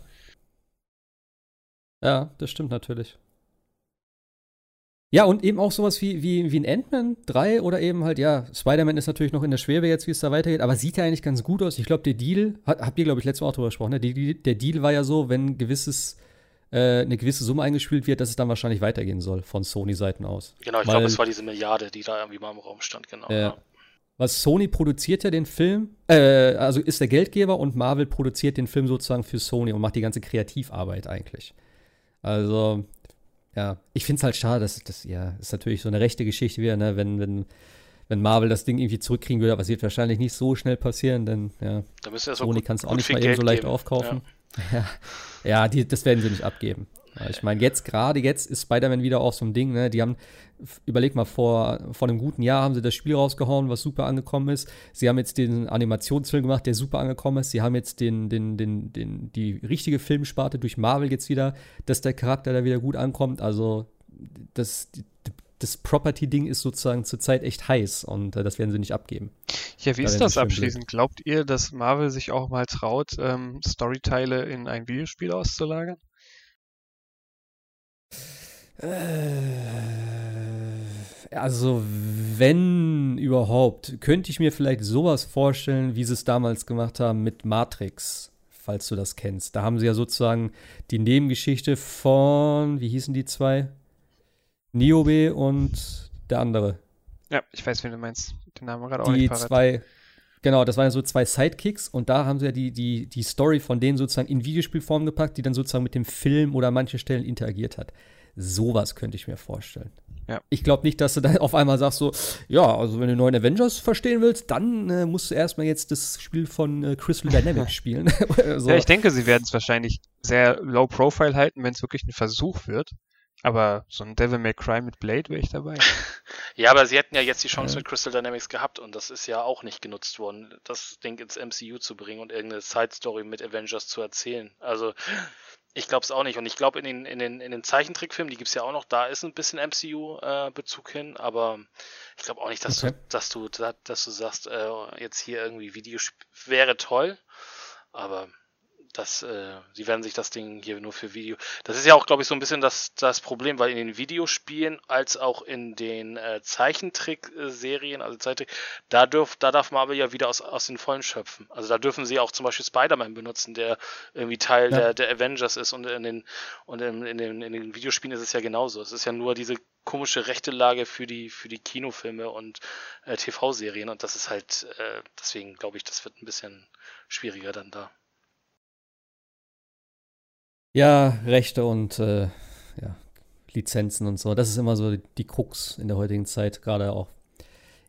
Ja. Ja, das stimmt natürlich. Ja, und eben auch sowas wie, wie, wie ein Ant-Man 3 oder eben halt, ja, Spider-Man ist natürlich noch in der Schwebe jetzt, wie es da weitergeht, aber sieht ja eigentlich ganz gut aus. Ich glaube, der Deal, hat, habt ihr, glaube ich, letztes Mal auch drüber gesprochen, ne? der, der Deal war ja so, wenn gewisses, äh, eine gewisse Summe eingespielt wird, dass es dann wahrscheinlich weitergehen soll von Sony-Seiten aus. Genau, ich glaube, es war diese Milliarde, die da irgendwie mal im Raum stand, genau. Äh, ja. Was Sony produziert ja den Film, äh, also ist der Geldgeber und Marvel produziert den Film sozusagen für Sony und macht die ganze Kreativarbeit eigentlich. Also, ja, ich finde es halt schade, dass das, ja, ist natürlich so eine rechte Geschichte wieder, ne, wenn, wenn, wenn Marvel das Ding irgendwie zurückkriegen würde, aber es wird wahrscheinlich nicht so schnell passieren, denn ja, da Sony kann es auch nicht mal eben so leicht geben. aufkaufen. Ja, [LAUGHS] ja, ja die, das werden sie nicht abgeben. Ich meine, jetzt gerade jetzt ist Spider-Man wieder auch so ein Ding, ne? Die haben, überleg mal, vor, vor einem guten Jahr haben sie das Spiel rausgehauen, was super angekommen ist. Sie haben jetzt den Animationsfilm gemacht, der super angekommen ist. Sie haben jetzt den, den, den, den, die richtige Filmsparte durch Marvel jetzt wieder, dass der Charakter da wieder gut ankommt. Also, das, das Property-Ding ist sozusagen zurzeit echt heiß und äh, das werden sie nicht abgeben. Ja, wie da ist das abschließend? Blöd. Glaubt ihr, dass Marvel sich auch mal traut, ähm, Storyteile in ein Videospiel auszulagern? Äh, also, wenn überhaupt, könnte ich mir vielleicht sowas vorstellen, wie sie es damals gemacht haben mit Matrix, falls du das kennst. Da haben sie ja sozusagen die Nebengeschichte von, wie hießen die zwei? Niobe und der andere. Ja, ich weiß, wen du meinst. Den Namen gerade auch die zwei Genau, das waren ja so zwei Sidekicks und da haben sie ja die, die, die Story von denen sozusagen in Videospielform gepackt, die dann sozusagen mit dem Film oder an manchen Stellen interagiert hat. Sowas könnte ich mir vorstellen. Ja. Ich glaube nicht, dass du dann [LAUGHS] auf einmal sagst so, ja, also wenn du neuen Avengers verstehen willst, dann äh, musst du erstmal jetzt das Spiel von äh, Crystal [LAUGHS] Dynamics spielen. [LAUGHS] so. Ja, ich denke, sie werden es wahrscheinlich sehr low profile halten, wenn es wirklich ein Versuch wird. Aber so ein Devil May Cry mit Blade wäre ich dabei. [LAUGHS] ja, aber sie hätten ja jetzt die Chance ja. mit Crystal Dynamics gehabt und das ist ja auch nicht genutzt worden, das Ding ins MCU zu bringen und irgendeine Side Story mit Avengers zu erzählen. Also ich glaube es auch nicht. Und ich glaube, in den, in, den, in den Zeichentrickfilmen, die gibt es ja auch noch, da ist ein bisschen MCU-Bezug äh, hin, aber ich glaube auch nicht, dass okay. du, dass du, dass du sagst, äh, jetzt hier irgendwie Videospiel wäre toll, aber dass äh, sie werden sich das Ding hier nur für Video. Das ist ja auch, glaube ich, so ein bisschen das, das Problem, weil in den Videospielen als auch in den äh, Zeichentrickserien, also Zeichentrick, da, dürf, da darf Marvel ja wieder aus, aus den Vollen schöpfen. Also da dürfen sie auch zum Beispiel Spider-Man benutzen, der irgendwie Teil ja. der, der Avengers ist und in den und in, in, den, in den Videospielen ist es ja genauso. Es ist ja nur diese komische rechte Lage für die für die Kinofilme und äh, TV-Serien und das ist halt äh, deswegen glaube ich, das wird ein bisschen schwieriger dann da. Ja, Rechte und äh, ja, Lizenzen und so. Das ist immer so die Krux in der heutigen Zeit, gerade auch.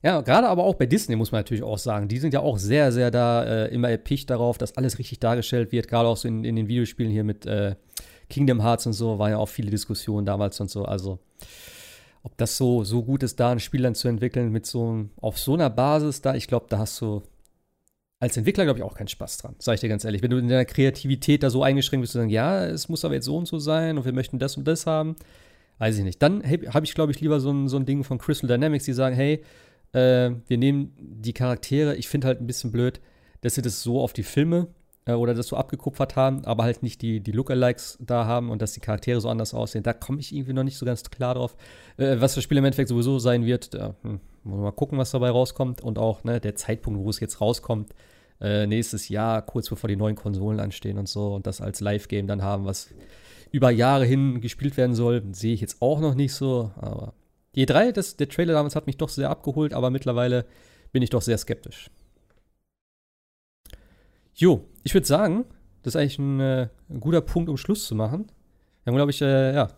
Ja, gerade aber auch bei Disney muss man natürlich auch sagen. Die sind ja auch sehr, sehr da äh, immer erpicht darauf, dass alles richtig dargestellt wird. Gerade auch so in, in den Videospielen hier mit äh, Kingdom Hearts und so, waren ja auch viele Diskussionen damals und so. Also, ob das so, so gut ist, da ein Spiel dann zu entwickeln mit so auf so einer Basis da, ich glaube, da hast du als Entwickler, glaube ich, auch keinen Spaß dran, sage ich dir ganz ehrlich. Wenn du in deiner Kreativität da so eingeschränkt bist, zu sagen, ja, es muss aber jetzt so und so sein und wir möchten das und das haben, weiß ich nicht. Dann habe ich, glaube ich, lieber so ein, so ein Ding von Crystal Dynamics, die sagen, hey, äh, wir nehmen die Charaktere, ich finde halt ein bisschen blöd, dass sie das so auf die Filme äh, oder das so abgekupfert haben, aber halt nicht die, die Lookalikes da haben und dass die Charaktere so anders aussehen. Da komme ich irgendwie noch nicht so ganz klar drauf. Äh, was das Spiel im Endeffekt sowieso sein wird, da hm, mal gucken, was dabei rauskommt und auch ne, der Zeitpunkt, wo es jetzt rauskommt. Äh, nächstes Jahr, kurz bevor die neuen Konsolen anstehen und so, und das als Live-Game dann haben, was über Jahre hin gespielt werden soll, sehe ich jetzt auch noch nicht so. Aber die E3, das, der Trailer damals hat mich doch sehr abgeholt, aber mittlerweile bin ich doch sehr skeptisch. Jo, ich würde sagen, das ist eigentlich ein, äh, ein, guter Punkt, um Schluss zu machen. Wir haben, glaube ich, äh, ja,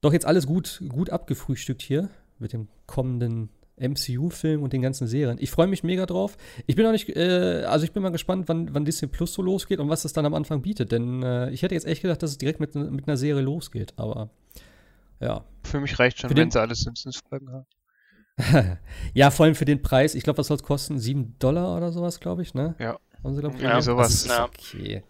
doch jetzt alles gut, gut abgefrühstückt hier mit dem kommenden MCU-Film und den ganzen Serien. Ich freue mich mega drauf. Ich bin noch nicht, äh, also ich bin mal gespannt, wann, wann Disney Plus so losgeht und was es dann am Anfang bietet. Denn äh, ich hätte jetzt echt gedacht, dass es direkt mit, mit einer Serie losgeht. Aber ja. Für mich reicht schon, wenn sie alle Simpsons-Folgen haben. [LAUGHS] ja, vor allem für den Preis. Ich glaube, was soll es kosten? 7 Dollar oder sowas, glaube ich, ne? Ja. Haben sie, glaub, ja, sowas. Das ist ja.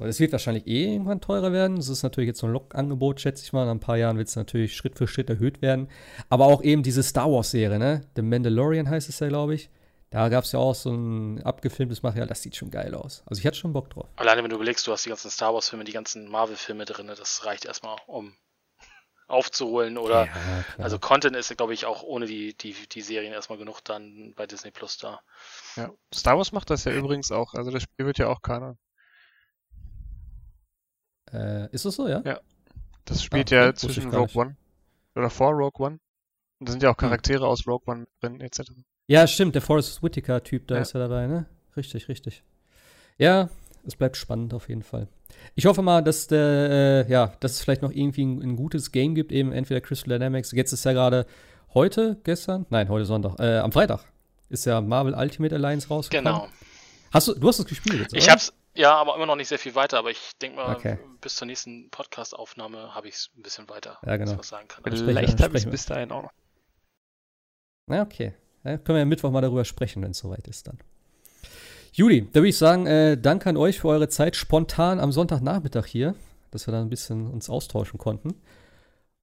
Das wird wahrscheinlich eh irgendwann teurer werden. Das ist natürlich jetzt so ein Log-Angebot, schätze ich mal. In ein paar Jahren wird es natürlich Schritt für Schritt erhöht werden. Aber auch eben diese Star Wars-Serie, ne? The Mandalorian heißt es ja, glaube ich. Da gab es ja auch so ein abgefilmtes Material, das sieht schon geil aus. Also ich hatte schon Bock drauf. Alleine wenn du überlegst, du hast die ganzen Star Wars-Filme, die ganzen Marvel-Filme drin, das reicht erstmal, um [LAUGHS] aufzuholen oder ja, also Content ist, glaube ich, auch ohne die, die, die Serien erstmal genug dann bei Disney Plus da. Ja, Star Wars macht das ja übrigens auch, also das Spiel wird ja auch Kanon. Äh, ist das so, ja? Ja. Das spielt ah, ja zwischen Rogue One oder vor Rogue One. Und da sind ja auch hm. Charaktere hm. aus Rogue One drin, etc. Ja, stimmt, der Forrest Whitaker-Typ, da ja. ist er dabei, ne? Richtig, richtig. Ja, es bleibt spannend auf jeden Fall. Ich hoffe mal, dass der, äh, ja, dass es vielleicht noch irgendwie ein, ein, gutes Game gibt, eben entweder Crystal Dynamics. Jetzt ist ja gerade heute, gestern, nein, heute Sonntag, äh, am Freitag ist ja Marvel Ultimate Alliance rausgekommen. Genau. Hast du, du hast es gespielt jetzt, oder? Ich hab's, ja, aber immer noch nicht sehr viel weiter. Aber ich denke mal, okay. bis zur nächsten Podcast-Aufnahme habe ich es ein bisschen weiter, ja, genau. was sagen kann. Vielleicht habe ich es bis dahin auch noch. Na, okay. Ja, können wir ja Mittwoch mal darüber sprechen, wenn es soweit ist dann. Juli, da würde ich sagen, äh, danke an euch für eure Zeit spontan am Sonntagnachmittag hier, dass wir da ein bisschen uns austauschen konnten.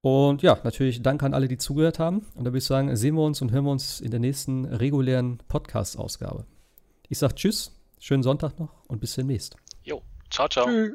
Und ja, natürlich danke an alle, die zugehört haben. Und da würde ich sagen, sehen wir uns und hören wir uns in der nächsten regulären Podcast-Ausgabe. Ich sage Tschüss Schönen Sonntag noch und bis demnächst. Jo, ciao, ciao. Tschüss.